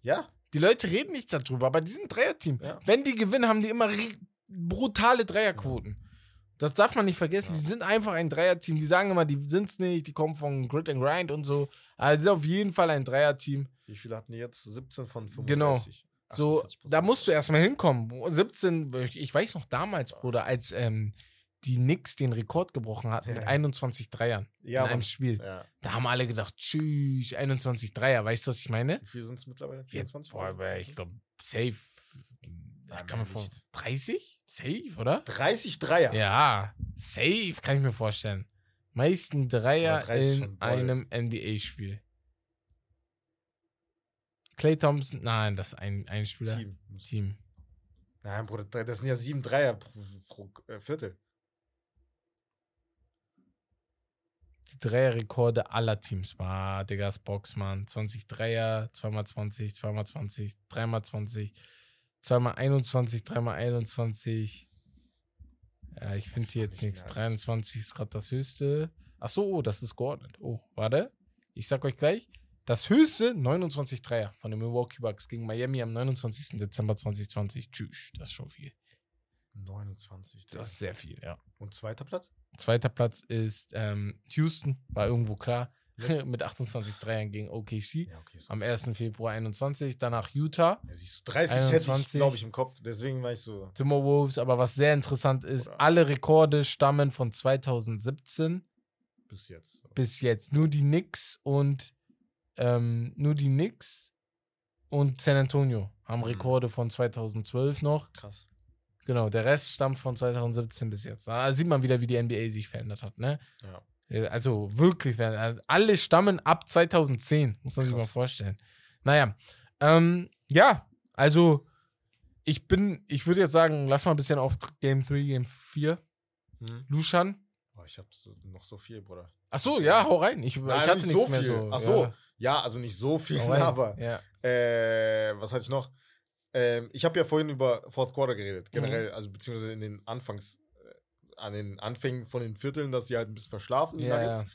ja, Die Leute reden nicht darüber, aber die sind ein Dreierteam. Ja. Wenn die gewinnen, haben die immer brutale Dreierquoten. Das darf man nicht vergessen. Ja. Die sind einfach ein Dreierteam. Die sagen immer, die sind's nicht, die kommen von Grit and Grind und so. Sind auf jeden Fall ein Dreierteam. wie viele hatten die jetzt? 17 von 35. Genau. So, 48%. da musst du erstmal hinkommen. 17, ich weiß noch damals, Bruder, als ähm, die Knicks den Rekord gebrochen hatten mit Ja. 21 Dreiern ja, in einem Mann. Spiel. Ja. Da haben alle gedacht, tschüss, 21 Dreier. Weißt du, was ich meine? Wie viel sind es mittlerweile? Jetzt, 24? boah, aber ich glaube, safe. Nein, kann mehr vor nicht. 30? Safe, oder? 30 Dreier. Ja, safe, kann ich mir vorstellen. Meisten Dreier Aber 30 ist in einem NBA-Spiel. Clay Thompson, nein, das ist ein, ein Spieler. Team. Team. Nein, Bruder, das sind ja sieben Dreier pro, pro äh, Viertel. Die Dreierrekorde aller Teams. Ah, Diggas Boxmann. 20 Dreier, 2x20, 2x20, 3x20, 2x21, 3x21. Ja, ich finde hier jetzt nicht nichts. nice. 23 ist gerade das höchste. Ach so, oh, das ist geordnet. Oh, warte. Ich sag euch gleich. Das höchste 29 Dreier von den Milwaukee Bucks gegen Miami am 29. Dezember 2020. Tschüss, das ist schon viel. 29. Dreier. Das ist sehr viel, ja. Und zweiter Platz? Zweiter Platz ist ähm, Houston, war irgendwo klar, Mit? mit 28 Dreiern gegen OKC. Ja, okay. So. Am 1. Februar 21, danach Utah, Ja, siehst du, 30 hätte ich, 21. glaube ich, im Kopf. Deswegen war ich so. Timberwolves. Aber was sehr interessant ist, Oder- alle Rekorde stammen von 2017 Bis jetzt. Bis jetzt. Nur die Knicks und ähm, nur die Knicks und San Antonio haben Mhm. Rekorde von 2012 noch. Krass. Genau, der Rest stammt von 2017 bis jetzt. Da sieht man wieder, wie die NBA sich verändert hat, ne? Ja. Äh, Also wirklich, verändert. Also alle stammen ab 2010, muss man sich Krass. mal vorstellen. Naja, ähm, ja, also ich bin, ich würde jetzt sagen, lass mal ein bisschen auf Game 3, Game 4. Hm? Luschan. Boah, ich habe so, noch so viel, Bruder. Ach so, ja, hau rein. Ich, ich Nein, hatte nicht so viel. so. Ach so, Ja, Ja, also nicht so viel, aber Ja. äh, was hatte ich noch? Ähm, ich habe ja vorhin über Fourth Quarter Mhm. geredet, generell, also beziehungsweise in den Anfangs, äh, an den Anfängen von den Vierteln, dass die halt ein bisschen verschlafen, die Ja, Nuggets.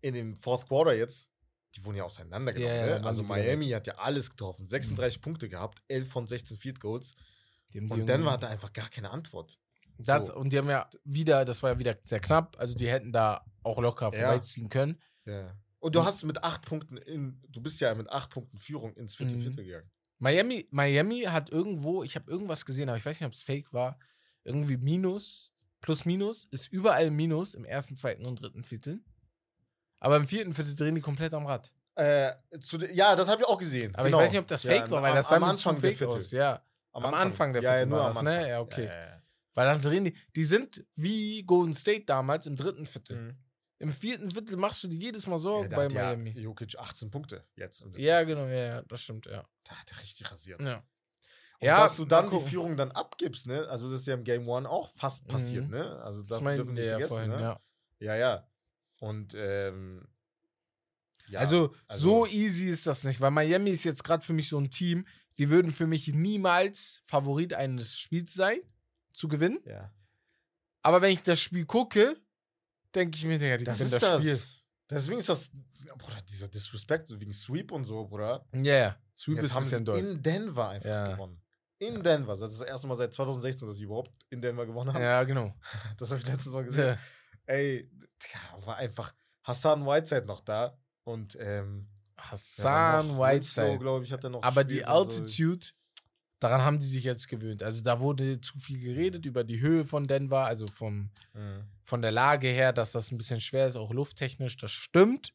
In dem Fourth Quarter jetzt, die wurden ja auseinandergenommen. Ne? dann Also Miami hat ja alles getroffen, 36 Punkte gehabt, 11 von 16 Field Goals und irgendwie- Denver hatte einfach gar keine Antwort. Das, so. Und die haben ja wieder, das war ja wieder sehr knapp, also die hätten da auch locker Ja. vorbeiziehen können. Ja. Und du hast mit acht Punkten in, du bist ja mit acht Punkten Führung ins vierte Mhm. Viertel gegangen. Miami, Miami hat irgendwo, ich habe irgendwas gesehen, aber ich weiß nicht, ob es fake war, irgendwie Minus, plus Minus, ist überall Minus im ersten, zweiten und dritten Viertel. Aber im vierten Viertel drehen die komplett am Rad. Äh, zu, ja, das habe ich auch gesehen. Aber Genau. ich weiß nicht, ob das fake Ja, war, weil am- das am Anfang zu der fake Viertel. aus. Ja, am Anfang der ja, ja, Viertel nur war am das, ne? Ja, okay. Ja, ja, ja. weil dann drehen die, die sind wie Golden State damals im dritten Viertel. Mhm. Im vierten Viertel machst du dir jedes Mal Ja, Sorgen da bei hat ja Miami. Jokic 18 Punkte jetzt. Ja, genau, ja, ja, das stimmt, ja. Da hat er richtig rasiert. Ja, Und ja dass du dann die. Führung dann abgibst, ne? Also das ist ja im Game One auch fast passiert, Mhm. ne? Also das dürfen wir nicht ja vergessen, vorhin, ne? ja. Ja, ja. Und ähm, ja, also, also- so easy ist das nicht, weil Miami ist jetzt gerade für mich so ein Team, die würden für mich niemals Favorit eines Spiels sein, zu gewinnen. ja. Aber wenn ich das Spiel gucke, denke ich mir, Digga, die Das ist das, das. Spiel. Deswegen ist das, Bruder, dieser Disrespect wegen Sweep und so, Bruder. Ja, ja. Sweep Jetzt ist haben sie bisschen doll. in Denver einfach Ja. gewonnen. In Denver. Das ist das erste Mal seit 2016, dass sie überhaupt in Denver gewonnen haben. Ja, genau. Das habe ich letztens mal gesehen. Ja. Ey, ja, war einfach Hassan Whiteside noch da und ähm, Hassan Whiteside. glaube ich, hat er noch Aber die und so. Daran haben die sich jetzt gewöhnt. Also da wurde zu viel geredet über die Höhe von Denver, also vom, Mhm. von der Lage her, dass das ein bisschen schwer ist, auch lufttechnisch. Das stimmt.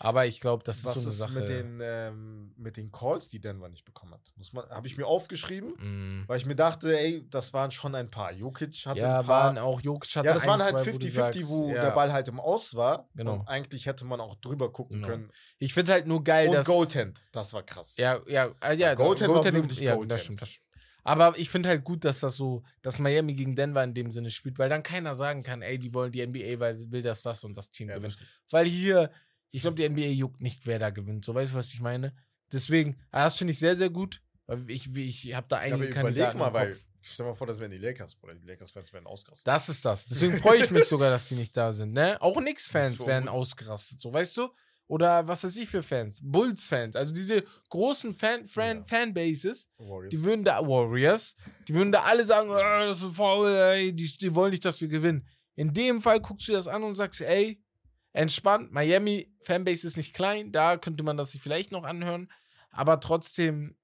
Aber ich glaube, das ist Was so eine ist Sache. mit den, ähm, mit den Calls, die Denver nicht bekommen hat? Muss man, habe ich mir aufgeschrieben, Mm. weil ich mir dachte, ey, das waren schon ein paar. Jokic hatte Ja, ein paar. waren auch Jokic hatte ja, das ein, waren halt zwei, wo du 50-50, wo, sagst, ja. der Ball halt im Aus war. Genau. Und eigentlich hätte man auch drüber gucken Genau. können. Ich finde halt nur geil, Und dass. Goaltend, das war krass. Ja, ja, äh, ja. Goaltend war wirklich ja, Goaltend. Das stimmt, das stimmt. Aber ich finde halt gut, dass das so, dass Miami gegen Denver in dem Sinne spielt, weil dann keiner sagen kann, ey, die wollen die NBA, weil will das, das und das Team Ja, gewinnen. Weil hier, ich glaube, die NBA juckt nicht, wer da gewinnt. So, weißt du, was ich meine? Deswegen, ah, das finde ich sehr, sehr gut. Ich, ich, habe da Ja, einige aber überleg mal, weil, stell mal vor, das wären die Lakers, Bruder. Die Lakers-Fans wären ausgerastet. Das ist das. Deswegen freue ich mich sogar, dass die nicht da sind. Ne? Auch Knicks-Fans werden gut. ausgerastet, so weißt du? Oder was weiß ich für Fans? Bulls-Fans. Also diese großen Fan Fan Ja. Fanbases, Warriors. die würden da, Warriors, die würden da alle sagen, "Ah, das ist faul, ey, die, die wollen nicht, dass wir gewinnen. In dem Fall guckst du das an und sagst, ey, entspannt, Miami Fanbase ist nicht klein, da könnte man das sich vielleicht noch anhören, aber trotzdem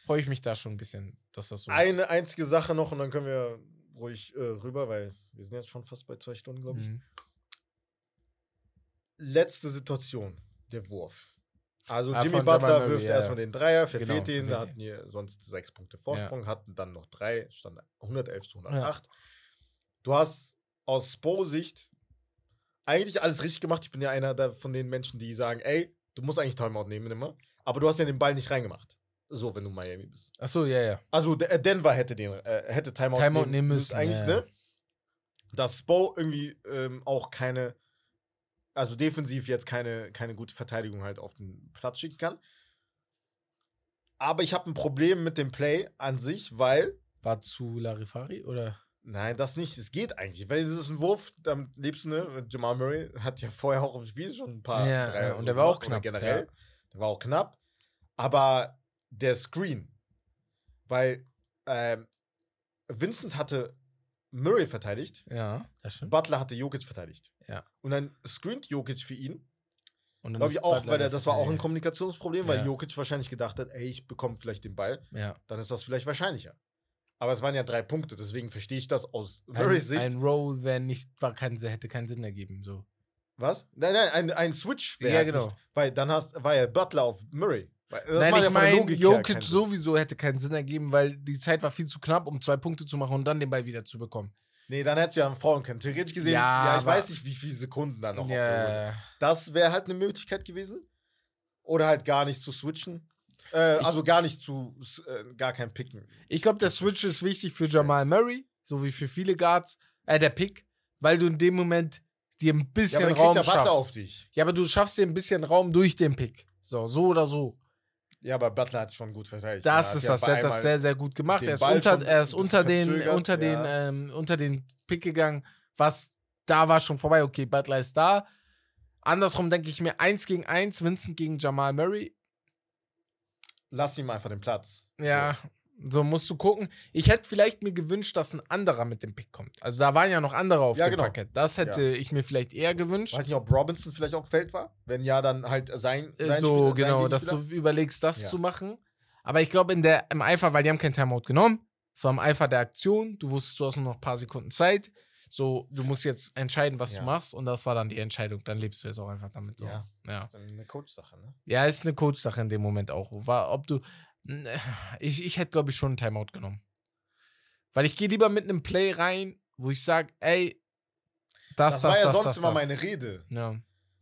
freue ich mich da schon ein bisschen, dass das so ist. Eine einzige Sache noch und dann können wir ruhig äh, rüber, weil wir sind jetzt schon fast bei zwei Stunden, glaube ich. Mhm. Letzte Situation, der Wurf. Also Ah, Jimmy Butler Murray, wirft ja, erstmal den Dreier, Genau, verfehlt ihn, da hatten wir sonst sechs Punkte Vorsprung, hatten dann noch drei, stand 111 zu 108. Du hast aus Spo-Sicht eigentlich alles richtig gemacht. Ich bin ja einer der, von den Menschen, die sagen, ey, du musst eigentlich Timeout nehmen immer, aber du hast ja den Ball nicht reingemacht. So, wenn du Miami bist. Achso, ja, ja. Also äh, Denver hätte den äh, hätte Timeout, Timeout nehmen müssen, Eigentlich, ja, ne? Dass Spo irgendwie ähm, auch keine, also defensiv jetzt keine, keine gute Verteidigung halt auf den Platz schicken kann. Aber ich habe ein Problem mit dem Play an sich, weil War zu Larifari oder? Nein, das nicht. Es geht eigentlich. Weil es ist ein Wurf, lebst du, ne? Jamal Murray hat ja vorher auch im Spiel schon ein paar Ja, Dreier ja, und so der war auch knapp, Generell. Der war auch knapp. Aber der Screen, weil ähm, Vincent hatte Murray verteidigt, Ja, das stimmt. Butler hatte Jokic verteidigt. Ja. Und dann screent Jokic für ihn. Und dann Glaube ich auch, Butler weil der, das war auch ein. Kommunikationsproblem, weil Ja. Jokic wahrscheinlich gedacht hat, ey, ich bekomme vielleicht den Ball. Ja. Dann ist das vielleicht wahrscheinlicher. Aber es waren ja drei Punkte, deswegen verstehe ich das aus Murrays Sicht. ein Roll wäre nicht, war kein, hätte keinen Sinn ergeben. So. Was? Nein, nein, ein, ein Switch wäre Ja, genau. nicht, weil dann hast, war ja Butler auf Murray. Das Nein, ich ja meine, Jokic sowieso hätte keinen Sinn ergeben, weil die Zeit war viel zu knapp, um zwei Punkte zu machen und dann den Ball wieder zu bekommen. Nee, dann hättest du ja frauen können. Theoretisch gesehen, Ja, ja, ich weiß nicht, wie viele Sekunden dann noch auf der Uhr. Ja, Das wäre halt eine Möglichkeit gewesen. Oder halt gar nicht zu switchen. Äh, also gar nicht zu, äh, gar kein Picken. ich glaube, der Switch ist wichtig für Jamal Murray, so wie für viele Guards, äh, der Pick, weil du in dem Moment dir ein Ja, bisschen dann Raum ja Butler auf schaffst. dich. Ja, aber du schaffst dir ein bisschen Raum durch den Pick. So, so oder so. Ja, aber Butler hat schon gut verteidigt. Das ist ja das. Er hat das sehr, sehr gut gemacht. Er ist unter, er ist unter den, unter den, ja. ähm, unter den Pick gegangen. Was da war schon vorbei. Okay, Butler ist da. Andersrum denke ich mir eins gegen eins, Vincent gegen Jamal Murray. Lass ihm einfach den Platz. Ja, so, musst du gucken. Ich hätte vielleicht mir gewünscht, dass ein anderer mit dem Pick kommt. Also da waren ja noch andere auf Ja, dem genau. Parkett. Das hätte ich mir vielleicht eher gewünscht. Weiß nicht, ob Robinson vielleicht auf dem Feld war. Wenn ja, dann halt sein, Äh, sein so, sein genau, dass du überlegst, das Ja. zu machen. Aber ich glaube, in der, im Eifer, weil die haben kein Timeout genommen, es war im Eifer der Aktion, du wusstest, du hast nur noch ein paar Sekunden Zeit. So, du musst jetzt entscheiden, was Ja. du machst. Und das war dann die Entscheidung. Dann lebst du jetzt auch einfach damit so. Ja. Ja, Das ist eine Coach-Sache, ne? ja ist eine Coach-Sache in dem Moment auch. War, ob du. Ich, ich hätte, glaube ich, schon einen Timeout genommen. Weil ich gehe lieber mit einem Play rein, wo ich sage, ey, das, Das, das, war ja das, sonst das, immer meine Rede. Ja,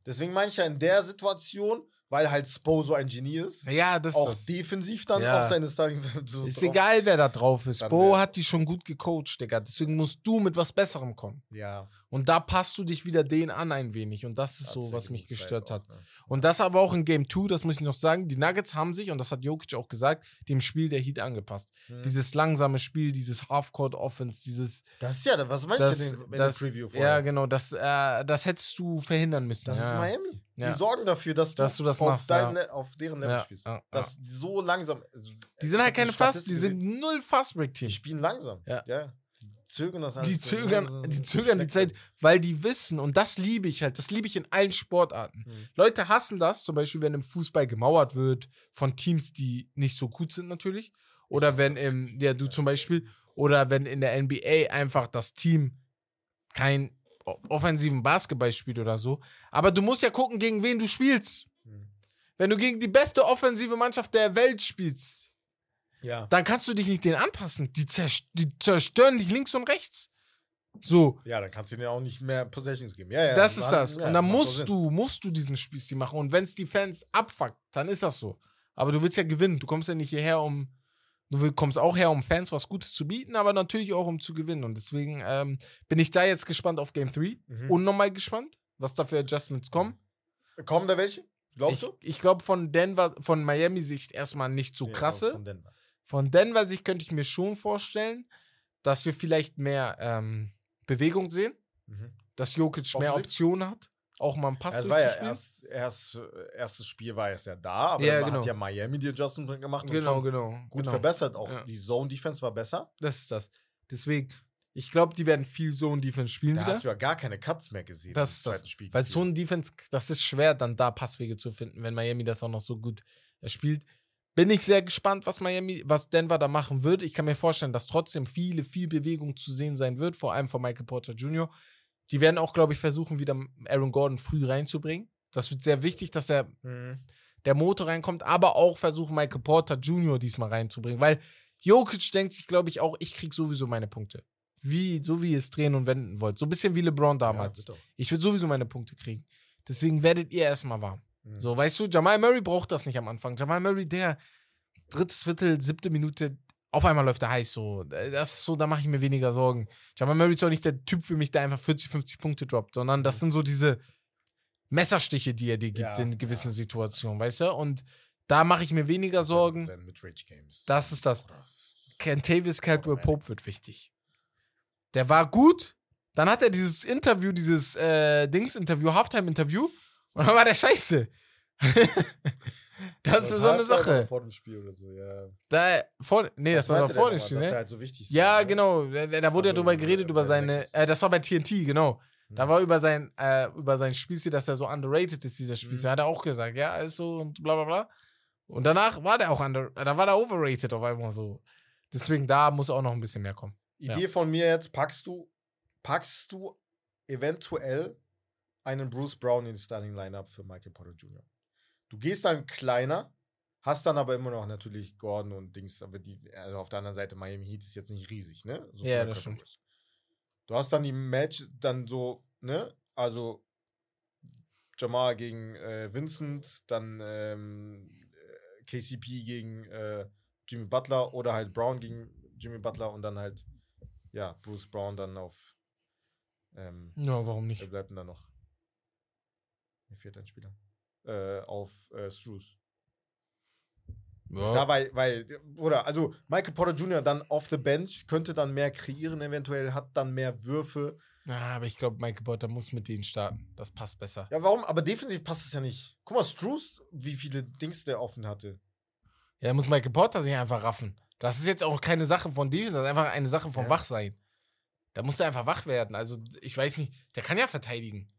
Deswegen meine ich ja in der Situation, weil halt Spo so ein Genie ist, ja das auch ist defensiv dann Ja. auf seine Starting so Ist drauf- egal, wer da drauf ist. Dann Bo wär- hat die schon gut gecoacht, Digga. Deswegen musst du mit was Besserem kommen. Ja. Und da passt du dich wieder den an ein wenig. Und das ist hat so, was mich gestört auch, hat. ne? Und das aber auch in Game 2, das muss ich noch sagen, die Nuggets haben sich, und das hat Jokic auch gesagt, dem Spiel der Heat angepasst. Hm. Dieses langsame Spiel, dieses Half-Court-Offense, dieses. Das ist ja, was meinst Das, du denn in das, der Preview ja, vorher? genau, das, äh, das hättest du verhindern müssen. Das ja. ist Miami. Ja. Die sorgen dafür, dass du, Dass du das auf, machst, dein ja. Auf deren Level Ja, spielst. ja, dass die so langsam. also, Die sind halt keine Fast, die sind null Fast-Break-Team. Die spielen langsam. Ja. Die zögern das alles Die so zögern, langsam die so zögern die. Zeit, weil die wissen, und das liebe ich halt, das liebe ich in allen Sportarten. Mhm. Leute hassen das, zum Beispiel, wenn im Fußball gemauert wird von Teams, die nicht so gut sind, natürlich. Oder wenn im, ja, du zum Beispiel, oder wenn in der NBA einfach das Team kein o- offensiven Basketball spielt oder so. Aber du musst ja gucken, gegen wen du spielst. Mhm. Wenn du gegen die beste offensive Mannschaft der Welt spielst, Ja. dann kannst du dich nicht denen anpassen. Die, zerst die zerstören dich links und rechts. So. ja, dann kannst du denen auch nicht mehr Possessions geben. Ja, ja. Das ist dann- das. ja, und dann musst du, musst du diesen Spielstil machen. Und wenn es die Fans abfuckt, dann ist das so. Aber du willst ja gewinnen. Du kommst ja nicht hierher, um. Du kommst auch her, um Fans was Gutes zu bieten, aber natürlich auch, um zu gewinnen. Und deswegen ähm, bin ich da jetzt gespannt auf Game 3. Mhm. Unnormal gespannt, was da für Adjustments kommen. Kommen da welche? Glaubst Ich, du? ich glaube von Denver, von Miami-Sicht erstmal nicht so Nee, krasse. Von Denver. Von Denver-Sicht könnte ich mir schon vorstellen, dass wir vielleicht mehr ähm, Bewegung sehen, Mhm. dass Jokic mehr? Optionen hat, auch mal einen Pass Ja, es war ja erst, erst, erstes Spiel war erst ja da, aber Ja, dann genau. hat ja Miami die Adjustment gemacht und Genau, schon genau. gut genau. verbessert. Auch Ja. die Zone-Defense war besser. Das ist das. Deswegen, ich glaube, die werden viel Zone-Defense spielen Da wieder. hast du ja gar keine Cuts mehr gesehen Das ist das. Spiel. Weil gefühlt. Zone-Defense, das ist schwer, dann da Passwege zu finden, wenn Miami das auch noch so gut äh, spielt. Bin ich sehr gespannt, was Miami, was Denver da machen wird. Ich kann mir vorstellen, dass trotzdem viele, viel Bewegung zu sehen sein wird, vor allem von Michael Porter Jr. Die werden auch, glaube ich, versuchen, wieder Aaron Gordon früh reinzubringen. Das wird sehr wichtig, dass er Mhm. der Motor reinkommt, aber auch versuchen, Michael Porter Jr. diesmal reinzubringen, weil Jokic denkt sich, glaube ich, auch, ich krieg sowieso meine Punkte. Wie, so wie ihr es drehen und wenden wollt. So ein bisschen wie LeBron damals. Ja, ich will sowieso meine Punkte kriegen. Deswegen werdet ihr erstmal warm. Mhm. So, weißt du, Jamal Murray braucht das nicht am Anfang. Jamal Murray, der drittes Viertel, siebte Minute, auf einmal läuft er heiß. So, das ist so, da mache ich mir weniger Sorgen. Jamal Murray ist auch nicht der Typ für mich, der einfach 40, 50 Punkte droppt, sondern das sind so diese Messerstiche, die er dir gibt Ja, in gewissen ja. Situationen, weißt du? Und da mache ich mir weniger Sorgen. Das ist das. Kentavious Caldwell. Pope wird wichtig. Der war gut. Dann hat er dieses Interview, dieses äh, Dings-Interview, Halftime-Interview. Und dann war der scheiße. das ist so eine Sache. Vor dem Spiel oder so, ja. Da, vor, nee, das Was war vor dem Spiel, dass er ne? halt so wichtig ist, Ja, ne? genau. Da, da wurde ja Also, drüber geredet, über seine. Äh, das war bei TNT, genau. Da Hm. war über sein, äh, über sein Spielstil, dass er so underrated ist, dieser Spielstil. Mhm. Hat er auch gesagt, ja, ist so und bla bla bla. Und danach war der auch under, da war der overrated auf einmal so. Deswegen da muss auch noch ein bisschen mehr kommen. Idee von mir jetzt, packst du, packst du eventuell einen Bruce Brown in die Starting Lineup für Michael Porter Jr. Du gehst dann kleiner, hast dann aber immer noch natürlich Gordon und Dings, aber die, also auf der anderen Seite Miami Heat ist jetzt nicht riesig, ne? So Ja, das Körpergröße. Du hast dann die Match dann so, ne? Also Jamal gegen äh, Vincent, dann ähm, äh, KCP gegen äh, Jimmy Butler oder halt Brown gegen Jimmy Butler und dann halt, ja, Bruce Brown dann auf. Ähm, Ja, warum nicht? bleibt denn da noch? Mir fehlt ein Spieler. Äh, auf äh, Struce. Da, Ja. weil, weil, oder, also Michael Porter Jr. dann off the bench, könnte dann mehr kreieren, eventuell, hat dann mehr Würfe. Ah, aber ich glaube, Michael Porter muss mit denen starten. Das passt besser. Ja, warum? Aber defensiv passt es ja nicht. Guck mal, Struce, wie viele Dings der offen hatte. Ja, muss Michael Porter sich einfach raffen. Das ist jetzt auch keine Sache von Defense, das ist einfach eine Sache vom Ja. Wachsein. Da muss er einfach wach werden. Also, ich weiß nicht, der kann ja verteidigen.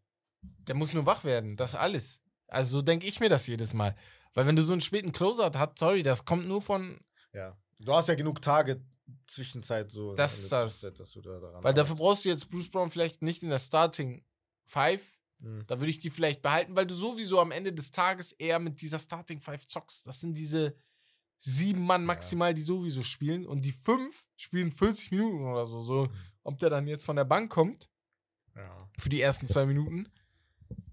Der muss nur wach werden. Das alles. Also, so denke ich mir das jedes Mal. Weil wenn du so einen späten Closer hast, sorry, das kommt nur von. Ja. Du hast ja genug Tage Zwischenzeit so. Das ist das. Dass du da daran Weil dafür brauchst du jetzt Bruce Brown vielleicht nicht in der Starting Five. Mhm. Da würde ich die vielleicht behalten, weil du sowieso am Ende des Tages eher mit dieser Starting Five zockst. Das sind diese sieben Mann maximal, die sowieso spielen. Und die fünf spielen 40 Minuten oder so. So, ob der dann jetzt von der Bank kommt Ja. für die ersten zwei Minuten,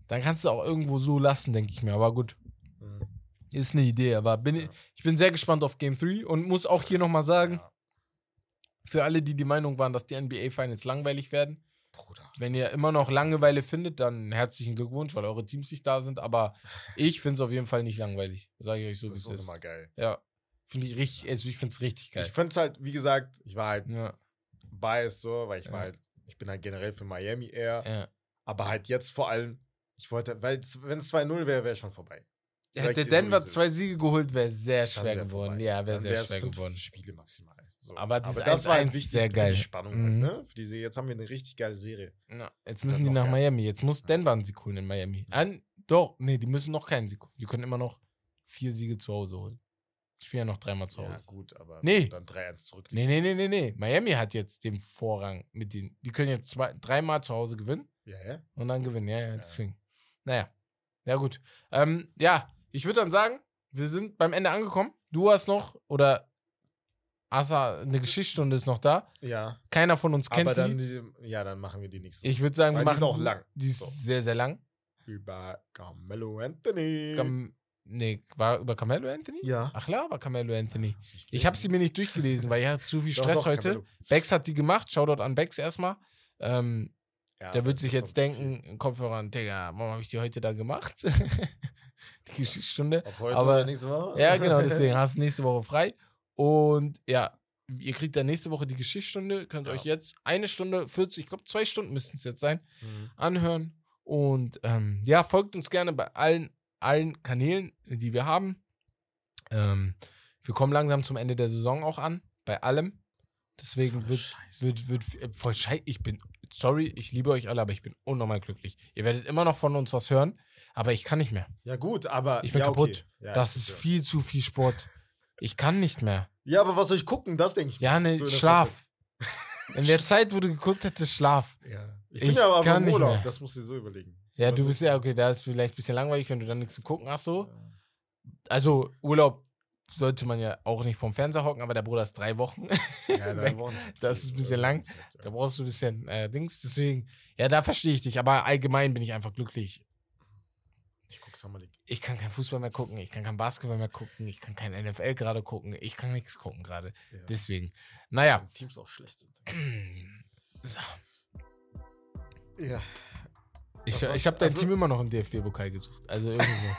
dann kannst du auch irgendwo so lassen, denke ich mir. Aber gut, Mhm. ist eine Idee. Aber bin, Ja. ich bin sehr gespannt auf Game 3 und muss auch hier nochmal sagen, Ja. für alle, die die Meinung waren, dass die NBA Finals langweilig werden, Bruder. wenn ihr immer noch Langeweile findet, dann herzlichen Glückwunsch, weil eure Teams nicht da sind. Aber ich finde es auf jeden Fall nicht langweilig. Sage ich euch so, wie Das es ist auch ist. immer geil. Ja. Finde ich richtig, also ich finde es richtig geil. Ich finde es halt, wie gesagt, ich war halt ja, biased so, weil ich war halt, ich bin halt generell für Miami eher. Aber halt jetzt vor allem, ich wollte, weil wenn es 2-0 wäre, wäre schon vorbei. Ich Hätte Denver es zwei. Siege geholt, wäre sehr Dann schwer wär geworden. vorbei. Ja, wäre sehr schwer geworden. Spiele maximal. So. Aber dieses das war halt 1-1 wichtig sehr für geil. die Spannung Mhm. halt, ne? Für diese, jetzt haben wir eine richtig geile Serie. Ja, jetzt müssen die nach. Miami. Jetzt muss Denver einen Sieg holen in Miami. An, doch, nee, die müssen noch keinen Sieg holen. Die können immer noch vier Siege zu Hause holen. Die spielen ja noch dreimal zu Ja, Hause. gut, aber Nee. dann 3-1 zurück. Nee, nee, nee, nee, nee. Miami hat jetzt den Vorrang mit den. Die können jetzt zwei, dreimal zu Hause gewinnen Ja, ja. und dann gewinnen. Ja, ja, deswegen. Naja. Ja, gut. Ähm, ja, ich würde dann sagen, wir sind beim Ende angekommen. Du hast noch, oder Asa, eine Geschichtsstunde ist noch da. Ja, Keiner von uns kennt aber dann, die. die, ja, dann machen wir die nächste. Ich würde sagen, wir Weil die machen ist auch lang. Die ist So. sehr, sehr lang. Über Carmelo Anthony. Cam nee, war über Carmelo Anthony? ja. Ach klar, war Carmelo Anthony. Ich habe sie mir nicht durchgelesen, weil ich hatte zu viel Doch, Stress doch, heute. Carmelo. Bex hat die gemacht. Shoutout an Bex erstmal. Ähm, Ja, der wird sich jetzt denken, im Kopfhörer, Digga, warum habe ich die heute da gemacht? die Geschichtsstunde. Ob heute aber- oder nächste Woche? Ja, genau, deswegen hast du nächste Woche frei. Und ja, ihr kriegt dann nächste Woche die Geschichtsstunde. Könnt Ja. euch jetzt eine Stunde 40, ich glaube zwei Stunden müssten es jetzt sein, Mhm. anhören. Und ähm, ja, folgt uns gerne bei allen, allen Kanälen, die wir haben. Ähm, wir kommen langsam zum Ende der Saison auch an, bei allem. Deswegen Voll wird, scheiße. wird, wird, voll scheiße. Ich bin, sorry, ich liebe euch alle, aber ich bin unnormal glücklich. Ihr werdet immer noch von uns was hören, aber ich kann nicht mehr. Ja, gut, aber. Ich bin ja, kaputt. Okay. Ja, das ich ist verstehe. viel zu viel Sport. Ich kann nicht mehr. Ja, aber was soll ich gucken? Das denke ich mir. Ja, So ne, der Schlaf. In der Zeit, wo du geguckt hättest, Schlaf. Ja. Ich Ich bin ja aber im Urlaub. Das musst du dir so überlegen. Ja, Was du ist- bist ja, okay, da ist vielleicht ein bisschen langweilig, wenn du dann nichts zu gucken hast, so. Also, Urlaub sollte man ja auch nicht vom Fernseher hocken, aber der Bruder ist drei Wochen. Ja, drei. Wochen. Das ist ein bisschen lang. Da brauchst du ein bisschen äh, Dings. Deswegen, ja, da verstehe ich dich. Aber allgemein bin ich einfach glücklich. Ich guck Summer League. Ich kann kein Fußball mehr gucken, ich kann kein Basketball mehr gucken, ich kann kein NFL gerade gucken, ich kann nichts gucken gerade. Ja. Deswegen, naja. Wenn Teams auch schlecht sind. So. Ja. Ich, war's? ich habe dein Also- Team immer noch im DFB-Pokal gesucht. Also irgendwo.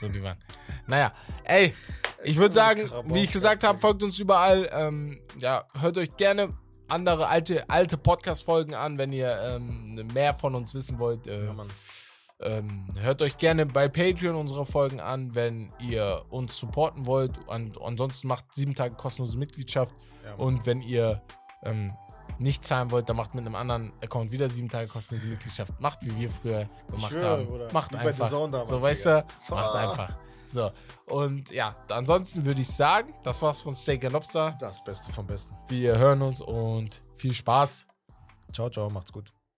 so die waren. Naja, ey, ich würde sagen, wie ich gesagt habe, folgt uns überall. Ähm, ja, hört euch gerne andere alte, alte Podcast-Folgen an, wenn ihr ähm, mehr von uns wissen wollt. Äh, Ja, ähm, hört euch gerne bei Patreon unsere Folgen an, wenn ihr uns supporten wollt. Und ansonsten macht sieben Tage kostenlose Mitgliedschaft. Ja. Und wenn ihr ähm, nicht zahlen wollt, dann macht mit einem anderen Account wieder sieben Tage kostenlose Mitgliedschaft. Macht, wie wir früher gemacht schwöre, haben. Macht einfach. So, weißt du? Macht Ah. einfach. So. Und ja, ansonsten würde ich sagen, das war's von Steak and Lobster. Das Beste vom Besten. Wir hören uns und viel Spaß. Ciao, ciao, macht's gut.